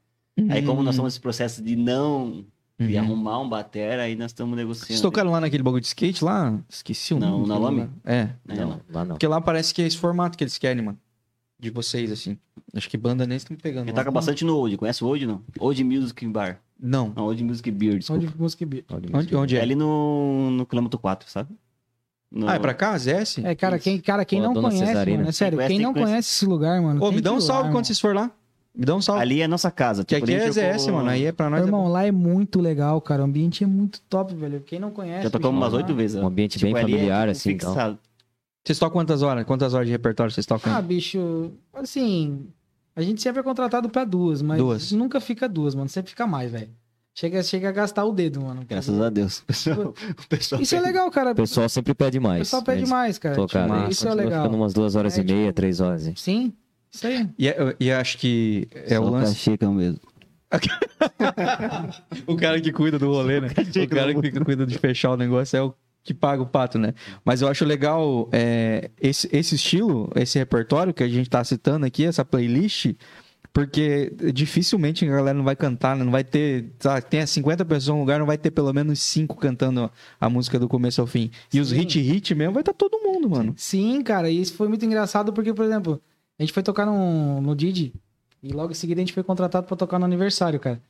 Aí como nós estamos nesse processo de não de Uhum. arrumar um batera, aí nós estamos negociando. Vocês tocaram lá naquele bagulho de skate lá? Esqueci o Não, nome. na daquele Lame? lugar. É. É, Não, não. lá não. Porque lá parece que é esse formato que eles querem, mano. De vocês, assim. Acho que banda nem estão pegando. Ele toca bastante no Old, conhece o Old não? Old Music Bar. Não. Não, Old Music Beer, desculpa. Onde música e Onde, onde É é? ali no, no quilômetro 4, sabe? No- Ah, é pra cá, ZS? É, cara, Isso. quem, cara, quem Ó, não conhece, Cesarina. mano, é sério, quem conhecer, não que conhece esse lugar, mano. Ô, me dá um salve quando vocês for lá. Me dá um salve. Ali é a nossa casa. Que tipo, aqui a é ZS, jogou- mano. Aí é pra nós. É irmão, bom. lá é muito legal, cara. O ambiente é muito top, velho. Quem não conhece. Já tocamos umas oito vezes. ó. Um ambiente Tipo, bem é, familiar, tipo, assim, então. fixado. Vocês tocam quantas horas? Quantas horas de repertório vocês tocam? Ah, bicho, assim, a gente sempre é contratado pra duas, mas Duas. nunca fica duas, mano. Sempre fica mais, velho. Chega, chega a gastar o dedo, mano. Graças a Deus. O pessoal, o pessoal Isso é legal, cara. O pessoal sempre pede O mais. pessoal pede Eles mais, cara. Tocar, Tipo, né? isso é legal. ficando umas duas horas É, e meia, tipo- três horas. hein? Sim, isso aí. E, é- e acho que é Só o lance. cachecam mesmo. O cara que cuida do rolê, né? O cara que cuida de fechar o negócio é o que paga o pato, né? Mas eu acho legal é, esse, esse estilo, esse repertório que a gente tá citando aqui, essa playlist, porque dificilmente a galera não vai cantar, né? não vai ter, sabe, tem 50 pessoas no lugar, não vai ter pelo menos 5 cantando a música do começo ao fim. E os Sim. hit hit mesmo vai estar todo mundo, mano. Sim, cara, e isso foi muito engraçado porque, por exemplo, a gente foi tocar no, no Didi e logo em seguida a gente foi contratado pra tocar no aniversário, cara.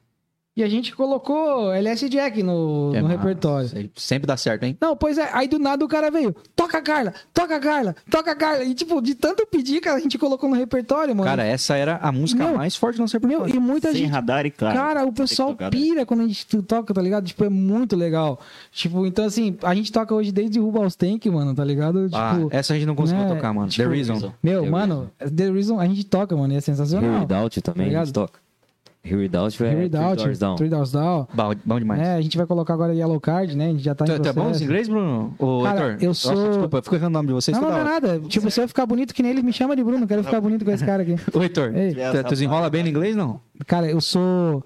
E a gente colocou LS Jack no, no repertório. Sempre dá certo, hein? Não, pois é, aí do nada o cara veio, toca Carla, toca Carla, toca Carla. E tipo, de tanto pedir, cara, a gente colocou no repertório, mano. Cara, essa era a música Meu, mais forte do nosso Meu, repertório. e muita Sem gente. radar e claro. Cara, o pessoal tocar, né? pira quando a gente toca, tá ligado? Tipo, é muito legal. Tipo, então assim, a gente toca hoje desde Rubals Tank, mano, tá ligado? Ah, Tipo, essa a gente não conseguiu né, tocar, mano. tipo, The Reason. meu, The mano, The Reason a gente toca, mano, e é sensacional. Without também, Tá a gente toca. Here Without é Here Three Without, Doors Down. Three Doors Down. Bom, bom demais. É, a gente vai colocar agora Yellow Card, né? A gente já tá em Tu, tu é bom processo. em inglês, Bruno? Ô, Cara, Heitor? eu Nossa, sou- desculpa, eu fico errando o nome de vocês Não, não, é nada. Tipo, se eu ficar bonito que nem ele, me chama de Bruno. Quero ficar bonito com esse cara aqui. Ô, Heitor, Ei. tu, tu desenrola bem no inglês, não? Cara, eu sou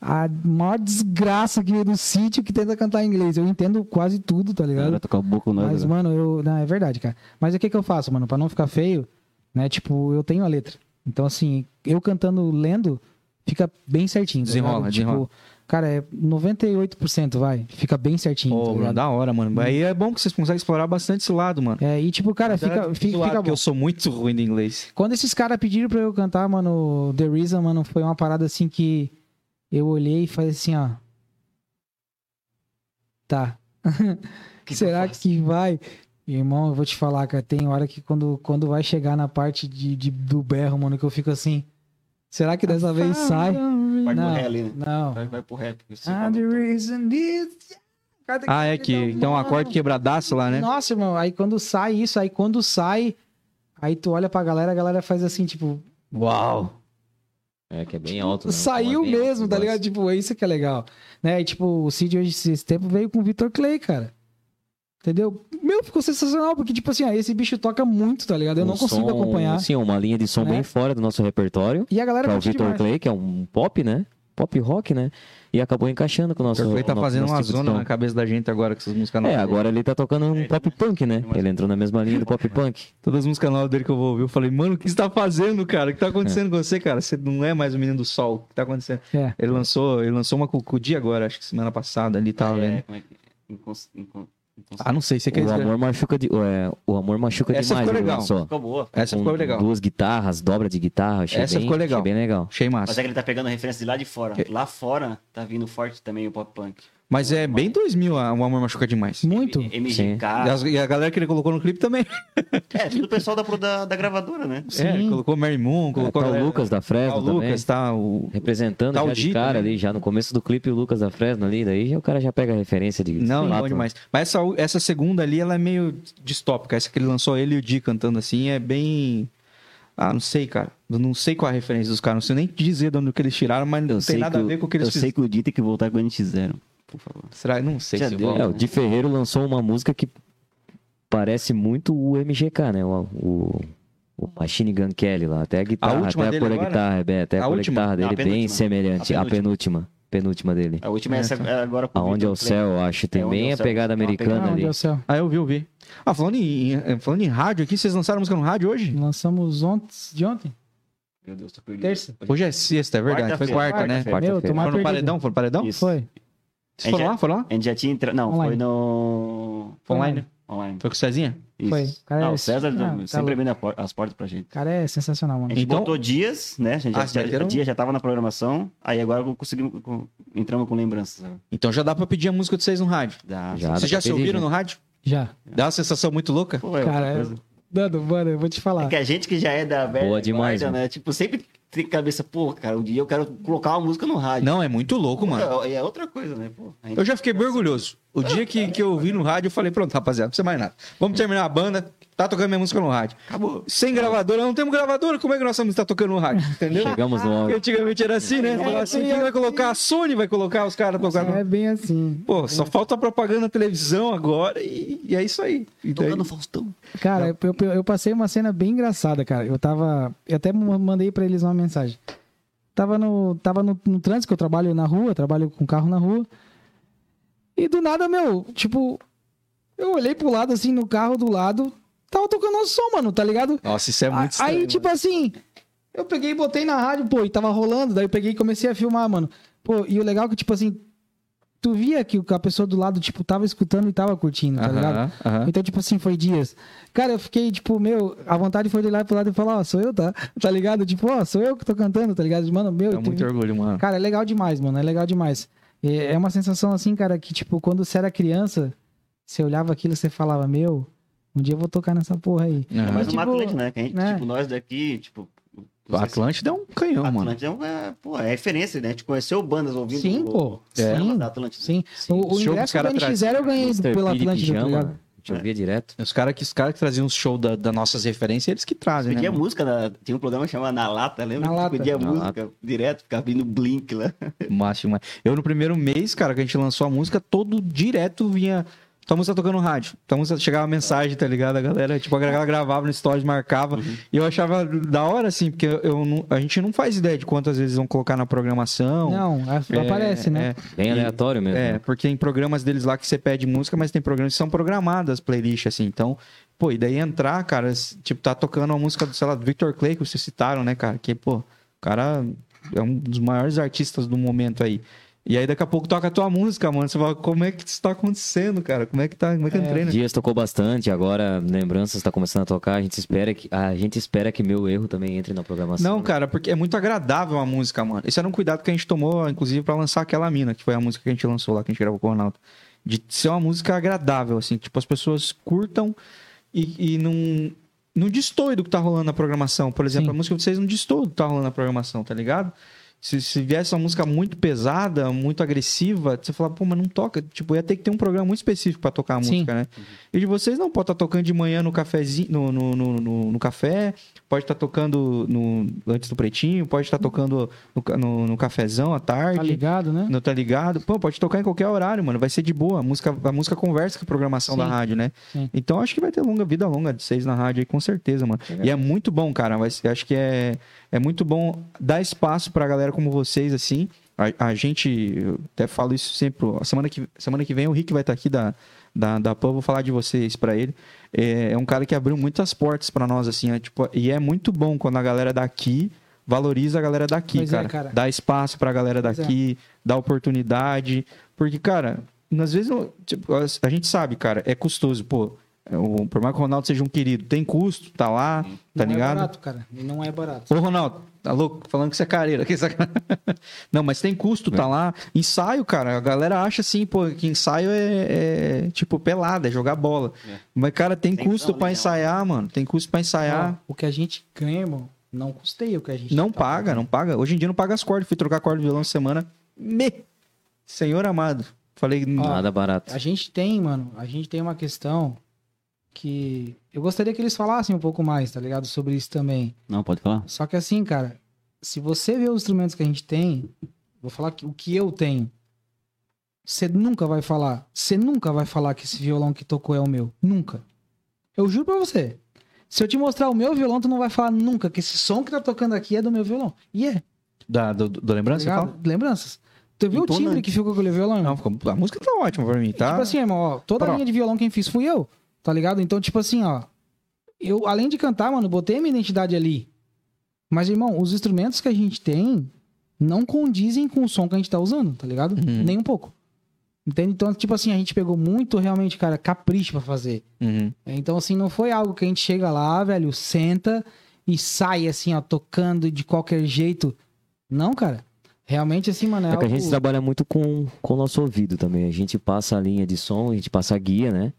a maior desgraça que veio do sítio que tenta cantar em inglês. Eu entendo quase tudo, tá ligado? Vai tocar o boco nós. Mas, né? mano, eu. Não, é verdade, cara. Mas o que que eu faço, mano? Pra não ficar feio, né? Tipo, eu tenho a letra. Então, assim, eu cantando, lendo, fica bem certinho. tá Desenrola, ligado? desenrola. Tipo, cara, é 98%, vai. Fica bem certinho. Pô, tá da hora, mano. Aí é bom que vocês conseguem explorar bastante esse lado, mano. É, e tipo, cara, fica, fica, fica que bom. eu sou muito ruim de inglês. Quando esses caras pediram pra eu cantar, mano, The Reason, mano, foi uma parada assim que eu olhei e falei assim, ó. Tá. Que Será faço? que vai? Irmão, eu vou te falar, cara, tem hora que quando, quando vai chegar na parte de, de- do berro, mano, que eu fico assim. Será que dessa vez sai? Vai pro Não, ré ali, né? não. Vai, vai pro ré. porque você Ah, the reason is... Cada Ah, é que. Então, um acorde quebradaço lá, né? Nossa, irmão, aí quando sai isso, aí quando sai, aí tu olha pra galera, a galera faz assim, tipo, Uau! É, que é bem alto. né? Saiu Bem alto mesmo, o tá ligado? Tipo, é isso que é legal. Né? E, tipo, o Cid hoje, esse tempo, veio com o Vitor Clay, cara. Entendeu? Meu, ficou sensacional, porque, tipo assim, ó, esse bicho toca muito, tá ligado? Eu não Um consigo som, acompanhar. Sim, uma linha de som Né? bem fora do nosso repertório. E a galera Que é o Victor demais. Clay, que é um pop, né? Pop rock, né? E acabou encaixando com o O nosso. Dr. Clay tá nosso- fazendo nosso uma tipo zona na cabeça da gente agora com essas músicas É, novas. agora ele tá tocando um pop punk, né? Ele entrou na mesma linha do pop punk. Todas as músicas novas dele que eu vou ouvir, eu falei, mano, o que você tá fazendo, cara? O que tá acontecendo com você, cara? Você não é mais o menino do sol. O que tá acontecendo? É. Ele lançou, ele lançou uma com com o Dia agora, acho que semana passada ali, tava É, vendo. como é que... Incons- Ah, não sei, você quer O dizer. amor machuca, de, é, o amor machuca Essa demais. ficou legal. lançou. Ficou boa. Essa Com ficou legal. Duas guitarras, dobra de guitarra. Achei Essa bem, ficou legal. Achei bem legal. Achei massa. Mas é que ele tá pegando referência de lá de fora. Lá fora tá vindo forte também o pop punk. Mas é bem 2000 a- o Amor Machuca Demais. Muito. MGK. E, e a galera que ele colocou no clipe também. É, tudo o pessoal da, da, da gravadora, né? É, ele colocou Mary Moon, É, colocou tá a o Lucas da tá Fresno o também. Lucas, tá o... Representando Tá o já de Di cara também. ali, já no começo do clipe, o Lucas da Fresno ali, daí o cara já pega a referência de Não, não lá, bom pô. demais. Mas essa, essa segunda ali, ela é meio distópica. Essa que ele lançou, ele e o Di cantando assim, é bem... Ah, não sei, cara. Eu não sei qual é a referência dos caras. Não sei nem dizer de onde que eles tiraram, mas não Eu tem nada que a ver com o que eu, eles eu sei fizeram. que o Di tem que voltar quando eles fizeram. Por favor. Será? Não sei Já se deu. volta. É, o Di Ferreiro lançou uma música que parece muito o MGK, né? O, o, o Machine Gun Kelly lá. Até a guitarra, última até a dele cor da guitarra, é bem- até a, A cor da última? guitarra Não, a dele bem penúltima. semelhante. A A penúltima. Penúltima dele. A última é essa é agora com o Aonde é o céu, eu acho. Tem É, é bem o a pegada americana Ah, ali. Céu. Ah, eu vi, eu vi. Ah, falando em, em- falando em rádio aqui, vocês lançaram música no rádio hoje? Lançamos ontem, de ontem? Meu Deus, tô perdido. Terça. Hoje é sexta, é verdade. Foi Quarta-feira. quarta, né? Quarta-feira. Foi no perdido. paredão? Foi no paredão? Isso. Foi. Vocês foram É, lá? Foram lá? A gente já tinha entrado. Não, Online. foi no. Online? Online. Foi com o Cezinha? Isso. Foi. Cara, Não, é- o César Ah, tá sempre louco. abrindo a por- as portas pra gente. Cara é sensacional, A mano. gente Então- botou dias, né? A gente Ah, já, já dia já tava na programação. Aí agora conseguimos. com- Entramos com lembranças. né? Então já dá pra pedir a música de vocês no rádio. Da... Já. Vocês dá já se pedir, ouviram né? no rádio? Já. Dá uma sensação muito louca? Pô, é Cara. Dando, mano, eu vou te falar. É que a gente que já é da velha Boa demais, guarda, né? Tipo, sempre tem cabeça, pô, cara, um dia eu quero colocar uma música no rádio. Não, é muito louco, mano. É, é outra coisa, né? Pô, Eu já fiquei bem orgulhoso. O dia que, que eu vi no rádio, eu falei, pronto, rapaziada, não precisa mais nada. Vamos terminar a banda, tá tocando minha música no rádio. Acabou. Sem gravadora, não temos gravadora, como é que nossa música tá tocando no rádio? Entendeu? Chegamos no Porque áudio. antigamente era assim, né? Falava assim, quem vai colocar? A Sony vai colocar os caras tocando. É bem assim. Pô, só falta propaganda na televisão agora e, e é isso aí. E daí- Tocando Faustão. Cara, eu, eu- eu passei uma cena bem engraçada, cara. Eu tava. Eu até mandei pra eles uma mensagem. Tava no, tava no, no trânsito, que eu trabalho na rua, trabalho com carro na rua. E do nada, meu, tipo, eu olhei pro lado assim no carro do lado, tava tocando nosso som, mano, tá ligado? Nossa, isso é muito estranho. Aí, tipo assim, eu peguei e botei na rádio, pô, e tava rolando, daí eu peguei e comecei a filmar, mano. Pô, e o legal é que, tipo assim, tu via que a pessoa do lado, tipo, tava escutando e tava curtindo, tá Aham, ligado? aham. Então, tipo assim, foi dias. Cara, eu fiquei, tipo, meu, a vontade foi de olhar pro lado e falar, ó, sou eu, tá? Tá ligado? Tipo, ó, sou eu que tô cantando, tá ligado? Mano, meu, É muito vi- orgulho, mano. Cara, é legal demais, mano, é legal demais. É uma sensação assim, cara, que, tipo, quando você era criança, você olhava aquilo e você falava, meu, um dia eu vou tocar nessa porra aí. É mais tipo, uma Atlântida, né? Que a gente, né? tipo, nós daqui, tipo. O Atlântida é um canhão, mano. Atlântida é, um- é, pô, é referência, né? A gente conheceu bandas ouvindo. Sim, o- pô. É. programas da Atlântida. Sim. Sim, O, o ingresso que eles fizeram eu ganhei Mr. pela Atlântida, tá ligado? a gente ouvia direto. Os caras que, os cara que traziam os shows da, das nossas referências, eles que trazem, né? Pedia música, na- tinha um programa chamado Na Lata, lembra? Na Lata. Pedia Na música direto, ficava vindo Blink lá. Demais. Eu, no primeiro mês, cara, que a gente lançou a música, todo direto vinha tua música tá tocando no rádio. Tua música chegava a mensagem, tá ligado? A galera, tipo, a galera gravava no stories, marcava. Uhum. E eu achava da hora, assim, porque eu, eu não- a gente não faz ideia de quantas vezes vão colocar na programação. Não, É, aparece, né? é. Bem E- aleatório mesmo. É, né? porque tem programas deles lá que você pede música, mas tem programas que são programadas, playlist, assim. Então, pô, e daí entrar, cara, tipo, tá tocando uma música do, sei lá, do Victor Clay, que vocês citaram, né, cara? Que, pô, o cara é um dos maiores artistas do momento aí. E aí daqui a pouco toca a tua música, mano. Você fala, como é que isso tá acontecendo, cara? Como é que tá? Como é que eu entrei, né? Dias tocou bastante, agora Lembranças tá começando a tocar. A gente espera que a gente espera que meu erro também entre na programação. Não, cara, porque é muito agradável a música, mano. Esse era um cuidado que a gente tomou, inclusive, pra lançar aquela mina, que foi a música que a gente lançou lá, que a gente gravou com o Ronaldo. De ser uma música agradável, assim, tipo, as pessoas curtam e, e não, não destoe do que tá rolando na programação. Por exemplo, Sim. a música de vocês não destoa do que tá rolando na programação, tá ligado? Se, se viesse uma música muito pesada, muito agressiva, você fala, pô, mas não toca. Tipo, ia ter que ter um programa muito específico pra tocar a Sim. música, né? E de vocês não, pode estar tocando de manhã no cafezinho, no, no, no, no- no café, pode estar tocando no, antes do pretinho, pode estar tocando no, no, no cafezão à Tá tarde. ligado, né? Não tá ligado? Pô, pode tocar em qualquer horário, mano. Vai ser de boa. A música, a música conversa com a programação Sim. da rádio, né? Sim. Então acho que vai ter longa vida longa de vocês na rádio aí, com certeza, mano. E é muito bom, cara. Vai ser- acho que é, é muito bom dar espaço pra galera como vocês, assim. A, a gente, eu até falo isso sempre. A semana que, semana que vem o Rick vai estar aqui da, da, da PAN, vou falar de vocês pra ele. É, é um cara que abriu muitas portas pra nós, assim. né? Tipo, e é muito bom quando a galera daqui valoriza a galera daqui, é, cara. cara. Dá espaço pra galera é. daqui, dá oportunidade. Porque, cara, às vezes não- tipo, a- gente sabe, cara, é custoso. Pô, é, o- por mais que o Ronaldo seja um querido, tem custo, tá lá, tá não ligado? é barato, cara. Não é barato. Ô, Ronaldo, tá louco? Falando que você é careiro. Que sacanagem. Não, mas tem custo, tá lá. Ensaio, cara, a galera acha assim, pô, que ensaio é, é, tipo pelada, é jogar bola. É. Mas, cara, tem, Tem custo pra né? ensaiar, mano. Tem custo pra ensaiar. Ó, o que a gente ganha, irmão, não custeia o que a gente Não tá paga, não paga. Hoje em dia não paga as cordas. Fui trocar corda de violão semana. Me... Senhor amado. Falei, Nada barato. A gente tem, mano, a gente tem uma questão que eu gostaria que eles falassem um pouco mais, tá ligado? Sobre isso também. Não, pode falar? Só que assim, cara, se você vê os instrumentos que a gente tem, vou falar que, o que eu tenho. Você nunca vai falar, você nunca vai falar que esse violão que tocou é o meu. Nunca. Eu juro pra você. Se eu te mostrar o meu violão, tu não vai falar nunca que esse som que tá tocando aqui é do meu violão. E é, da, do, do tá lembrança, ligado? fala? Lembranças. Tu viu o Imponente. timbre que ficou com aquele violão? Não, a música tá ótima pra mim, tá? Tipo assim, irmão, ó, toda a linha de violão quem fiz fui eu, tá ligado? Então, tipo assim, ó, eu, além de cantar, mano, botei a minha identidade ali. Mas, irmão, os instrumentos que a gente tem não condizem com o som que a gente tá usando, tá ligado? Uhum. Nem um pouco. Entende? Então, tipo assim, a gente pegou muito, realmente, cara, capricho pra fazer. Uhum. Então, assim, não foi algo que a gente chega lá, velho, senta e sai, assim, ó, tocando de qualquer jeito. Não, cara. Realmente, assim, mano, é, É que a gente algo- trabalha muito com, com o nosso ouvido também. A gente passa a linha de som, a gente passa a guia, né?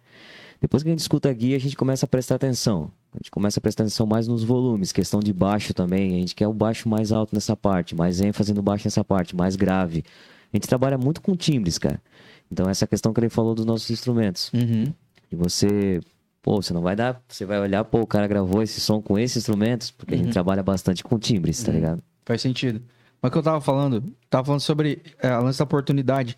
Depois que a gente escuta a guia, a gente começa a prestar atenção. A gente começa a prestar atenção mais nos volumes, questão de baixo também. A gente quer o baixo mais alto nessa parte, mais ênfase no baixo nessa parte, mais grave. A gente trabalha muito com timbres, cara. Então, essa questão que ele falou dos nossos instrumentos. Uhum. E você, pô, você não vai dar, você vai olhar, pô, o cara gravou esse som com esses instrumentos, porque a gente trabalha bastante com timbres, tá ligado? Faz sentido. Mas o que eu tava falando, tava falando sobre é, a lance da oportunidade.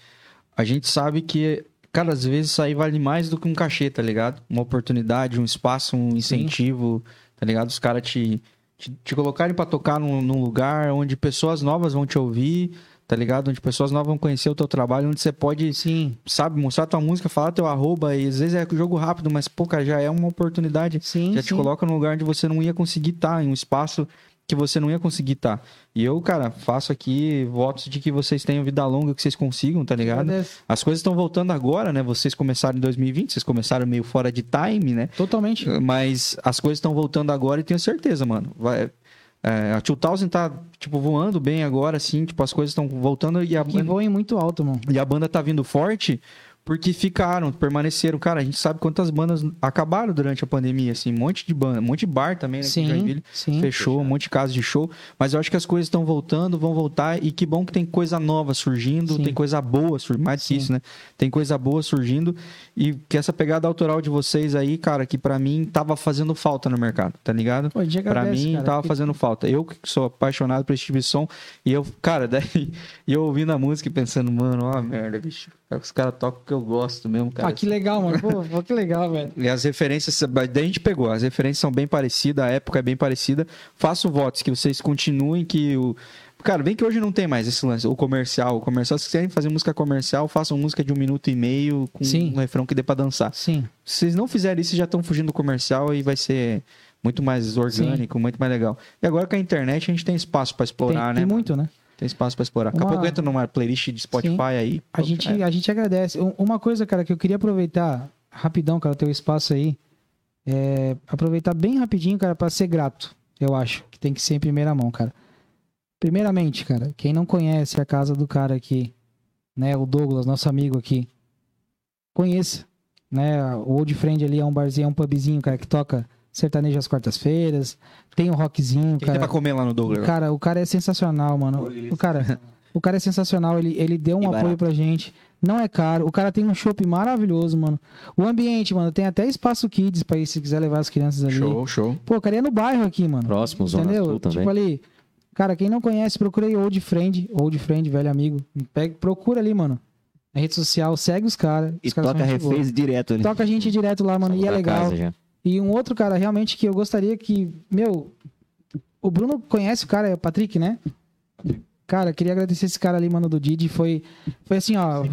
A gente sabe que, cara, às vezes isso aí vale mais do que um cachê, tá ligado? Uma oportunidade, um espaço, um incentivo, tá ligado? Os caras te, te, te colocarem pra tocar num, num lugar onde pessoas novas vão te ouvir, tá ligado? Onde pessoas novas vão conhecer o teu trabalho, onde você pode, Sim, sabe, mostrar tua música, falar teu arroba, e às vezes é jogo rápido, mas, pô, cara, já é uma oportunidade sim, já te sim. coloca num lugar onde você não ia conseguir estar, em um espaço que você não ia conseguir estar. E eu, cara, faço aqui votos de que vocês tenham vida longa, que vocês consigam, tá ligado? As coisas estão voltando agora, né? Vocês começaram em 2020, vocês começaram meio fora de time, né? Totalmente. Mas as coisas estão voltando agora e tenho certeza, mano. Vai, é, a 2000 tá, tipo, voando bem agora, assim, tipo, as coisas estão voltando e a, Que banda, voem muito alto, mano. e a banda tá vindo forte porque ficaram, permaneceram. Cara, a gente sabe quantas bandas acabaram durante a pandemia, assim, um monte de banda, um monte de bar também, né? que Sim, Joinville sim. fechou, um monte de casa de show. Mas eu acho que as coisas estão voltando, vão voltar, e que bom que tem coisa nova surgindo, Sim. tem coisa boa surgindo, mais que isso, né? Tem coisa boa surgindo, e que essa pegada autoral de vocês aí, cara, que pra mim tava fazendo falta no mercado, tá ligado? Pô, a gente Pra agradece, mim, cara, tava porque- fazendo falta. Eu que sou apaixonado por esse tipo de som. E eu, cara, daí, e eu ouvindo a música e pensando, mano, ó, merda, bicho. Cara, os caras tocam que eu gosto mesmo, cara. Ah, que legal, mano. Pô, pô, que legal, velho. E as referências, daí a gente pegou, as referências são bem parecidas, a época é bem parecida. Faço votos que vocês continuem, que o. Cara, bem que hoje não tem mais esse lance, o comercial. O comercial, se querem fazer música comercial, façam música de um minuto e meio com Sim. um refrão que dê pra dançar. Sim. Se vocês não fizerem isso, já estão fugindo do comercial e vai ser muito mais orgânico, muito mais legal. E agora com a internet a gente tem espaço pra Tem, explorar, tem né? muito, né? Tem espaço pra explorar. Daqui a Uma- pouco entra numa playlist de Spotify Sim. aí. A gente, É. a gente agradece. Um- Uma coisa, cara, que eu queria aproveitar rapidão, cara, o teu espaço aí. É aproveitar bem rapidinho, cara, pra ser grato. Eu acho que tem que ser em primeira mão, cara. Primeiramente, cara, quem não conhece a casa do cara aqui, né, o Douglas, nosso amigo aqui, conheça, né? O Old Friend ali é um barzinho, é um pubzinho, cara, que toca sertanejo às quartas-feiras, tem um rockzinho, O que cara. tem pra comer lá no Douglas? Cara, o cara é sensacional, mano. O cara, o cara é sensacional. Ele, ele deu um E apoio barato. pra gente. Não é caro. O cara tem um shopping maravilhoso, mano. O ambiente, mano, tem até espaço kids pra ir se quiser levar as crianças ali. Show, show. Pô, cara, é no bairro aqui, mano. Próximo, Zona Entendeu? Sul também. Tipo ali. Cara, quem não conhece, procura aí Old Friend. Old Friend, velho amigo. Pega, procura ali, mano. Na rede social, segue os caras. E Os caras toca são gente boa. refez direto ali. Toca a gente direto lá, mano. Somos E é legal. E um outro cara, realmente, que eu gostaria que. Meu. O Bruno conhece o cara, é o Patrick, né? Cara, queria agradecer esse cara ali, mano, do Didi. Foi, foi assim, ó.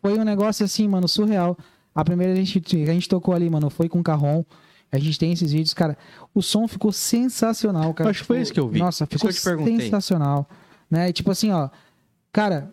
Foi um negócio assim, mano, surreal. A primeira a gente, a gente tocou ali, mano, foi com o Carrom. A gente tem esses vídeos, cara. O som ficou sensacional, cara. Acho que foi isso que eu vi. Nossa, ficou que eu te perguntei. sensacional. Né? E, tipo assim, ó. Cara,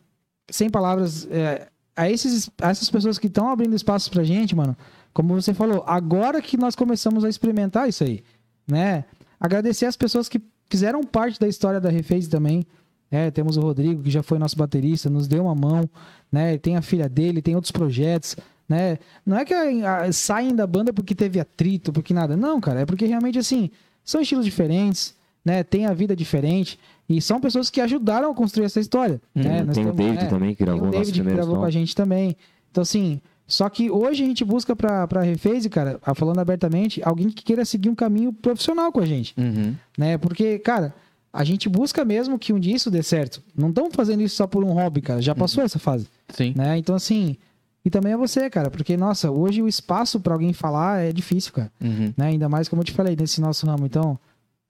sem palavras, é, a, esses, a essas pessoas que estão abrindo espaço pra gente, mano, como você falou, agora que nós começamos a experimentar isso aí, né? Agradecer as pessoas que fizeram parte da história da Refaze também. É, temos o Rodrigo, que já foi nosso baterista, nos deu uma mão, né? Tem a filha dele, tem outros projetos, né? Não é que a- a- saem da banda porque teve atrito, porque nada. Não, cara, é porque realmente, assim, são estilos diferentes, né? Tem a vida diferente. E são pessoas que ajudaram a construir essa história. né? Nós Tem o temos- David é, também, que gravou o o David que gravou com a gente também. Então, assim, só que hoje a gente busca pra, pra Refaze, cara, falando abertamente, alguém que queira seguir um caminho profissional com a gente, Uhum. né? Porque, cara, a gente busca mesmo que um dia isso dê certo. Não estamos fazendo isso só por um hobby, cara. Já passou essa fase, Sim. né? Então, assim, e também é você, cara, porque, nossa, hoje o espaço pra alguém falar é difícil, cara, Uhum. né? Ainda mais, como eu te falei, nesse nosso ramo. Então,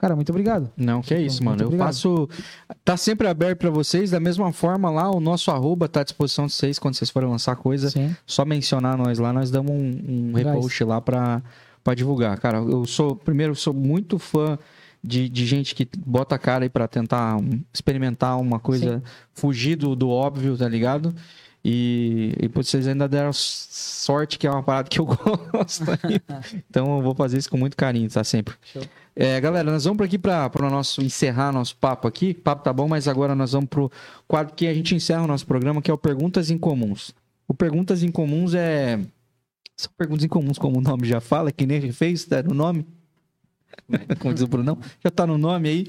cara, muito obrigado. Não, que é isso, mano. Eu obrigado. faço. Tá sempre aberto pra vocês. Da mesma forma, lá o nosso arroba tá à disposição de vocês quando vocês forem lançar coisa. Sim. Só mencionar nós lá, nós damos um, um repost lá pra, pra divulgar. Cara, eu sou. Primeiro, eu sou muito fã. De, de gente que bota a cara aí pra tentar um, experimentar uma coisa, fugir do, do óbvio, tá ligado? E, e vocês ainda deram sorte que é uma parada que eu gosto. então eu vou fazer isso com muito carinho, tá? Sempre. É, galera, nós vamos para aqui para o nosso encerrar nosso papo aqui. O papo tá bom, mas agora nós vamos pro quadro que a gente encerra o nosso programa, que é o Perguntas Incomuns. O Perguntas Incomuns é são perguntas incomuns, como o nome já fala, que nem fez, tá no nome. como diz o Brunão, já tá no nome aí.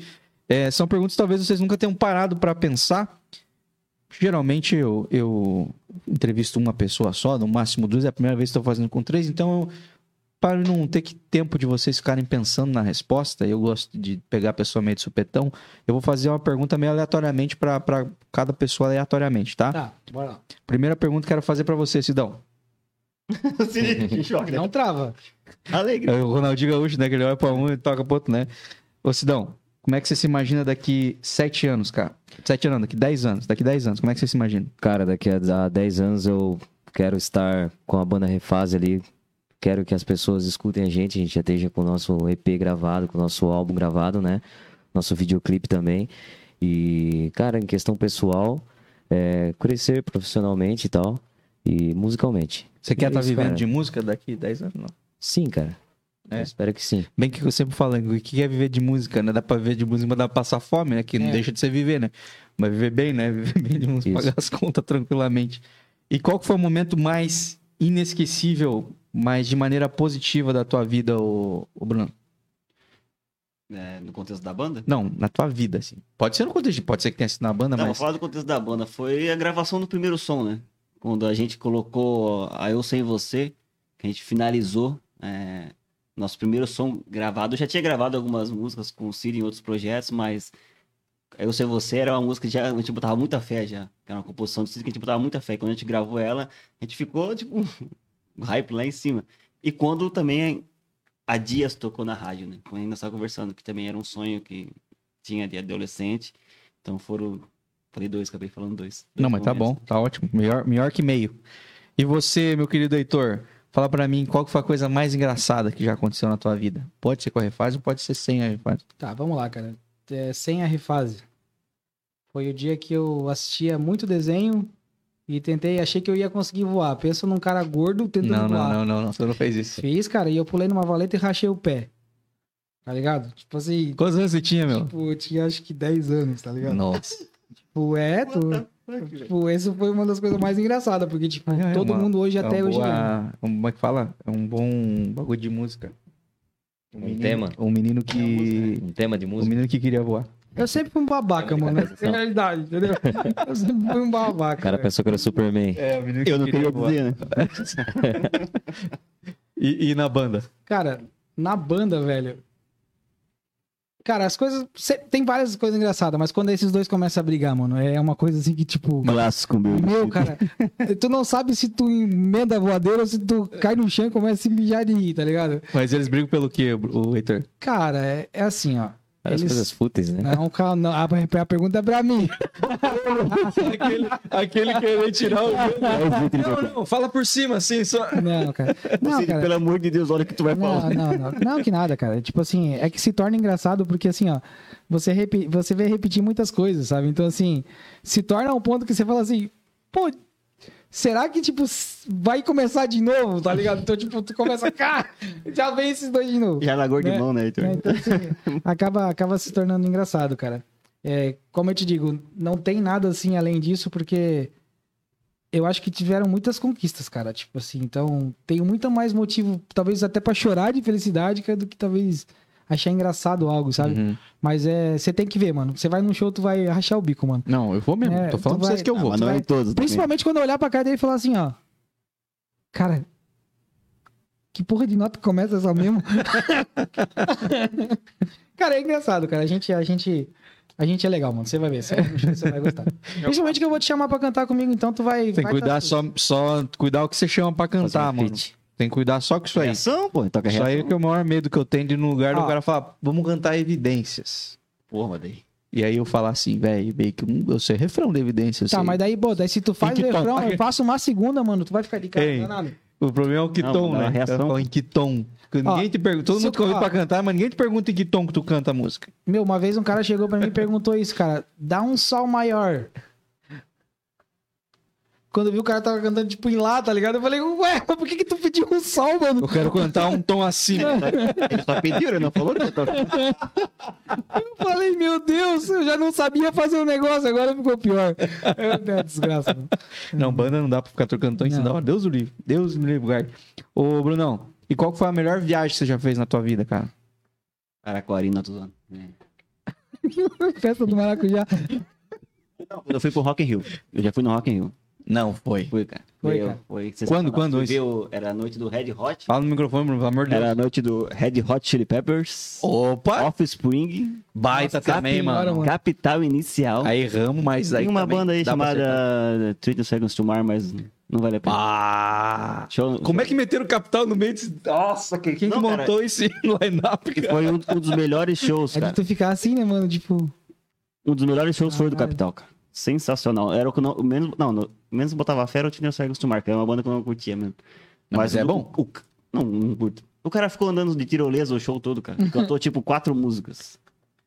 É, são perguntas que talvez vocês nunca tenham parado para pensar. Geralmente eu, eu entrevisto uma pessoa só, no máximo duas, é a primeira vez que estou fazendo com três, então eu, para não ter que tempo de vocês ficarem pensando na resposta, eu gosto de pegar a pessoa meio de supetão, eu vou fazer uma pergunta meio aleatoriamente para cada pessoa aleatoriamente, tá? Tá, bora lá. Primeira pergunta que quero fazer para você, Sidão. né? Não trava. Alegre. É o Ronaldinho Gaúcho, né? Que ele olha pra um e toca pro outro, né? Ô, Sidão, como é que você se imagina daqui sete anos, cara? Sete anos, daqui dez anos. Daqui dez anos, como é que você se imagina? Cara, daqui a 10 anos eu quero estar com a banda Refase ali. Quero que as pessoas escutem a gente. A gente já esteja com o nosso EP gravado, com o nosso álbum gravado, né? Nosso videoclipe também. E, cara, em questão pessoal, é, crescer profissionalmente e tal. E musicalmente. Você quer É estar isso, vivendo cara. de música daqui dez anos? Não. Sim, cara. É? Espero que sim. Bem que eu sempre falo, o que é viver de música, né? Dá pra viver de música, mas dá pra passar fome, né? Que não É. deixa de ser viver, né? Mas viver bem, né? Viver bem de música, Isso. pagar as contas tranquilamente. E qual que foi o momento mais inesquecível, mas de maneira positiva da tua vida, o, Bruno? É, no contexto da banda? Não, na tua vida, assim. Pode ser no contexto, de- pode ser que tenha sido na banda, Não, mas... falar do contexto da banda. Foi a gravação do primeiro som, né? Quando a gente colocou a Eu Sem Você, que a gente finalizou é, nosso primeiro som gravado. Eu já tinha gravado algumas músicas com o Ciro em outros projetos, mas Eu Sei Você era uma música que já, a gente botava muita fé já. Que era uma composição de que a gente botava muita fé. Quando a gente gravou ela, a gente ficou, tipo, um hype lá em cima. E quando também a Dias tocou na rádio, né? Quando ainda estava conversando, que também era um sonho que tinha de adolescente. Então foram. Falei dois, acabei falando dois. Não, Dois mas tá bom, tá ótimo. Melhor, melhor que meio. E você, meu querido Heitor, fala pra mim qual que foi a coisa mais engraçada que já aconteceu na tua vida? Pode ser com a refase ou pode ser sem a refase? Tá, vamos lá, cara. É, sem a refase. Foi o dia que eu assistia muito desenho e tentei, achei que eu ia conseguir voar. Pensa num cara gordo tentando Não, voar. não, não, não, não, você não fez isso. Fiz, cara, e eu pulei numa valeta e rachei o pé. Tá ligado? Tipo assim, Quantos anos você tinha, meu? tipo, eu tinha acho que 10 anos, tá ligado? Nossa. Tipo, é, tu. Tipo, essa foi uma das coisas mais engraçadas, porque, tipo, É, todo uma- mundo hoje, É até hoje. boa- um- Como é que fala? É um bom bagulho de música. Um tema? Um menino que. Um tema de Um música. menino que queria voar. Eu sempre fui um babaca, mano. Essa é a realidade, entendeu? Eu sempre fui um babaca. O cara velho. pensou que era Superman. É, o menino Eu não queria dizer, né? E, e na banda? Cara, na banda, velho. Cara, as coisas. cê- Tem várias coisas engraçadas, mas quando esses dois começam a brigar, mano, é uma coisa assim que, tipo. Clássico, meu. Meu, cara, tu não sabe se tu emenda a voadeira ou se tu cai no chão e começa a se mijar de rir, tá ligado? Mas eles brigam pelo quê, o Heitor? Cara, é, é assim, ó. Eles- coisas fúteis, né? Não, calma, não, a, a pergunta é pra mim. aquele, aquele querer tirar o. Não, não, fala por cima, assim, só. Não, cara. Não, Você, cara. Pelo amor de Deus, olha o que tu vai Não, falar. não, não. Não que nada, cara. Tipo assim, é que se torna engraçado porque assim, ó, você, repi- você vê repetir muitas coisas, sabe? Então, assim, se torna um ponto que você fala assim, pô, será que, tipo, vai começar de novo, tá ligado? Então, tipo, tu começa, cara, já vem esses dois de novo. Já largou de Né? mão, né, Heitor? É, então, assim, acaba, acaba se tornando engraçado, cara. É, como eu te digo, não tem nada assim além disso, porque eu acho que tiveram muitas conquistas, cara. Tipo assim, então tenho muito mais motivo, talvez até pra chorar de felicidade, que do que talvez achar engraçado algo, sabe? Uhum. Mas é, você tem que ver, mano. Você vai num show, tu vai rachar o bico, mano. Não, eu vou mesmo. É, Tô falando pra vocês vai- que eu vou. mas não é em todos. também. Principalmente quando eu olhar pra cara dele e falar assim, ó. Cara, que porra de nota começa essa mesmo? cara, é engraçado, cara. A gente, a gente, a gente é legal, mano. Você vai ver, você vai, você vai gostar. Principalmente que eu vou te chamar pra cantar comigo, então tu vai. Tem que vai cuidar tá- só, só cuidar o que você chama pra cantar, um mano. feat. Tem que cuidar só com isso aí. Reação, pô. Toca Isso aí é reação. que é o maior medo que eu tenho de ir no lugar do Ó. cara falar, vamos cantar evidências. Porra, mas daí. E aí eu falar assim, velho, meio que um- eu sei refrão de evidências. Tá, mas daí, pô, daí se tu faz que refrão, eu faço uma segunda, mano. Tu vai ficar de cara, Ei. é nada. O problema é o que Não, tom, dá uma né? reação. Falo em que tom. Porque Ó, ninguém te pergunta, todo se mundo eu- convida ó. pra cantar, mas ninguém te pergunta em que tom que tu canta a música. Meu, uma vez um cara chegou pra mim e perguntou isso, cara. Dá um sol maior. Quando eu vi o cara tava cantando tipo em lá, tá ligado? Eu falei, ué, mas por que que tu pediu um sol, mano? Eu quero cantar um tom acima. Ele só pediu, ele não falou que eu tô... Eu falei, meu Deus, eu já não sabia fazer o negócio, agora ficou pior. É uma desgraça. mano. Não, banda não dá pra ficar trocando tom em cima Não. da hora. Deus o livre. Deus me livre, guarde. Ô, Brunão, e qual foi a melhor viagem que você já fez na tua vida, cara? Araquarina, tô zoando. É. Festa do maracujá. Eu fui pro Rock in Rio. Eu já fui no Rock in Rio. Não, foi. Fui, cara. Foi, Eu- cara. foi Quando, quando o- Era a noite do Red Hot. Fala no microfone, pelo amor de Deus. Era a noite do Red Hot Chili Peppers. Opa! Offspring. Baita Nossa, também, mano. mano. Capital Inicial. Aí erramos, mas aí Tem uma banda aí chamada 30 Seconds to Mars, mas não vale a pena. Ah! Show- Como é que meteram o Capital no meio desse... Nossa, quem, quem Não, que cara. montou esse line-up, cara? Foi um, um dos melhores shows, É de cara. tu ficar assim, né, mano? Tipo, Um dos melhores shows foi o do. Capital, cara. Sensacional. Era o que eu não, o menos, não, no, menos botava fé era o Tino Seconds to que era uma banda que eu não curtia mesmo. Não, mas é o- bom? o- não, não curto. O cara ficou andando de tirolesa o show todo, cara. Cantou tipo quatro músicas.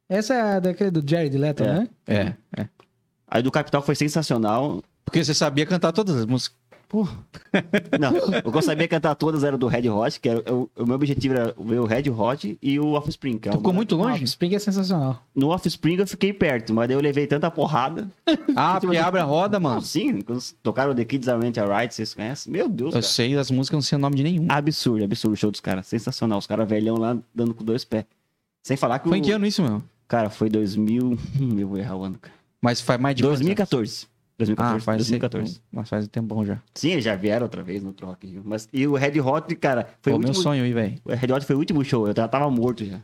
essa é a daquele do Jared Leto, É. né? É, é. Aí do Capital foi sensacional. Porque você sabia cantar todas as músicas. Não, o que eu sabia cantar todas era do Red Hot, que era, o, o meu objetivo era ver o Red Hot e o Offspring. Que é Tu uma ficou muito longe? Ah, Spring é sensacional. No Offspring eu fiquei perto, mas daí eu levei tanta porrada. Ah, porque abre a roda, Não, mano. sim, tocaram The Kids Aren't Alright, vocês conhecem? Meu Deus, Eu cara. sei das músicas, não sei o nome de nenhum. Absurdo, absurdo o show dos caras. Sensacional. Os caras velhão lá dando com dois pés. Sem falar que Foi o... em que ano isso, meu? Cara, foi 2000... Hum, eu vou errar o ano, cara. Mas faz mais de quantos anos? 2014. 2014. Ah, faz 2014. Mas faz um tempão já. Sim, eles já vieram outra vez no Rock Rio. Mas, e o Red Hot, cara, foi Pô, o meu último... sonho aí, velho. O Red Hot foi o último show. Eu já tava morto já.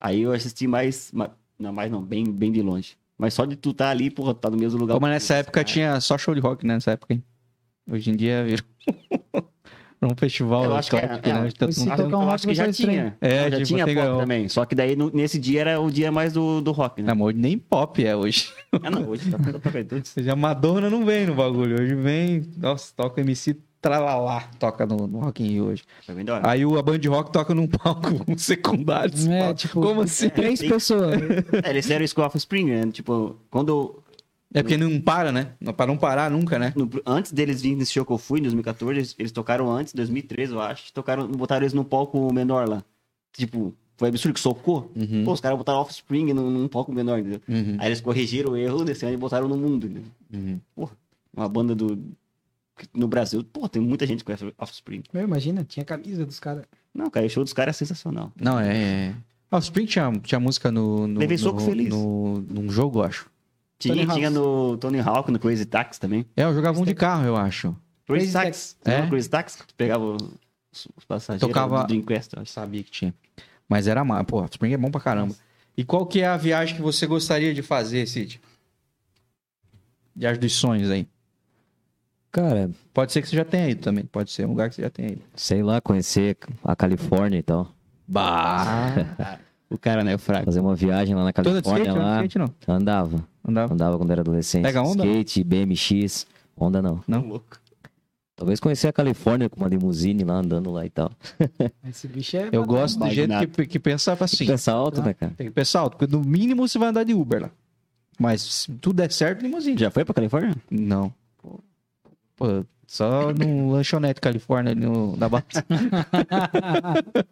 Aí eu assisti mais... ma- Não, mais não. Bem, bem de longe. Mas só de tu tá ali, porra, tá no mesmo lugar. Como nessa Cara, época tinha só show de rock, né? Nessa época, hein? Hoje em dia virou um festival Eu acho que é- top, é, né? Tá se tocar um rock que já tinha. É, já tipo, tinha pop ganhou. também. Só que daí no- nesse dia era o dia mais do, do rock, né? Não, mas nem pop é hoje. Ah, não, hoje tá pra tudo. Ou seja, a Madonna não vem no bagulho. Hoje vem. Nossa, toca MC Tralalá. Toca no, no Rock in Rio hoje. Aí o, a band rock toca num palco secundário. É, tipo, Como assim? Três tem- pessoas. É, eles fizeram isso com o Offspring, né? Tipo, quando. É porque não para, né? Não- Pra não parar nunca, né? no- antes deles virem nesse show que eu fui, em 2014, eles, eles tocaram antes, 2013, eu acho. Tocaram, botaram eles num palco menor lá. Tipo, foi absurdo que socou. Uhum. Pô, os caras botaram Offspring num, num palco menor, entendeu? Uhum. Aí eles corrigiram o erro desse ano e botaram no mundo, entendeu? Uhum. Uma banda do. No Brasil, pô, tem muita gente que conhece Offspring. Meu, imagina, tinha camisa dos caras. Não, cara, o show dos caras é sensacional. Não, é. é... Ah, o Spring tinha, tinha música no. no Levei no, soco feliz. No, num jogo, eu acho. Tinha, tinha no Tony Hawk, no Crazy Taxi também. É, eu jogava um de carro, eu acho. Crazy Crazy Taxi. É? É? Crazy Taxi? Tu pegava os, os passageiros Tocava- do Dreamcast, eu. Sabia que tinha. Mas era má. Pô, Spring é bom pra caramba. E qual que é a viagem que você gostaria de fazer, Cid? Viagem dos sonhos aí. Cara, Pode ser que você já tenha ido também. Pode ser um lugar que você já tenha ido. sei lá, conhecer a Califórnia e tal. Bah! O cara, né, o fraco. Fazer uma viagem lá na Tu anda de Califórnia skate? Não, lá. skate não. Andava. Andava. Andava quando era adolescente. Pega onda? Skate, BMX. Onda não. Não? louco. Talvez conhecer a Califórnia com uma limusine lá, andando lá e tal. Esse bicho é. Eu gosto do jeito que, que pensava assim. Pensa alto, né, cara? Tem que pensar alto, porque no mínimo você vai andar de Uber lá. Mas se tudo der certo, limousine. Já foi pra Califórnia? Não. Pô, só no lanchonete Califórnia, ali no, na Barra.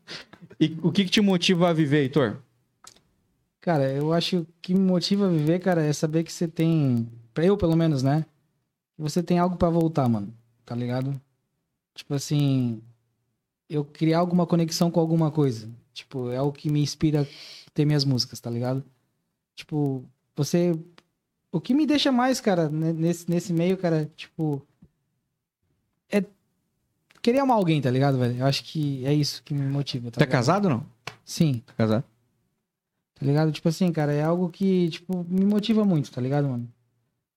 e o que, que te motiva a viver, Heitor? Cara, eu acho que me motiva a viver, cara, é saber que você tem. Pra eu, pelo menos, né? Você tem algo pra voltar, mano. Tá ligado? Tipo assim. Eu criar alguma conexão com alguma coisa. Tipo, é o que me inspira a ter minhas músicas, tá ligado? Tipo, você. O que me deixa mais, cara, ne- nesse, nesse meio, cara, tipo. É. Querer amar alguém, tá ligado, velho? Eu acho que é isso que me motiva. Tá ligado? casado ou não? Sim. Tá casado. Tá ligado? Tipo assim, cara, é algo que, tipo, me motiva muito, tá ligado, mano?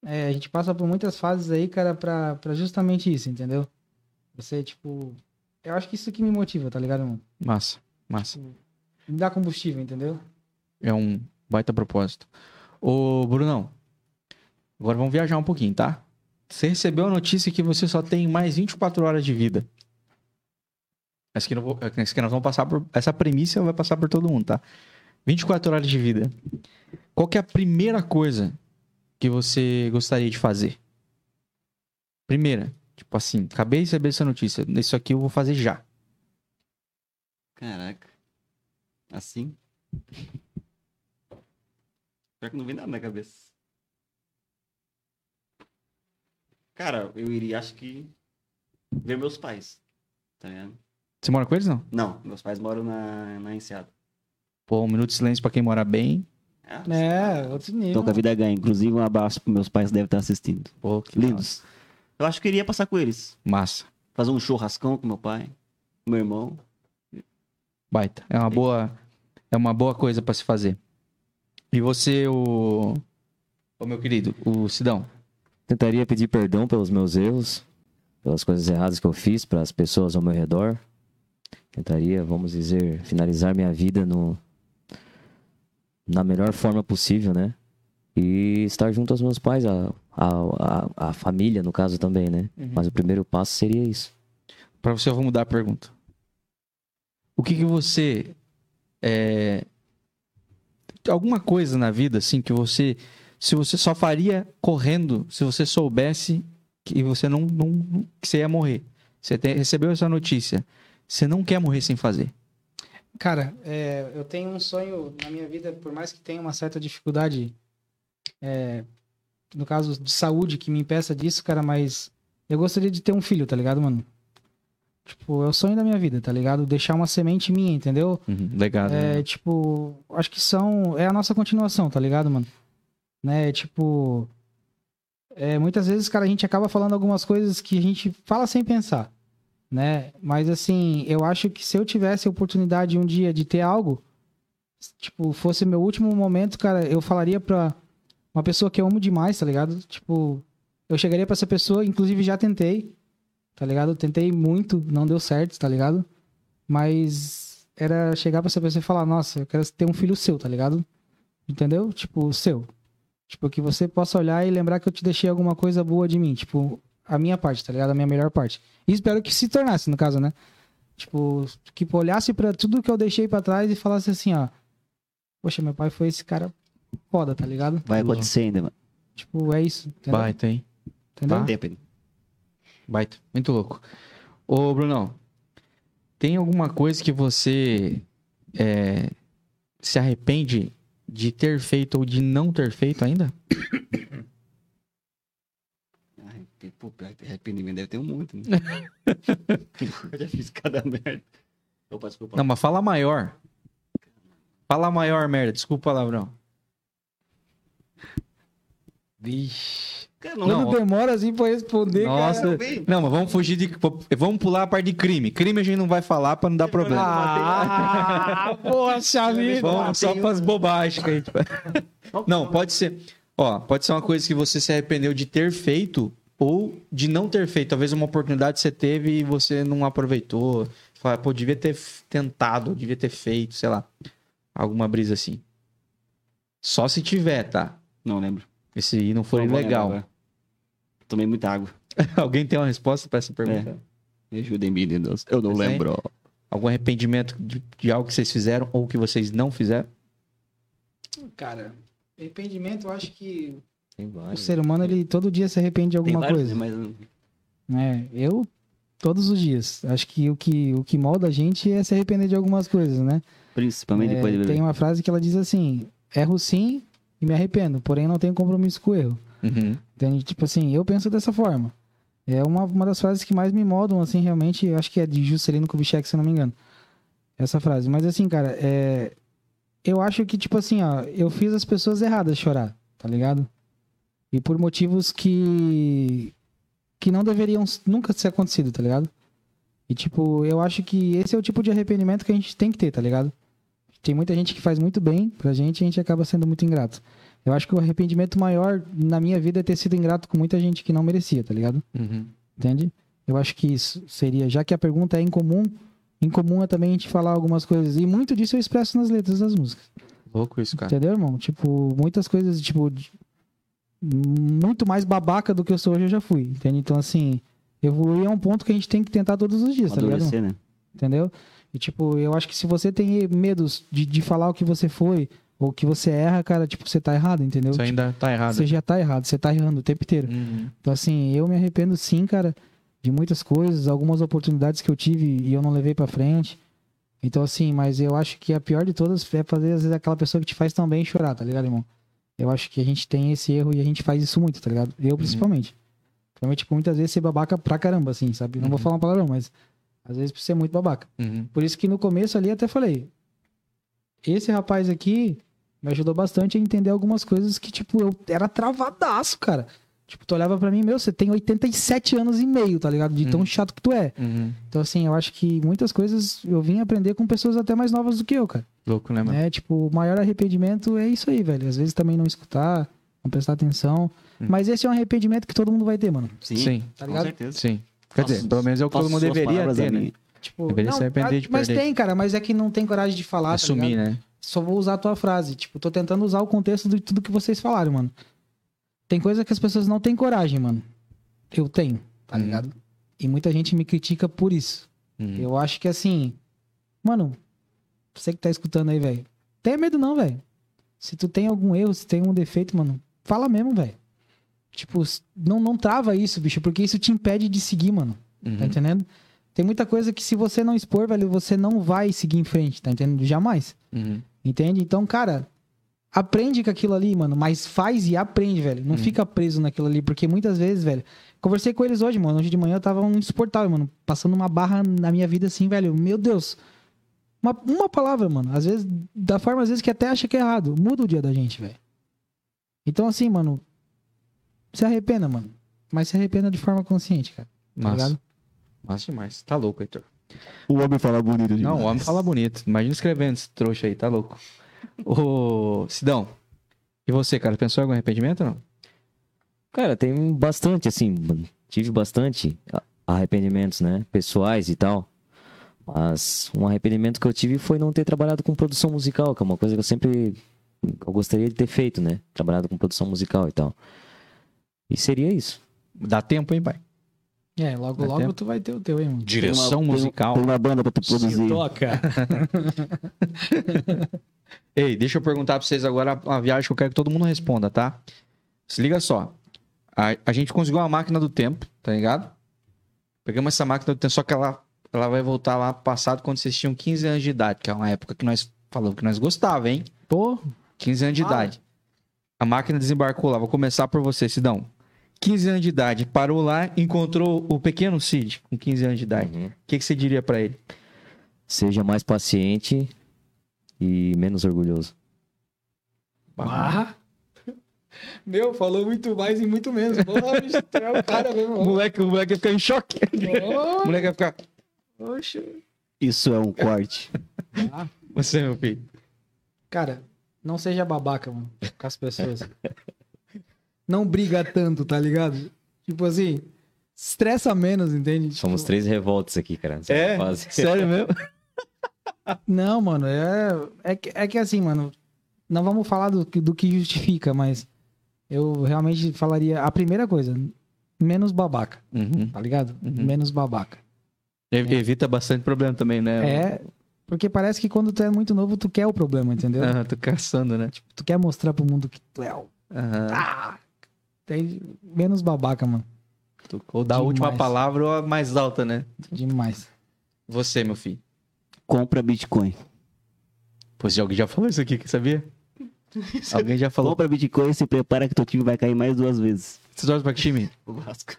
É, a gente passa por muitas fases aí, cara, pra, pra justamente isso, entendeu? Você, tipo. Eu acho que isso que me motiva, tá ligado, mano? Massa, massa. Me dá combustível, entendeu? É um baita propósito. Ô, Brunão, agora vamos viajar um pouquinho, tá? Você recebeu a notícia que você só tem mais 24 horas de vida. Essa que, não vou, essa que nós vamos passar por. Essa premissa vai passar por todo mundo, tá? 24 horas de vida. Qual que é a primeira coisa que você gostaria de fazer? Primeira. Tipo assim, acabei de receber essa notícia. Isso aqui eu vou fazer já. Caraca. Assim? Pior que não vem nada na cabeça. Cara, eu iria, acho que. ver meus pais. Tá ligado? Você mora com eles, não? Não, meus pais moram na, na Enseada. Pô, um minuto de silêncio pra quem mora bem. É, outro nível. Tô com a vida ganha. Inclusive, um abraço pros meus pais que devem estar assistindo. Pô, que Lindos. Eu acho que eu iria passar com eles. Massa. Fazer um churrascão com meu pai, com meu irmão. Baita. É uma boa, é uma boa coisa pra se fazer. E você, o, o meu querido, o Sidão. Tentaria pedir perdão pelos meus erros, pelas coisas erradas que eu fiz para as pessoas ao meu redor. Tentaria, vamos dizer, finalizar minha vida no na melhor forma possível, né? E estar junto aos meus pais, a, a, a, a família, no caso também, né? Mas o primeiro passo seria isso. Pra você eu vou mudar a pergunta. O que que você é, alguma coisa na vida assim que você se você só faria correndo se você soubesse que você não, não que você ia morrer. Você te- recebeu essa notícia. Você não quer morrer sem fazer. Cara, é, eu tenho um sonho na minha vida, por mais que tenha uma certa dificuldade, é, no caso de saúde, que me impeça disso, cara, mas eu gostaria de ter um filho, tá ligado, mano? Tipo, é o sonho da minha vida, tá ligado? Deixar uma semente minha, entendeu? Legado. É, tipo, acho que são. É a nossa continuação, tá ligado, mano? Né? Tipo. É, muitas vezes, cara, a gente acaba falando algumas coisas que a gente fala sem pensar, né? Mas, assim, eu acho que se eu tivesse a oportunidade um dia de ter algo, tipo, fosse meu último momento, cara, eu falaria pra, uma pessoa que eu amo demais, tá ligado? Tipo, eu chegaria pra essa pessoa, inclusive já tentei, tá ligado? Tentei muito, não deu certo, tá ligado? Mas era chegar pra essa pessoa e falar, nossa, eu quero ter um filho seu, tá ligado? Entendeu? Tipo, seu. Tipo, que você possa olhar e lembrar que eu te deixei alguma coisa boa de mim. Tipo, a minha parte, tá ligado? A minha melhor parte. E espero que se tornasse, no caso, né? Tipo, que olhasse pra tudo que eu deixei pra trás e falasse assim, ó. Poxa, meu pai foi esse cara foda, tá ligado? Vai acontecer ainda, mano. Tipo, é isso. Entendeu? Baita, hein? Entendeu? Tá. Tempo ainda. Baita. Muito louco. Ô, Brunão, tem alguma coisa que você é, se arrepende de ter feito ou de não ter feito ainda? Pô, arrependimento deve ter um monte, né? eu já fiz cada merda. Opa, desculpa. Não, mas fala maior. Fala maior, merda. Desculpa o palavrão. Vixe. Cara, Quando Não, ó. demora assim pra responder, Nossa. cara. Não, mas vamos fugir de. Vamos pular a parte de crime. Crime a gente não vai falar pra não dar problema. Ah, poxa vida. Vamos só pras bobagens que a gente Não, pode ser. Ó, pode ser uma coisa que você se arrependeu de ter feito ou de não ter feito. Talvez uma oportunidade que você teve e você não aproveitou. Fala, pô, devia ter tentado, devia ter feito, sei lá. Alguma brisa assim. Só se tiver, tá? Não lembro. Esse aí não foi Não legal. Tomei muita água. Alguém tem uma resposta pra essa pergunta? Me ajudem, meninos. Eu não lembro. Algum arrependimento de, de algo que vocês fizeram ou que vocês não fizeram? Cara, arrependimento, eu acho que o ser humano, ele todo dia se arrepende de alguma vários, coisa. né, mas É, eu todos os dias. Acho que o que o que molda a gente é se arrepender de algumas coisas, né? principalmente É, depois de beber. tem uma frase que ela diz assim: erro sim e me arrependo, porém não tenho compromisso com o erro. Uhum. Entende? Tipo assim, eu penso dessa forma. É uma, uma das frases que mais me moldam, assim, realmente. Eu acho que é de Juscelino Kubitschek, se não me engano. Essa frase. Mas assim, cara, é... Eu acho que, tipo assim, ó, eu fiz as pessoas erradas chorar, tá ligado? E por motivos que... Que não deveriam nunca ter acontecido, tá ligado? E, tipo, eu acho que esse é o tipo de arrependimento que a gente tem que ter, tá ligado? Tem muita gente que faz muito bem pra gente e a gente acaba sendo muito ingrato. Eu acho que o arrependimento maior na minha vida é ter sido ingrato com muita gente que não merecia, tá ligado? Uhum. Entende? Eu acho que isso seria, já que a pergunta é incomum, incomum é também a gente falar algumas coisas. E muito disso eu expresso nas letras das músicas. Louco isso, cara. Entendeu, irmão? Tipo, muitas coisas, tipo, muito mais babaca do que eu sou hoje eu já fui. Entende? Então, assim, evoluir é um ponto que a gente tem que tentar todos os dias, tá ligado? Né? Entendeu? E, tipo, eu acho que se você tem medos de, de falar o que você foi, ou que você erra, cara, tipo, você tá errado, entendeu? Isso ainda tá errado. Você já tá errado, você tá errando o tempo inteiro. Uhum. Então, assim, eu me arrependo sim, cara, de muitas coisas, algumas oportunidades que eu tive e eu não levei pra frente. Então, assim, mas eu acho que a pior de todas é fazer, às vezes, aquela pessoa que te faz tão bem chorar, tá ligado, irmão? Eu acho que a gente tem esse erro e a gente faz isso muito, tá ligado? Eu, principalmente. Principalmente, tipo, muitas vezes ser babaca pra caramba, assim, sabe? Não vou Uhum. falar uma palavrão, mas às vezes ser muito babaca. Uhum. Por isso que no começo ali até falei. Esse rapaz aqui me ajudou bastante a entender algumas coisas que, tipo, eu era travadaço, cara. Tipo, tu olhava pra mim, meu, você tem 87 anos e meio, tá ligado? De tão Uhum. chato que tu é. Uhum. Então, assim, eu acho que muitas coisas eu vim aprender com pessoas até mais novas do que eu, cara. Louco, né, mano? É, tipo, o maior arrependimento é isso aí, velho. Às vezes também não escutar, não prestar atenção. Hum. Mas esse é um arrependimento que todo mundo vai ter, mano. Sim, Sim. Tá com ligado? certeza. Sim. Quer dizer, pelo menos é o que todo mundo deveria ter, né? Tipo, Deveria se arrepender de mas perder. tem, cara, mas é que não tem coragem de falar, tá Assumir, ligado? né? só vou usar a tua frase. Tipo, tô tentando usar o contexto de tudo que vocês falaram, mano. Tem coisa que as pessoas não têm coragem, mano. Eu tenho, tá Uhum. ligado? E muita gente me critica por isso. Uhum. Eu acho que assim, mano, você que tá escutando aí, velho, tenha medo não, velho. Se tu tem algum erro, se tem algum defeito, mano, fala mesmo, velho. Tipo, não, não trava isso, bicho, porque isso te impede de seguir, mano. Tá Uhum. entendendo? Tem muita coisa que se você não expor, velho, você não vai seguir em frente, tá entendendo? Jamais. Uhum. Entende? Então, cara, aprende com aquilo ali, mano. Mas faz e aprende, velho. Não Hum. fica preso naquilo ali. Porque muitas vezes, velho. Conversei com eles hoje, mano. Hoje de manhã eu tava um insuportável, mano. Passando uma barra na minha vida assim, velho. Meu Deus. Uma, uma palavra, mano. Às vezes, da forma, às vezes, que até acha que é errado. Muda o dia da gente, velho. Então, assim, mano. Se arrependa, mano. Mas se arrependa de forma consciente, cara. Tá Massa. ligado? Massa demais. Tá louco, Heitor. O homem fala bonito demais. Não, o homem fala bonito. Imagina escrevendo esse trouxa aí, tá louco. Ô, Sidão, E você, cara, pensou em algum arrependimento ou não? Cara, tem bastante, assim, tive bastante arrependimentos, né? Pessoais e tal. Mas um arrependimento que eu tive foi não ter trabalhado com produção musical, que é uma coisa que eu sempre eu gostaria de ter feito, né? Trabalhado com produção musical e tal. E seria isso. Dá tempo, hein, pai? É, logo, Dá logo tempo? tu vai ter o teu, hein. Direção Tem uma- musical. Tem uma banda pra tu produzir. Toca. Ei, deixa eu perguntar pra vocês agora uma viagem que eu quero que todo mundo responda, tá? Se liga só. A, a gente conseguiu uma máquina do tempo, tá ligado? Pegamos essa máquina do tempo, só que ela, ela vai voltar lá pro passado quando vocês tinham 15 anos de idade, que é uma época que nós falamos que nós gostávamos, hein? Pô, 15 anos de Fala. idade. A máquina desembarcou lá. Vou começar por você, Sidão. 15 anos de idade, parou lá, encontrou o pequeno Cid, com 15 anos de idade. O que, que você diria pra ele? Seja mais paciente e menos orgulhoso. Ah. Meu, falou muito mais e muito menos. Porra, bicho, é o cara O mesmo. moleque, o moleque ia ficar em choque. Ô, O moleque ia ficar. Oxe. Isso é um corte. Você, meu filho. Cara, não seja babaca, mano, com as pessoas. Não briga tanto, tá ligado? Tipo assim, estressa menos, entende? Tipo, Somos três revoltos aqui, cara. nessa É? fase. Sério mesmo? Não, mano, é, é, que, é que assim, mano, não vamos falar do, que- do que justifica, mas eu realmente falaria a primeira coisa, menos babaca, Uhum. tá ligado? Uhum. Menos babaca. Ev- Evita bastante problema também, né? É, porque parece que quando tu é muito novo, tu quer o problema, entendeu? Aham, tô caçando, né? Tu quer mostrar pro mundo que tu é o... Aham. Ah, tem menos babaca, mano, Tu- Ou da Demais. última palavra ou a mais alta, né? demais. Você, meu filho. Compra Bitcoin. Pois alguém já falou isso aqui, saber? alguém já falou. Compra Bitcoin e se prepara que teu time vai cair mais duas vezes. Você torce pra que time? O Vasco.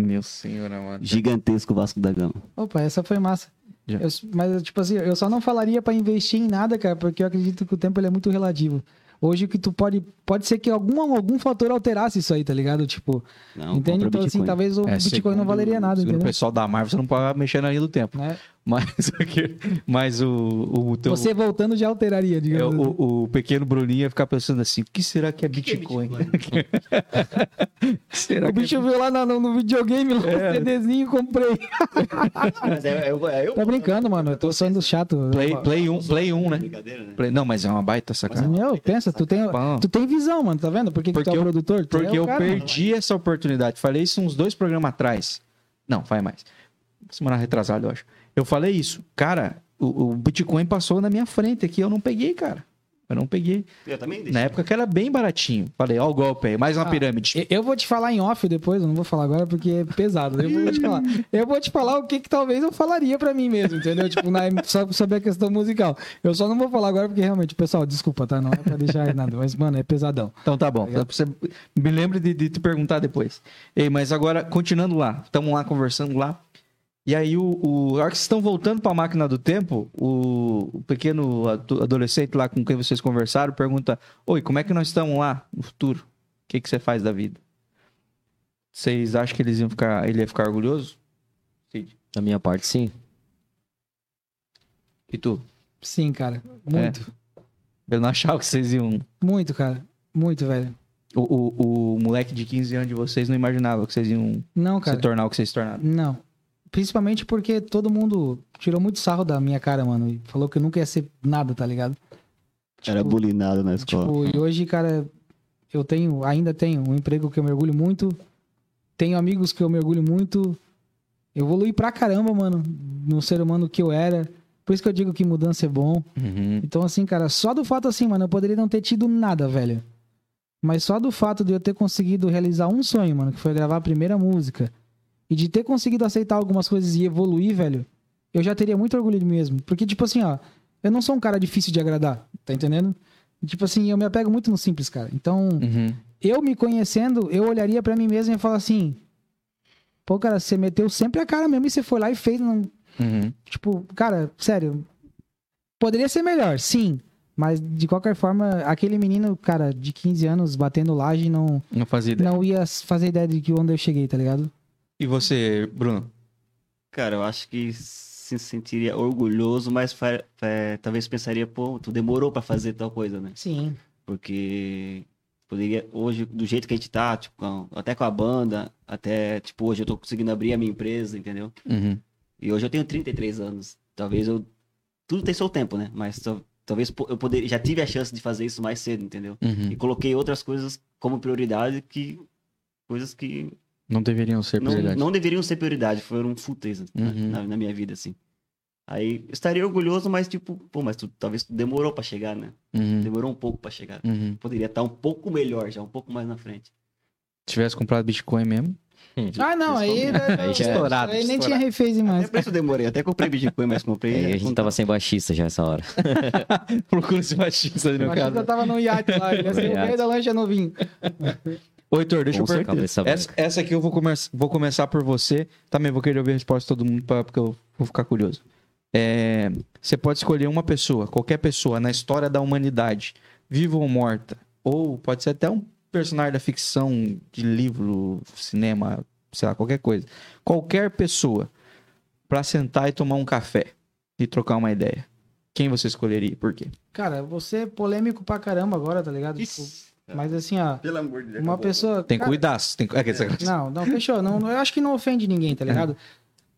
Meu senhor, amado. Gigantesco Vasco da Gama. Opa, essa foi massa. Eu- mas, tipo assim, eu só não falaria pra investir em nada, cara, porque eu acredito que o tempo ele é muito relativo. Hoje o que tu pode. Pode ser que algum, algum fator alterasse isso aí, tá ligado? Tipo, Não, entende? Então, assim, talvez o É, Bitcoin não valeria nada, o pessoal da Marvel, você não pode mexer na linha do tempo. Né? Mas, mas o, o, teu, Você voltando já alteraria, é, digamos. assim. o, o pequeno Bruninho ia ficar pensando assim: o que será que é Bitcoin? será O que é bicho viu lá no, no- no videogame, lá, É. o CDzinho, comprei. Mas é, eu, é eu, Tá brincando, mano. Eu tô sendo chato. Play, Play 1, Play 1, né? Brincadeira, né? Play- não, mas é uma baita sacada. Meu, pensa, tu tem, tu tem visão, mano, tá vendo? Por que, que tu Porque é o produtor? Tu Porque é o eu cara, mano. perdi essa oportunidade. Falei isso uns dois programas atrás. Não, vai mais. Semana retrasada, eu acho. Eu falei isso. Cara, o, o Bitcoin passou na minha frente aqui. Eu não peguei, cara. Eu não peguei. Eu também Na época que era bem baratinho. Falei, ó o golpe aí. Mais uma Ah, pirâmide. Eu- vou te falar em off depois, eu não vou falar agora porque é pesado. Eu vou te falar. Eu vou te falar o que, que talvez eu falaria pra mim mesmo, entendeu? Tipo, na, só- sobre a questão musical. Eu só não vou falar agora porque realmente, pessoal, desculpa, tá? Não é pra deixar nada, mas, mano, é pesadão. Então tá bom. Você me lembre de, de te perguntar depois. Ei, mas agora, continuando lá. Estamos lá conversando lá. E aí, o, o, a hora que vocês estão voltando para a máquina do tempo, o, o pequeno ado- adolescente lá com quem vocês conversaram pergunta: Oi, como é que nós estamos lá no futuro? O que, que você faz da vida? Vocês acham que eles iam ficar, ele ia ficar orgulhoso? Cid. Da minha parte, sim. E tu? Sim, cara. Muito. Eu não achava que vocês iam. Muito, cara. Muito, velho. O, o, o moleque de 15 anos de vocês não imaginava que vocês iam Não, cara. se tornar o que vocês se tornaram. Não. Principalmente porque todo mundo tirou muito sarro da minha cara, mano. E falou que eu nunca ia ser nada, tá ligado? Era Tipo, bulinado na escola. Tipo, e hoje, cara, eu tenho, ainda tenho um emprego que eu mergulho muito. Tenho amigos que eu mergulho muito. Eu evolui pra caramba, mano, no ser humano que eu era. Por isso que eu digo que mudança é bom. Uhum. Então, assim, cara, só do fato assim, mano, eu poderia não ter tido nada, velho. Mas só do fato de eu ter conseguido realizar um sonho, mano, que foi gravar a primeira música, e de ter conseguido aceitar algumas coisas e evoluir, velho, eu já teria muito orgulho de mim mesmo. Porque, tipo assim, ó, eu não sou um cara difícil de agradar, tá entendendo? Tipo assim, eu me apego muito no simples, cara. Então, Uhum. eu me conhecendo, eu olharia pra mim mesmo e ia falar assim: pô, cara, você meteu sempre a cara mesmo e você foi lá e fez. Não... Uhum. Tipo, cara, sério. Poderia ser melhor, sim. Mas, de qualquer forma, aquele menino, cara, de 15 anos, batendo laje, não, Não fazia ideia. não ia fazer ideia de que onde eu cheguei, tá ligado? E você, Bruno? Cara, eu acho que se sentiria orgulhoso, mas fa- é, talvez pensaria, pô, tu demorou pra fazer tal coisa, né? Sim. Porque poderia, hoje, do jeito que a gente tá, tipo, com- até com a banda, até, tipo, hoje eu tô conseguindo abrir a minha empresa, entendeu? Uhum. E hoje eu tenho 33 anos. Talvez eu. Tudo tem seu tempo, né? Mas tal- talvez eu poderia. Já tive a chance de fazer isso mais cedo, entendeu? Uhum. E coloquei outras coisas como prioridade que. Coisas que Não deveriam ser não, prioridade. não deveriam ser prioridade, foram fúteis na- Uhum. na, na minha vida, assim. Aí eu estaria orgulhoso, mas tipo, pô, mas tu, talvez tu demorou pra chegar, né? Uhum. Demorou um pouco pra chegar. Uhum. Poderia estar um pouco melhor já, um pouco mais na frente. Se tivesse comprado Bitcoin mesmo. Ah, não, aí, Aí já é estourado, aí nem estourado. tinha refez mais. Até por isso eu demorei, até comprei Bitcoin, mas comprei. Aí a gente tava sem baixista já essa hora. Procura esse ali no Eu achei que eu caso. tava no iate lá, ele ia ser o rei da lancha novinho. Ô, Heitor, deixa Com eu perguntar. Essa, essa aqui eu vou, come vou começar por você. Também vou querer ouvir a resposta de todo mundo, pra, porque eu vou ficar curioso. É, você pode escolher uma pessoa, qualquer pessoa, na história da humanidade, viva ou morta. Ou pode ser até um personagem da ficção, de livro, cinema, sei lá, qualquer coisa. Qualquer pessoa, pra sentar e tomar um café e trocar uma ideia. Quem você escolheria e por quê? Cara, você é polêmico pra caramba agora, tá ligado? Tipo, mas assim, ó, Pelo amor de Deus. uma pessoa. Tem que cara, cuidar. Tem... É, que essa- Não, não, fechou. Não, eu acho que não ofende ninguém, tá ligado?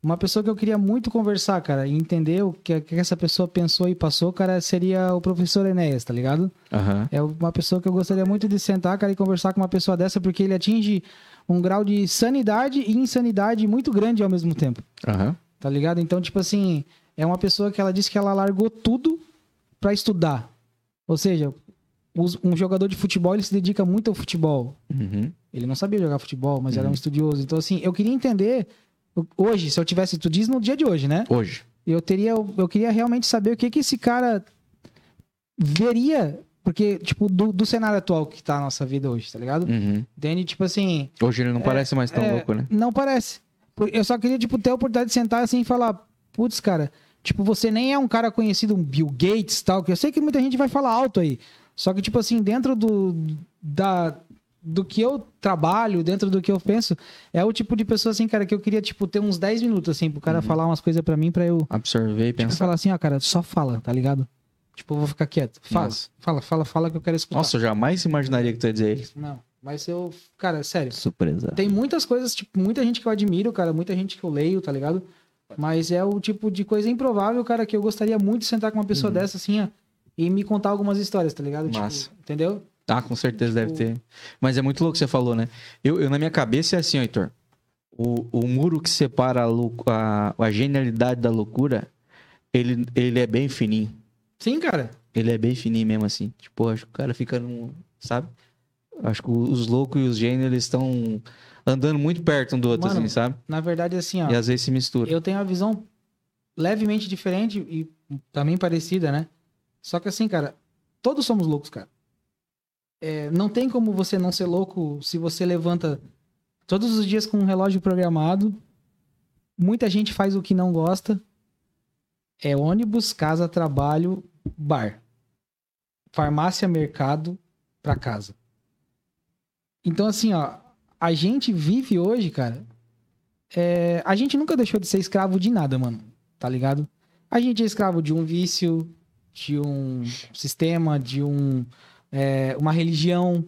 Uma pessoa que eu queria muito conversar, cara, e entender o que, que essa pessoa pensou e passou, cara, seria o professor Enéas, tá ligado? Aham. É uma pessoa que eu gostaria muito de sentar, cara, e conversar com uma pessoa dessa, porque ele atinge um grau de sanidade e insanidade muito grande ao mesmo tempo, Aham. tá ligado? Então, tipo assim, é uma pessoa que ela disse que ela largou tudo pra estudar. Ou seja, um jogador de futebol, ele se dedica muito ao futebol. Uhum. Ele não sabia jogar futebol, mas era um estudioso. Então, assim, eu queria entender. Hoje, se eu tivesse. Tu diz no dia de hoje, né? Hoje. Eu teria. Eu queria realmente saber o que, que esse cara veria. Porque, tipo, do, do cenário atual que tá a nossa vida hoje, tá ligado? Uhum. Danny, tipo assim. Hoje ele não parece mais tão é, louco, né? Não parece. Eu só queria, tipo, ter a oportunidade de sentar assim e falar, putz, cara, tipo, você nem é um cara conhecido, um Bill Gates tal, que eu sei que muita gente vai falar alto aí. Só que, tipo assim, dentro do, da, do que eu trabalho, dentro do que eu penso, é o tipo de pessoa, assim, cara, que eu queria, tipo, ter uns 10 minutos, assim, pro cara falar umas coisas pra mim, pra eu Absorver e tipo, pensar. falar assim, ó, cara, só fala, tá ligado? Tipo, eu vou ficar quieto. Fala, Nossa. fala, fala, fala que eu quero escutar. Nossa, eu jamais imaginaria que tu ia dizer isso. Não, mas eu, cara, sério. Surpresa. Tem muitas coisas, tipo, muita gente que eu admiro, cara, muita gente que eu leio, tá ligado? Mas é o tipo de coisa improvável, cara, que eu gostaria muito de sentar com uma pessoa dessa, assim, ó, e me contar algumas histórias, tá ligado? Massa. Tipo, entendeu? Ah, com certeza deve Tipo- ter. Mas é muito louco o que você falou, né? Eu, eu, na minha cabeça, é assim, ó, Heitor. O, o muro que separa a, a, a genialidade da loucura, ele, ele é bem fininho. Sim, cara. Ele é bem fininho mesmo, assim. Tipo, acho que o cara fica num. Sabe? Acho que os loucos e os gênios, eles estão andando muito perto um do outro, Mano, assim, sabe? Na verdade, assim, ó, E às vezes se mistura. eu tenho uma visão levemente diferente e também parecida, né? Só que assim, cara, todos somos loucos, cara. É, não tem como você não ser louco se você levanta todos os dias com um relógio programado. Muita gente faz o que não gosta. É ônibus, casa, trabalho, bar. Farmácia, mercado, pra casa. Então, assim, ó, a gente vive hoje, cara. é, a gente nunca deixou de ser escravo de nada, mano. Tá ligado? A gente é escravo de um vício, de um sistema, de um, é, uma religião.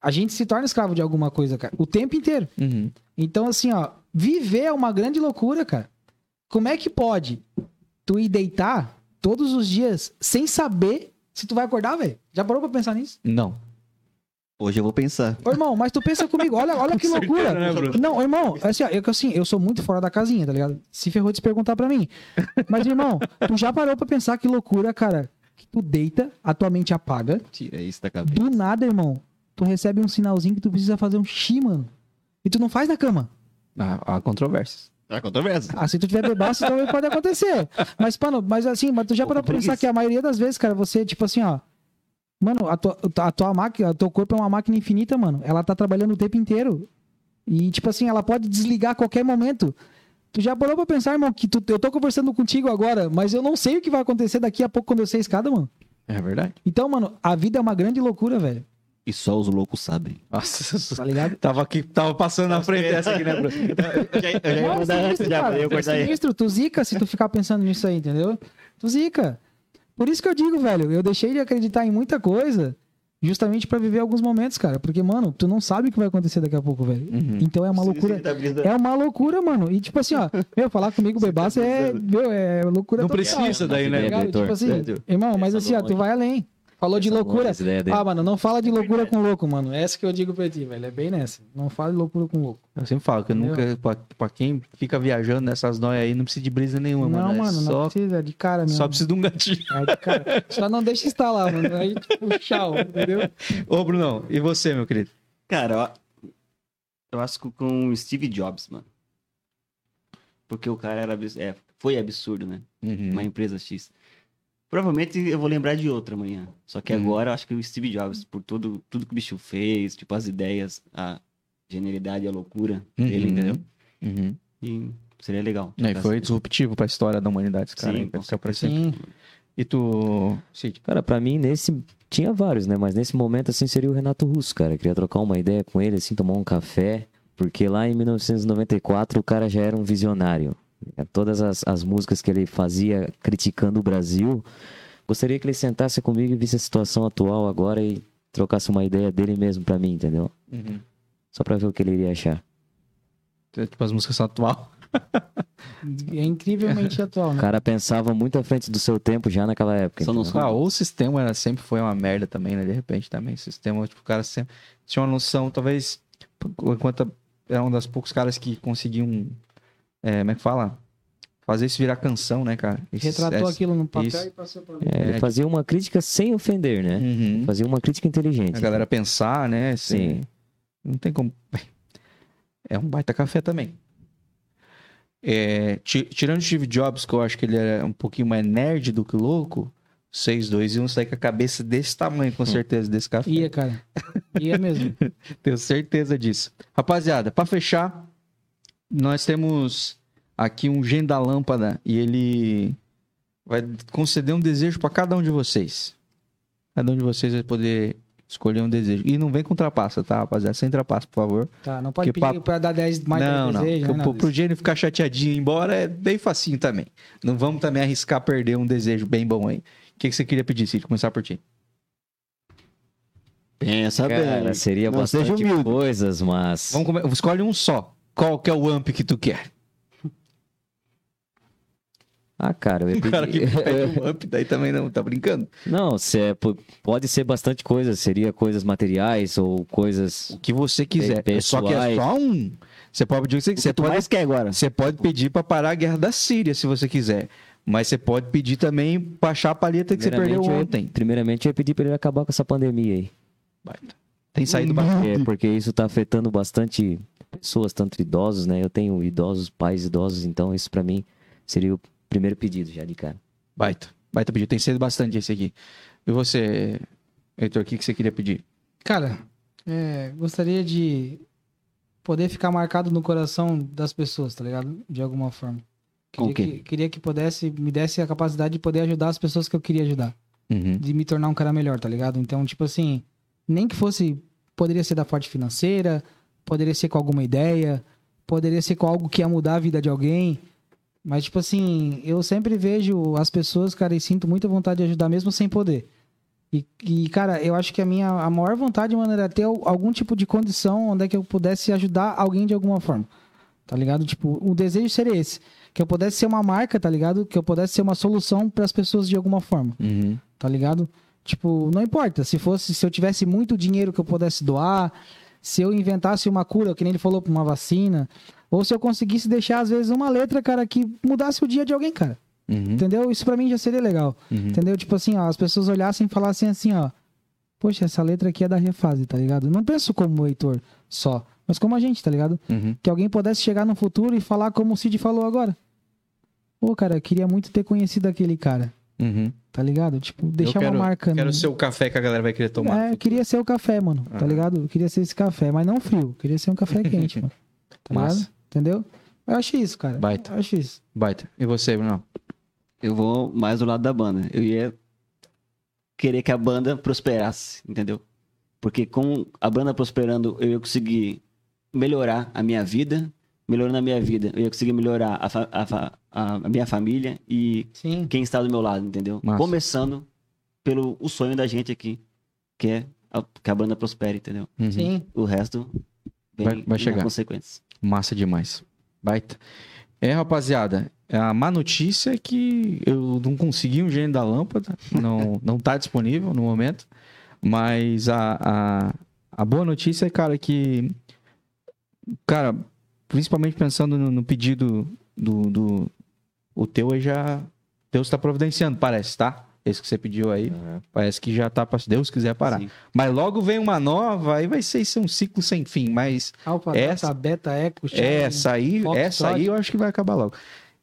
A gente se torna escravo de alguma coisa, cara. O tempo inteiro. Uhum. Então, assim, ó, viver é uma grande loucura, cara. Como é que pode tu ir deitar todos os dias sem saber se tu vai acordar, velho? Já parou pra pensar nisso? Não. Hoje eu vou pensar. Ô, irmão, mas tu pensa comigo, olha, olha que loucura. né? Não, irmão, assim, ó, eu, que assim, eu sou muito fora da casinha, tá ligado? Se ferrou de se perguntar pra mim. Mas, irmão, tu já parou pra pensar que loucura, cara? Que tu deita, a tua mente apaga, Tira isso da cabeça. do nada, irmão, tu recebe um sinalzinho que tu precisa fazer um xixi, mano. E tu não faz na cama. Há, há controvérsias. Tá controvérsia. Ah, se tu tiver bebaço, também pode acontecer. Mas, mano, mas assim, mas tu já Ou parou com pra pensar que a maioria das vezes, cara, você, tipo assim, ó. Mano, a tua, a tua máquina, o teu corpo é uma máquina infinita, mano. Ela tá trabalhando o tempo inteiro. E, tipo assim, ela pode desligar a qualquer momento. Tu já parou pra pensar, irmão, que tu, eu tô conversando contigo agora, mas eu não sei o que vai acontecer daqui a pouco quando eu sei a escada, mano. É verdade. Então, mano, a vida é uma grande loucura, velho. E só os loucos sabem. Nossa, Tá ligado? tava aqui, tava passando na frente dessa aqui, né, Bruno? Eu já, eu ia é antes, já eu sinistro, tu zica se tu ficar pensando nisso aí, entendeu? Tu zica. Por isso que eu digo, velho, eu deixei de acreditar em muita coisa justamente pra viver alguns momentos, cara. Porque, mano, tu não sabe o que vai acontecer daqui a pouco, velho. Uhum. Então é uma loucura. tá. É uma loucura, mano. E tipo assim, ó, meu, falar comigo bebaço é, meu, é loucura Não total, precisa daí, tá né? Heitor? Tipo assim, irmão, mas Essa assim, ó, tu vai além. Falou de Essa loucura. Ah, mano, não fala de loucura com louco, mano. Essa que eu digo pra ti, velho. É bem nessa. Não fala de loucura com louco. Eu sempre falo que eu Entendeu? nunca, pra, pra quem fica viajando nessas noias aí, não precisa de brisa nenhuma, não, mano. É mano, só, não precisa. É de cara mesmo. só precisa de um gatinho. É de cara. Só não deixa instalar, mano. Aí, tipo, tchau, entendeu? Ô, Brunão, e você, meu querido? Cara, eu, eu acho que com o Steve Jobs, mano. Porque o cara era, é, foi absurdo, né? Uhum. Uma empresa X. Provavelmente eu vou lembrar de outra amanhã. Só que Uhum. agora eu acho que o Steve Jobs, por tudo, tudo que o bicho fez, tipo, as ideias, a genialidade e a loucura dele, Uhum. entendeu? Uhum. E seria legal. E foi disruptivo pra história da humanidade, cara. Sim, com pra. Sim. E tu, Cid? Cara, pra mim, nesse. Tinha vários, né? Mas nesse momento, assim, seria o Renato Russo, cara. Eu queria trocar uma ideia com ele, assim, tomar um café. Porque lá em 1994 o cara já era um visionário. Todas as, as músicas que ele fazia criticando o Brasil. Gostaria que ele sentasse comigo e visse a situação atual agora e trocasse uma ideia dele mesmo pra mim, entendeu? Só pra ver o que ele iria achar. Tipo, as músicas são atual. É incrivelmente atual, O né? cara pensava muito à frente do seu tempo já naquela época. Só não? Ah, ou o sistema era, sempre foi uma merda também, né? De repente também. O sistema, tipo, o cara sempre tinha uma noção, talvez, enquanto era um dos poucos caras que conseguiam, é, como é que fala? Fazer isso virar canção, né, cara? Esse- Retratou essa- aquilo no papel isso. e passou pra mim. É, É, fazia uma crítica sem ofender, né? Uhum. Fazia uma crítica inteligente. A galera pensar, né? Assim, Sim. Não tem como. É um baita café também. É, ti- tirando o Steve Jobs, que eu acho que ele era um pouquinho mais nerd do que louco, vocês dois iam sair com a cabeça desse tamanho, com certeza, desse café. Ia, cara. Ia mesmo. Tenho certeza disso. Rapaziada, pra fechar, nós temos aqui um gênio da lâmpada e ele vai conceder um desejo pra cada um de vocês. Cada um de vocês vai poder escolher um desejo. E não vem com trapaça, tá, rapaziada? Sem trapaça, por favor. Tá, não pode Que pedir papo- pra dar 10 mais não, de não. desejo, Pro- né? pro, pro gênio ficar chateadinho e ir embora é bem facinho também. Não vamos também arriscar perder um desejo bem bom aí. O que, que você queria pedir, Cid? Começar por ti. Pensa Cara, bem. seria Não bastante coisas, mas. Vamos come... Escolhe um só. Qual que é o amp que tu quer? Ah, cara, eu ia O cara que pedir- pede um amp, daí também não, tá brincando? Não, se é, po- pode ser bastante coisa. Seria coisas materiais ou coisas. O que você quiser. Pe- Só que é pessoais. só um. Você pode pedir o que você O que quiser. tu Pode, mais quer agora? você pode pedir pra parar a guerra da Síria, se você quiser. Mas você pode pedir também pra achar a palheta que você perdeu Primeiramente, eu ontem. primeiramente, eu ia pedir pra ele acabar com essa pandemia aí. Tem saído bastante. É, porque isso tá afetando bastante pessoas, tanto idosos, né? Eu tenho idosos, pais idosos, então isso pra mim seria o primeiro pedido já de cara. Baita. Baita pedido. Tem sido bastante esse aqui. E você, Heitor, o que que você queria pedir? Cara, é, gostaria de poder ficar marcado no coração das pessoas, tá ligado? De alguma forma. Queria quê? que, queria que pudesse, me desse a capacidade de poder ajudar as pessoas que eu queria ajudar. Uhum. De me tornar um cara melhor, tá ligado? Então, tipo assim, nem que fosse. Poderia ser da parte financeira, poderia ser com alguma ideia, poderia ser com algo que ia mudar a vida de alguém. Mas, tipo assim, eu sempre vejo as pessoas, cara, e sinto muita vontade de ajudar mesmo sem poder. E, e, cara, eu acho que a minha a maior vontade, mano, era ter al- algum tipo de condição onde é que eu pudesse ajudar alguém de alguma forma. Tá ligado? Tipo, o desejo seria esse. Que eu pudesse ser uma marca, tá ligado? Que eu pudesse ser uma solução para as pessoas de alguma forma Uhum. tá ligado? Tipo, não importa. Se fosse, se eu tivesse muito dinheiro que eu pudesse doar, se eu inventasse uma cura, que nem ele falou, uma vacina, ou se eu conseguisse deixar, às vezes, uma letra, cara, que mudasse o dia de alguém, cara. Uhum. Entendeu? Isso pra mim já seria legal. Uhum. Entendeu? Tipo assim, ó, as pessoas olhassem e falassem assim, ó. Poxa, essa letra aqui é da refase, tá ligado? Não penso como o Heitor só, mas como a gente, tá ligado? Uhum. Que alguém pudesse chegar no futuro e falar como o Cid falou agora. Pô, cara, eu queria muito ter conhecido aquele cara, Uhum. tá ligado? Tipo, deixar eu quero, uma marca. Quero no- ser o café que a galera vai querer tomar. é, eu queria ser o café, mano. Tá Ah. ligado? Eu queria ser esse café, mas não frio. Eu queria ser um café quente, mano. Tá Massa. ligado? Entendeu? Eu acho isso, cara. Baita. Eu acho isso. Baita. E você, Bruno? Eu vou mais do lado da banda. Eu ia querer que a banda prosperasse, entendeu? Porque com a banda prosperando, eu ia conseguir melhorar a minha vida. Melhorando a minha vida, eu ia conseguir melhorar a, fa- a fa- a- minha família e Sim. quem está do meu lado, entendeu? Massa. Começando pelo o sonho da gente aqui, que é a- que a banda prospere, entendeu? Uhum. Sim. O resto vem, Vai- vai chegar. na consequência. Massa demais. Baita. É, rapaziada, a má notícia é que eu não consegui um gênio da lâmpada, não, não tá disponível no momento, mas a, a, a boa notícia é, cara, que, cara, principalmente pensando no, no pedido do, do, o teu aí já, Deus tá providenciando, parece, tá? Esse que você pediu aí, parece que já tá, pra, se Deus quiser parar. Sim. Mas logo vem uma nova, aí vai ser isso é um ciclo sem fim, mas Alfa, Essa- Delta, Beta, Eco, Charlie. essa aí, Fox, essa aí eu acho que vai acabar logo.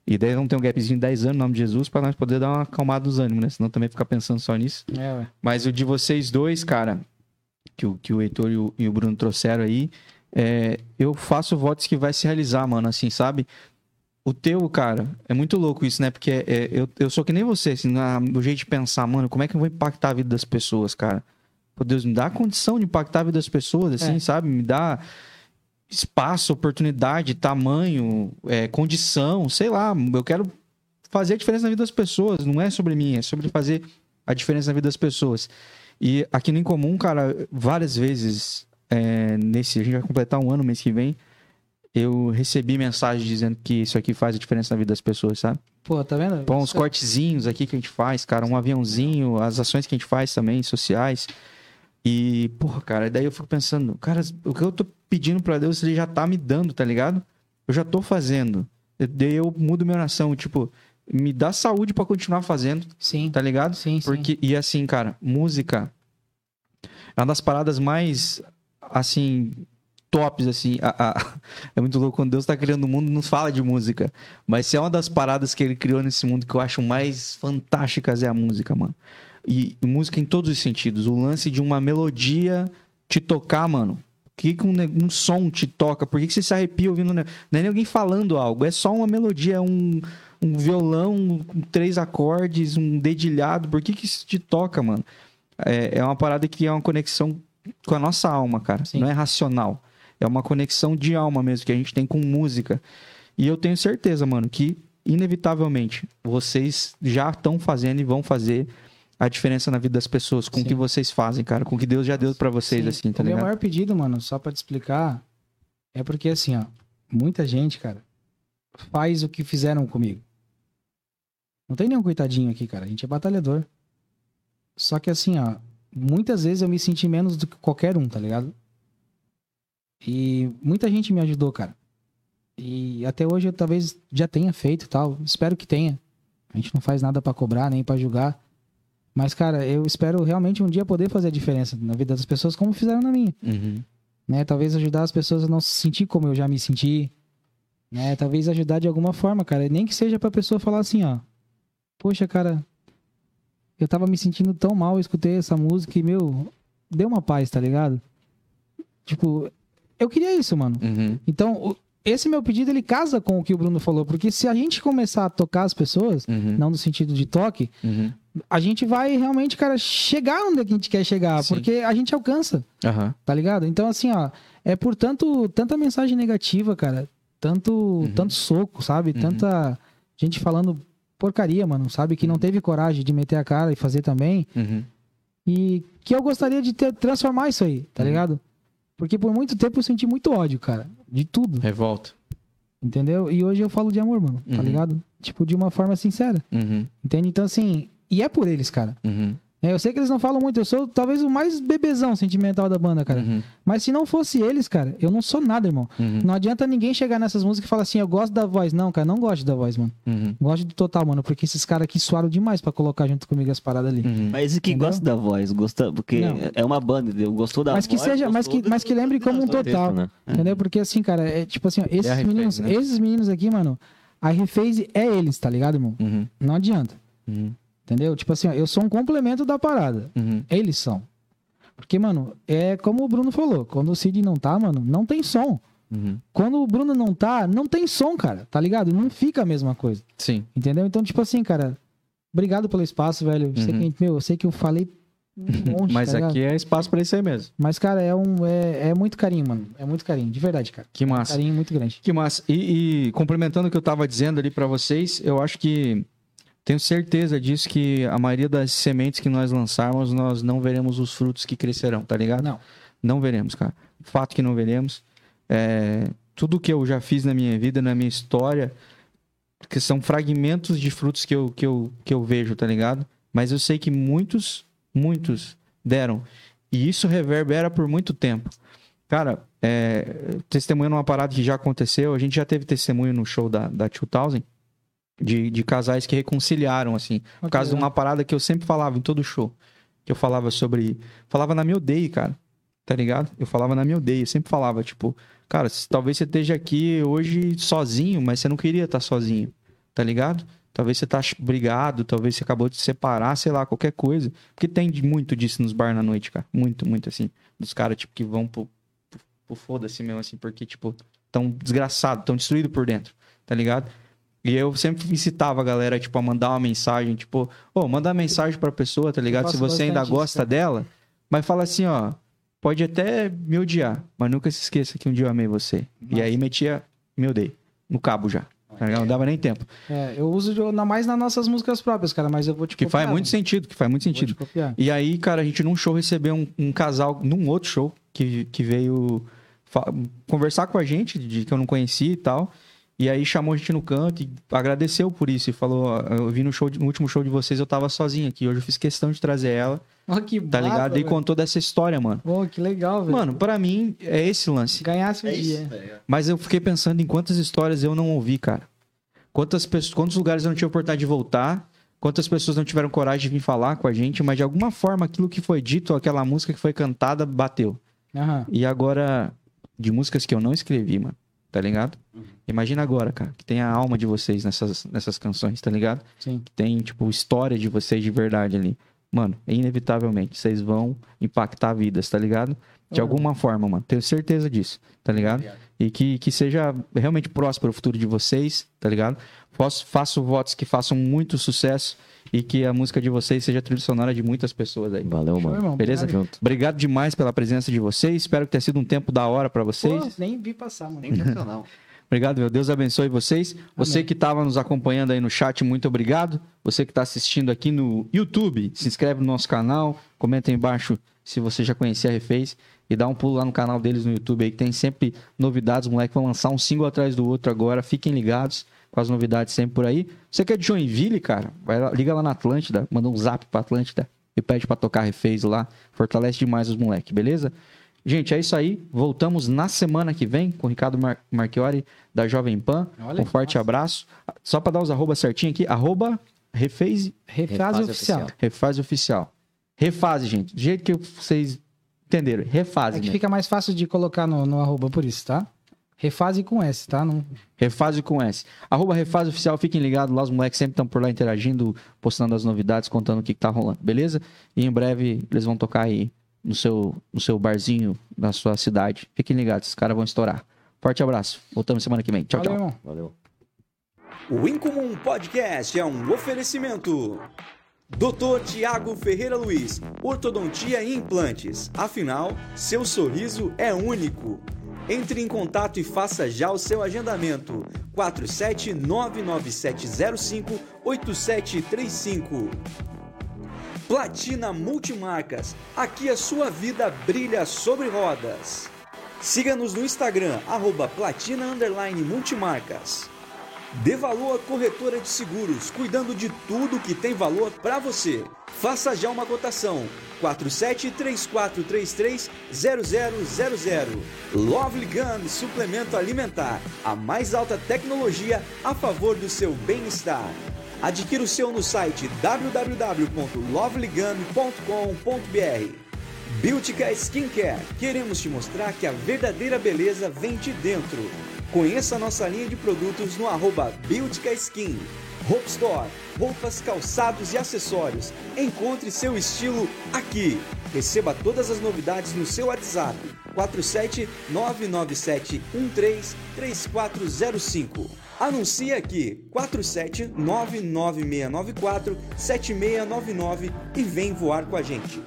E daí vamos ter um gapzinho de 10 anos, em nome de Jesus, pra nós poder dar uma acalmada dos ânimos, né? Senão também ficar pensando só nisso. É, ué. Mas o de vocês dois, cara, que o, que o Heitor e o, e o Bruno trouxeram aí, é, eu faço votos que vai se realizar, mano, assim, sabe? O teu, cara, é muito louco isso, né? Porque é, eu, eu sou que nem você, assim, na, no jeito de pensar, mano, como é que eu vou impactar a vida das pessoas, cara? Pô, Deus, me dá a condição de impactar a vida das pessoas, assim, É. sabe? Me dá espaço, oportunidade, tamanho, é, condição, sei lá. Eu quero fazer a diferença na vida das pessoas. Não é sobre mim, é sobre fazer a diferença na vida das pessoas. E aqui no Incomum, cara, várias vezes, é, nesse, a gente vai completar um ano mês que vem, eu recebi mensagem dizendo que isso aqui faz a diferença na vida das pessoas, sabe? Pô, tá vendo? Pô, uns Isso- cortezinhos aqui que a gente faz, cara, um aviãozinho, as ações que a gente faz também, sociais. E, porra, cara, daí eu fico pensando, cara, o que eu tô pedindo pra Deus, ele já tá me dando, tá ligado? Eu já tô fazendo. Daí eu mudo minha oração, tipo, me dá saúde pra continuar fazendo, Sim, tá ligado? sim, sim. Porque, e assim, cara, música é uma das paradas mais, assim, tops, assim. a- a- é muito louco quando Deus tá criando o mundo, não fala de música. Mas se é uma das paradas que ele criou nesse mundo que eu acho mais fantásticas é a música, mano. E, e música em todos os sentidos. O lance de uma melodia te tocar, mano. O que, que um, um som te toca? Por que, que você se arrepia ouvindo? Não é nem alguém falando algo, é só uma melodia, é um, um violão com três acordes, um dedilhado. Por que, que isso te toca, mano? É, é uma parada que é uma conexão com a nossa alma, cara. Sim. Não é racional. É uma conexão de alma mesmo que a gente tem com música. E eu tenho certeza, mano, que inevitavelmente vocês já estão fazendo e vão fazer a diferença na vida das pessoas com o que vocês fazem, cara, com o que Deus já deu pra vocês, Sim. assim, tá o meu ligado? maior pedido, mano, só pra te explicar, é porque assim, ó, muita gente, cara, faz o que fizeram comigo. Não tem nenhum coitadinho aqui, cara. A gente é batalhador. Só que assim, ó, muitas vezes eu me senti menos do que qualquer um, tá ligado? E muita gente me ajudou, cara. E até hoje eu talvez já tenha feito e tal. Espero que tenha. A gente não faz nada pra cobrar, nem pra julgar. Mas, cara, eu espero realmente um dia poder fazer a diferença na vida das pessoas como fizeram na minha Uhum. né? Talvez ajudar as pessoas a não se sentir como eu já me senti, né? Talvez ajudar de alguma forma, cara. Nem que seja pra pessoa falar assim, ó. Poxa, cara, eu tava me sentindo tão mal, eu escutei essa música e, meu, deu uma paz, tá ligado? Tipo, eu queria isso, mano. Uhum. Então, esse meu pedido, ele casa com o que o Bruno falou. Porque se a gente começar a tocar as pessoas, Uhum. não no sentido de toque, Uhum. a gente vai realmente, cara, chegar onde a gente quer chegar. Sim. Porque a gente alcança. Tá ligado? Então, assim, ó, é por tanto, tanta mensagem negativa, cara. Tanto, tanto soco, sabe? Uhum. Tanta gente falando porcaria, mano, sabe? Que não teve coragem de meter a cara e fazer também. Uhum. E que eu gostaria de ter, transformar isso aí, tá Uhum. ligado? Porque por muito tempo eu senti muito ódio, cara. De tudo, Revolta. entendeu? E hoje eu falo de amor, mano, tá Uhum. ligado? Tipo, de uma forma sincera, Uhum. entende? Então, assim, e é por eles, cara. Uhum. É, Eu sei que eles não falam muito, eu sou talvez o mais bebezão sentimental da banda, cara. Uhum. Mas se não fosse eles, cara, eu não sou nada, irmão. Uhum. Não adianta ninguém chegar nessas músicas e falar assim, eu gosto da voz. Não, cara, não gosto da voz, mano. Uhum. Gosto do total, mano, porque esses caras aqui suaram demais pra colocar junto comigo as paradas ali. Uhum. Mas e que Entendeu? gosta da voz? Gosta, porque Não. é uma banda, entendeu? Gostou da Mas que voz. seja, mas que, do- mas que lembre como um do- total. né? Entendeu? Porque assim, cara, é tipo assim, ó, esses É meninos, né? esses meninos aqui, mano, a rephase é eles, tá ligado, irmão? Uhum. Não adianta. Uhum. Entendeu? Tipo assim, ó, eu sou um complemento da parada. Uhum. Eles são. Porque, mano, é como o Bruno falou, quando o Cid não tá, mano, não tem som. Uhum. Quando o Bruno não tá, não tem som, cara, tá ligado? Não fica a mesma coisa. Sim. Entendeu? Então, tipo assim, cara, obrigado pelo espaço, velho. Eu sei Uhum. que, meu, eu sei que eu falei um monte, Mas tá aqui é espaço pra isso aí mesmo. Mas, cara, é, um, é, é muito carinho, mano. É muito carinho, de verdade, cara. Que massa. Carinho muito grande. Que massa. E, e complementando o que eu tava dizendo ali pra vocês, eu acho que Tenho certeza disso que a maioria das sementes que nós lançarmos, nós não veremos os frutos que crescerão, tá ligado? Não. Não veremos, cara. Fato que não veremos. É, tudo que eu já fiz na minha vida, na minha história, que são fragmentos de frutos que eu, que eu, que eu vejo, tá ligado? Mas eu sei que muitos, muitos deram. E isso reverbera por muito tempo. Cara, é, testemunhando uma parada que já aconteceu, a gente já teve testemunho no show da, da 2000 de, de casais que reconciliaram, assim. Por Ok, causa de uma parada que eu sempre falava em todo show. Que eu falava sobre. Falava na meu day, cara. Tá ligado? Eu falava na meu day. Eu sempre falava, tipo, cara, talvez você esteja aqui hoje sozinho, mas você não queria estar sozinho. Tá ligado? Talvez você tá brigado, talvez você acabou de se separar, sei lá, qualquer coisa. Porque tem muito disso nos bar na noite, cara. Muito, muito assim. Dos caras, tipo, que vão pro, pro, pro foda-se mesmo, assim, porque, tipo, tão desgraçado, tão destruído por dentro, tá ligado? E eu sempre incitava a galera, tipo, a mandar uma mensagem, tipo, ô, manda uma mensagem pra pessoa, tá ligado? Se você ainda isso, gosta cara. dela, mas fala assim, ó, pode até me odiar, mas nunca se esqueça que um dia eu amei você. E aí metia, me odeio, no cabo já. Tá? Não dava nem tempo. É, eu uso na mais nas nossas músicas próprias, cara, mas eu vou te Que copiar. faz muito mano. sentido, que faz muito sentido. E aí, cara, a gente num show recebeu um, um casal, num outro show, que, que veio conversar com a gente, de que eu não conhecia e tal. E aí chamou a gente no canto e agradeceu por isso. E falou: Eu vi no, show de- no último show de vocês, eu tava sozinho aqui. Hoje eu fiz questão de trazer ela, Ó, que tá ligado? E contou dessa história, mano. Pô, que legal, velho. Mano, pra mim é esse lance. Ganhasse o É isso, dia. tá ligado? Mas eu fiquei pensando em quantas histórias eu não ouvi, cara. Quantas pessoas, quantos lugares eu não tive oportunidade de voltar, quantas pessoas não tiveram coragem de vir falar com a gente, mas de alguma forma aquilo que foi dito, aquela música que foi cantada, bateu. Aham. E agora, de músicas que eu não escrevi, mano, tá ligado? Imagina agora, cara, que tem a alma de vocês nessas, nessas canções, tá ligado? Sim. Que tem, tipo, história de vocês de verdade ali. Mano, inevitavelmente, vocês vão impactar vidas, tá ligado? De Oh. alguma forma, mano. Tenho certeza disso, tá ligado? E que, que seja realmente próspero o futuro de vocês, tá ligado? Faço, faço votos que façam muito sucesso e que a música de vocês seja trilha sonora de muitas pessoas aí. Valeu, Show, mano. irmão. Beleza? Obrigado. Junto. Obrigado demais pela presença de vocês. Espero que tenha sido um tempo da hora pra vocês. Pô, nem vi passar, mano. Sensacional. Obrigado, meu Deus abençoe vocês. Você Amém. que estava nos acompanhando aí no chat, muito obrigado. Você que está assistindo aqui no YouTube, se inscreve no nosso canal, comenta aí embaixo se você já conhecia a Refez e dá um pulo lá no canal deles no YouTube aí, que tem sempre novidades. Os moleques vão lançar um single atrás do outro agora. Fiquem ligados com as novidades sempre por aí. Você que é de Joinville, cara, vai lá- liga lá na Atlântida, manda um zap pra Atlântida e pede pra tocar Refez lá. Fortalece demais os moleques, beleza? Gente, é isso aí. Voltamos na semana que vem com o Ricardo Mar Marchiori da Jovem Pan. Olha um forte massa. abraço. Só para dar os arroba certinho aqui, arroba refaz, Refase Refase oficial. oficial. refaz oficial. Refase, gente. Do jeito que vocês entenderam. Refase, É que né? fica mais fácil de colocar no, no arroba por isso, tá? Refase com S, tá? Não... Refase com S. Arroba Refase Oficial, fiquem ligados lá, os moleques sempre estão por lá interagindo, postando as novidades, contando o que, que tá rolando, beleza? E em breve eles vão tocar aí no seu, no seu barzinho, na sua cidade. Fiquem ligados, os caras vão estourar. Forte abraço. Voltamos semana que vem. Tchau, Valeu, tchau. irmão. Valeu. O Incomum Podcast é um oferecimento. Dr. Tiago Ferreira Luiz, Ortodontia e Implantes. Afinal, seu sorriso é único. Entre em contato e faça já o seu agendamento. 47997058735. Platina Multimarcas. Aqui a sua vida brilha sobre rodas. Siga-nos no Instagram, arroba platina multimarcas. Dê valor corretora de seguros, cuidando de tudo que tem valor para você. Faça já uma cotação. 4734330000. Lovely Gun Suplemento Alimentar. A mais alta tecnologia a favor do seu bem-estar. Adquira o seu no site www.lovelygun.com.br. Beautica Skincare. Queremos te mostrar que a verdadeira beleza vem de dentro. Conheça a nossa linha de produtos no arroba Beautica Skin. Hope Store, roupas, calçados e acessórios. Encontre seu estilo aqui. Receba todas as novidades no seu WhatsApp. 47997133405. Anuncie aqui 47996947699 e vem voar com a gente.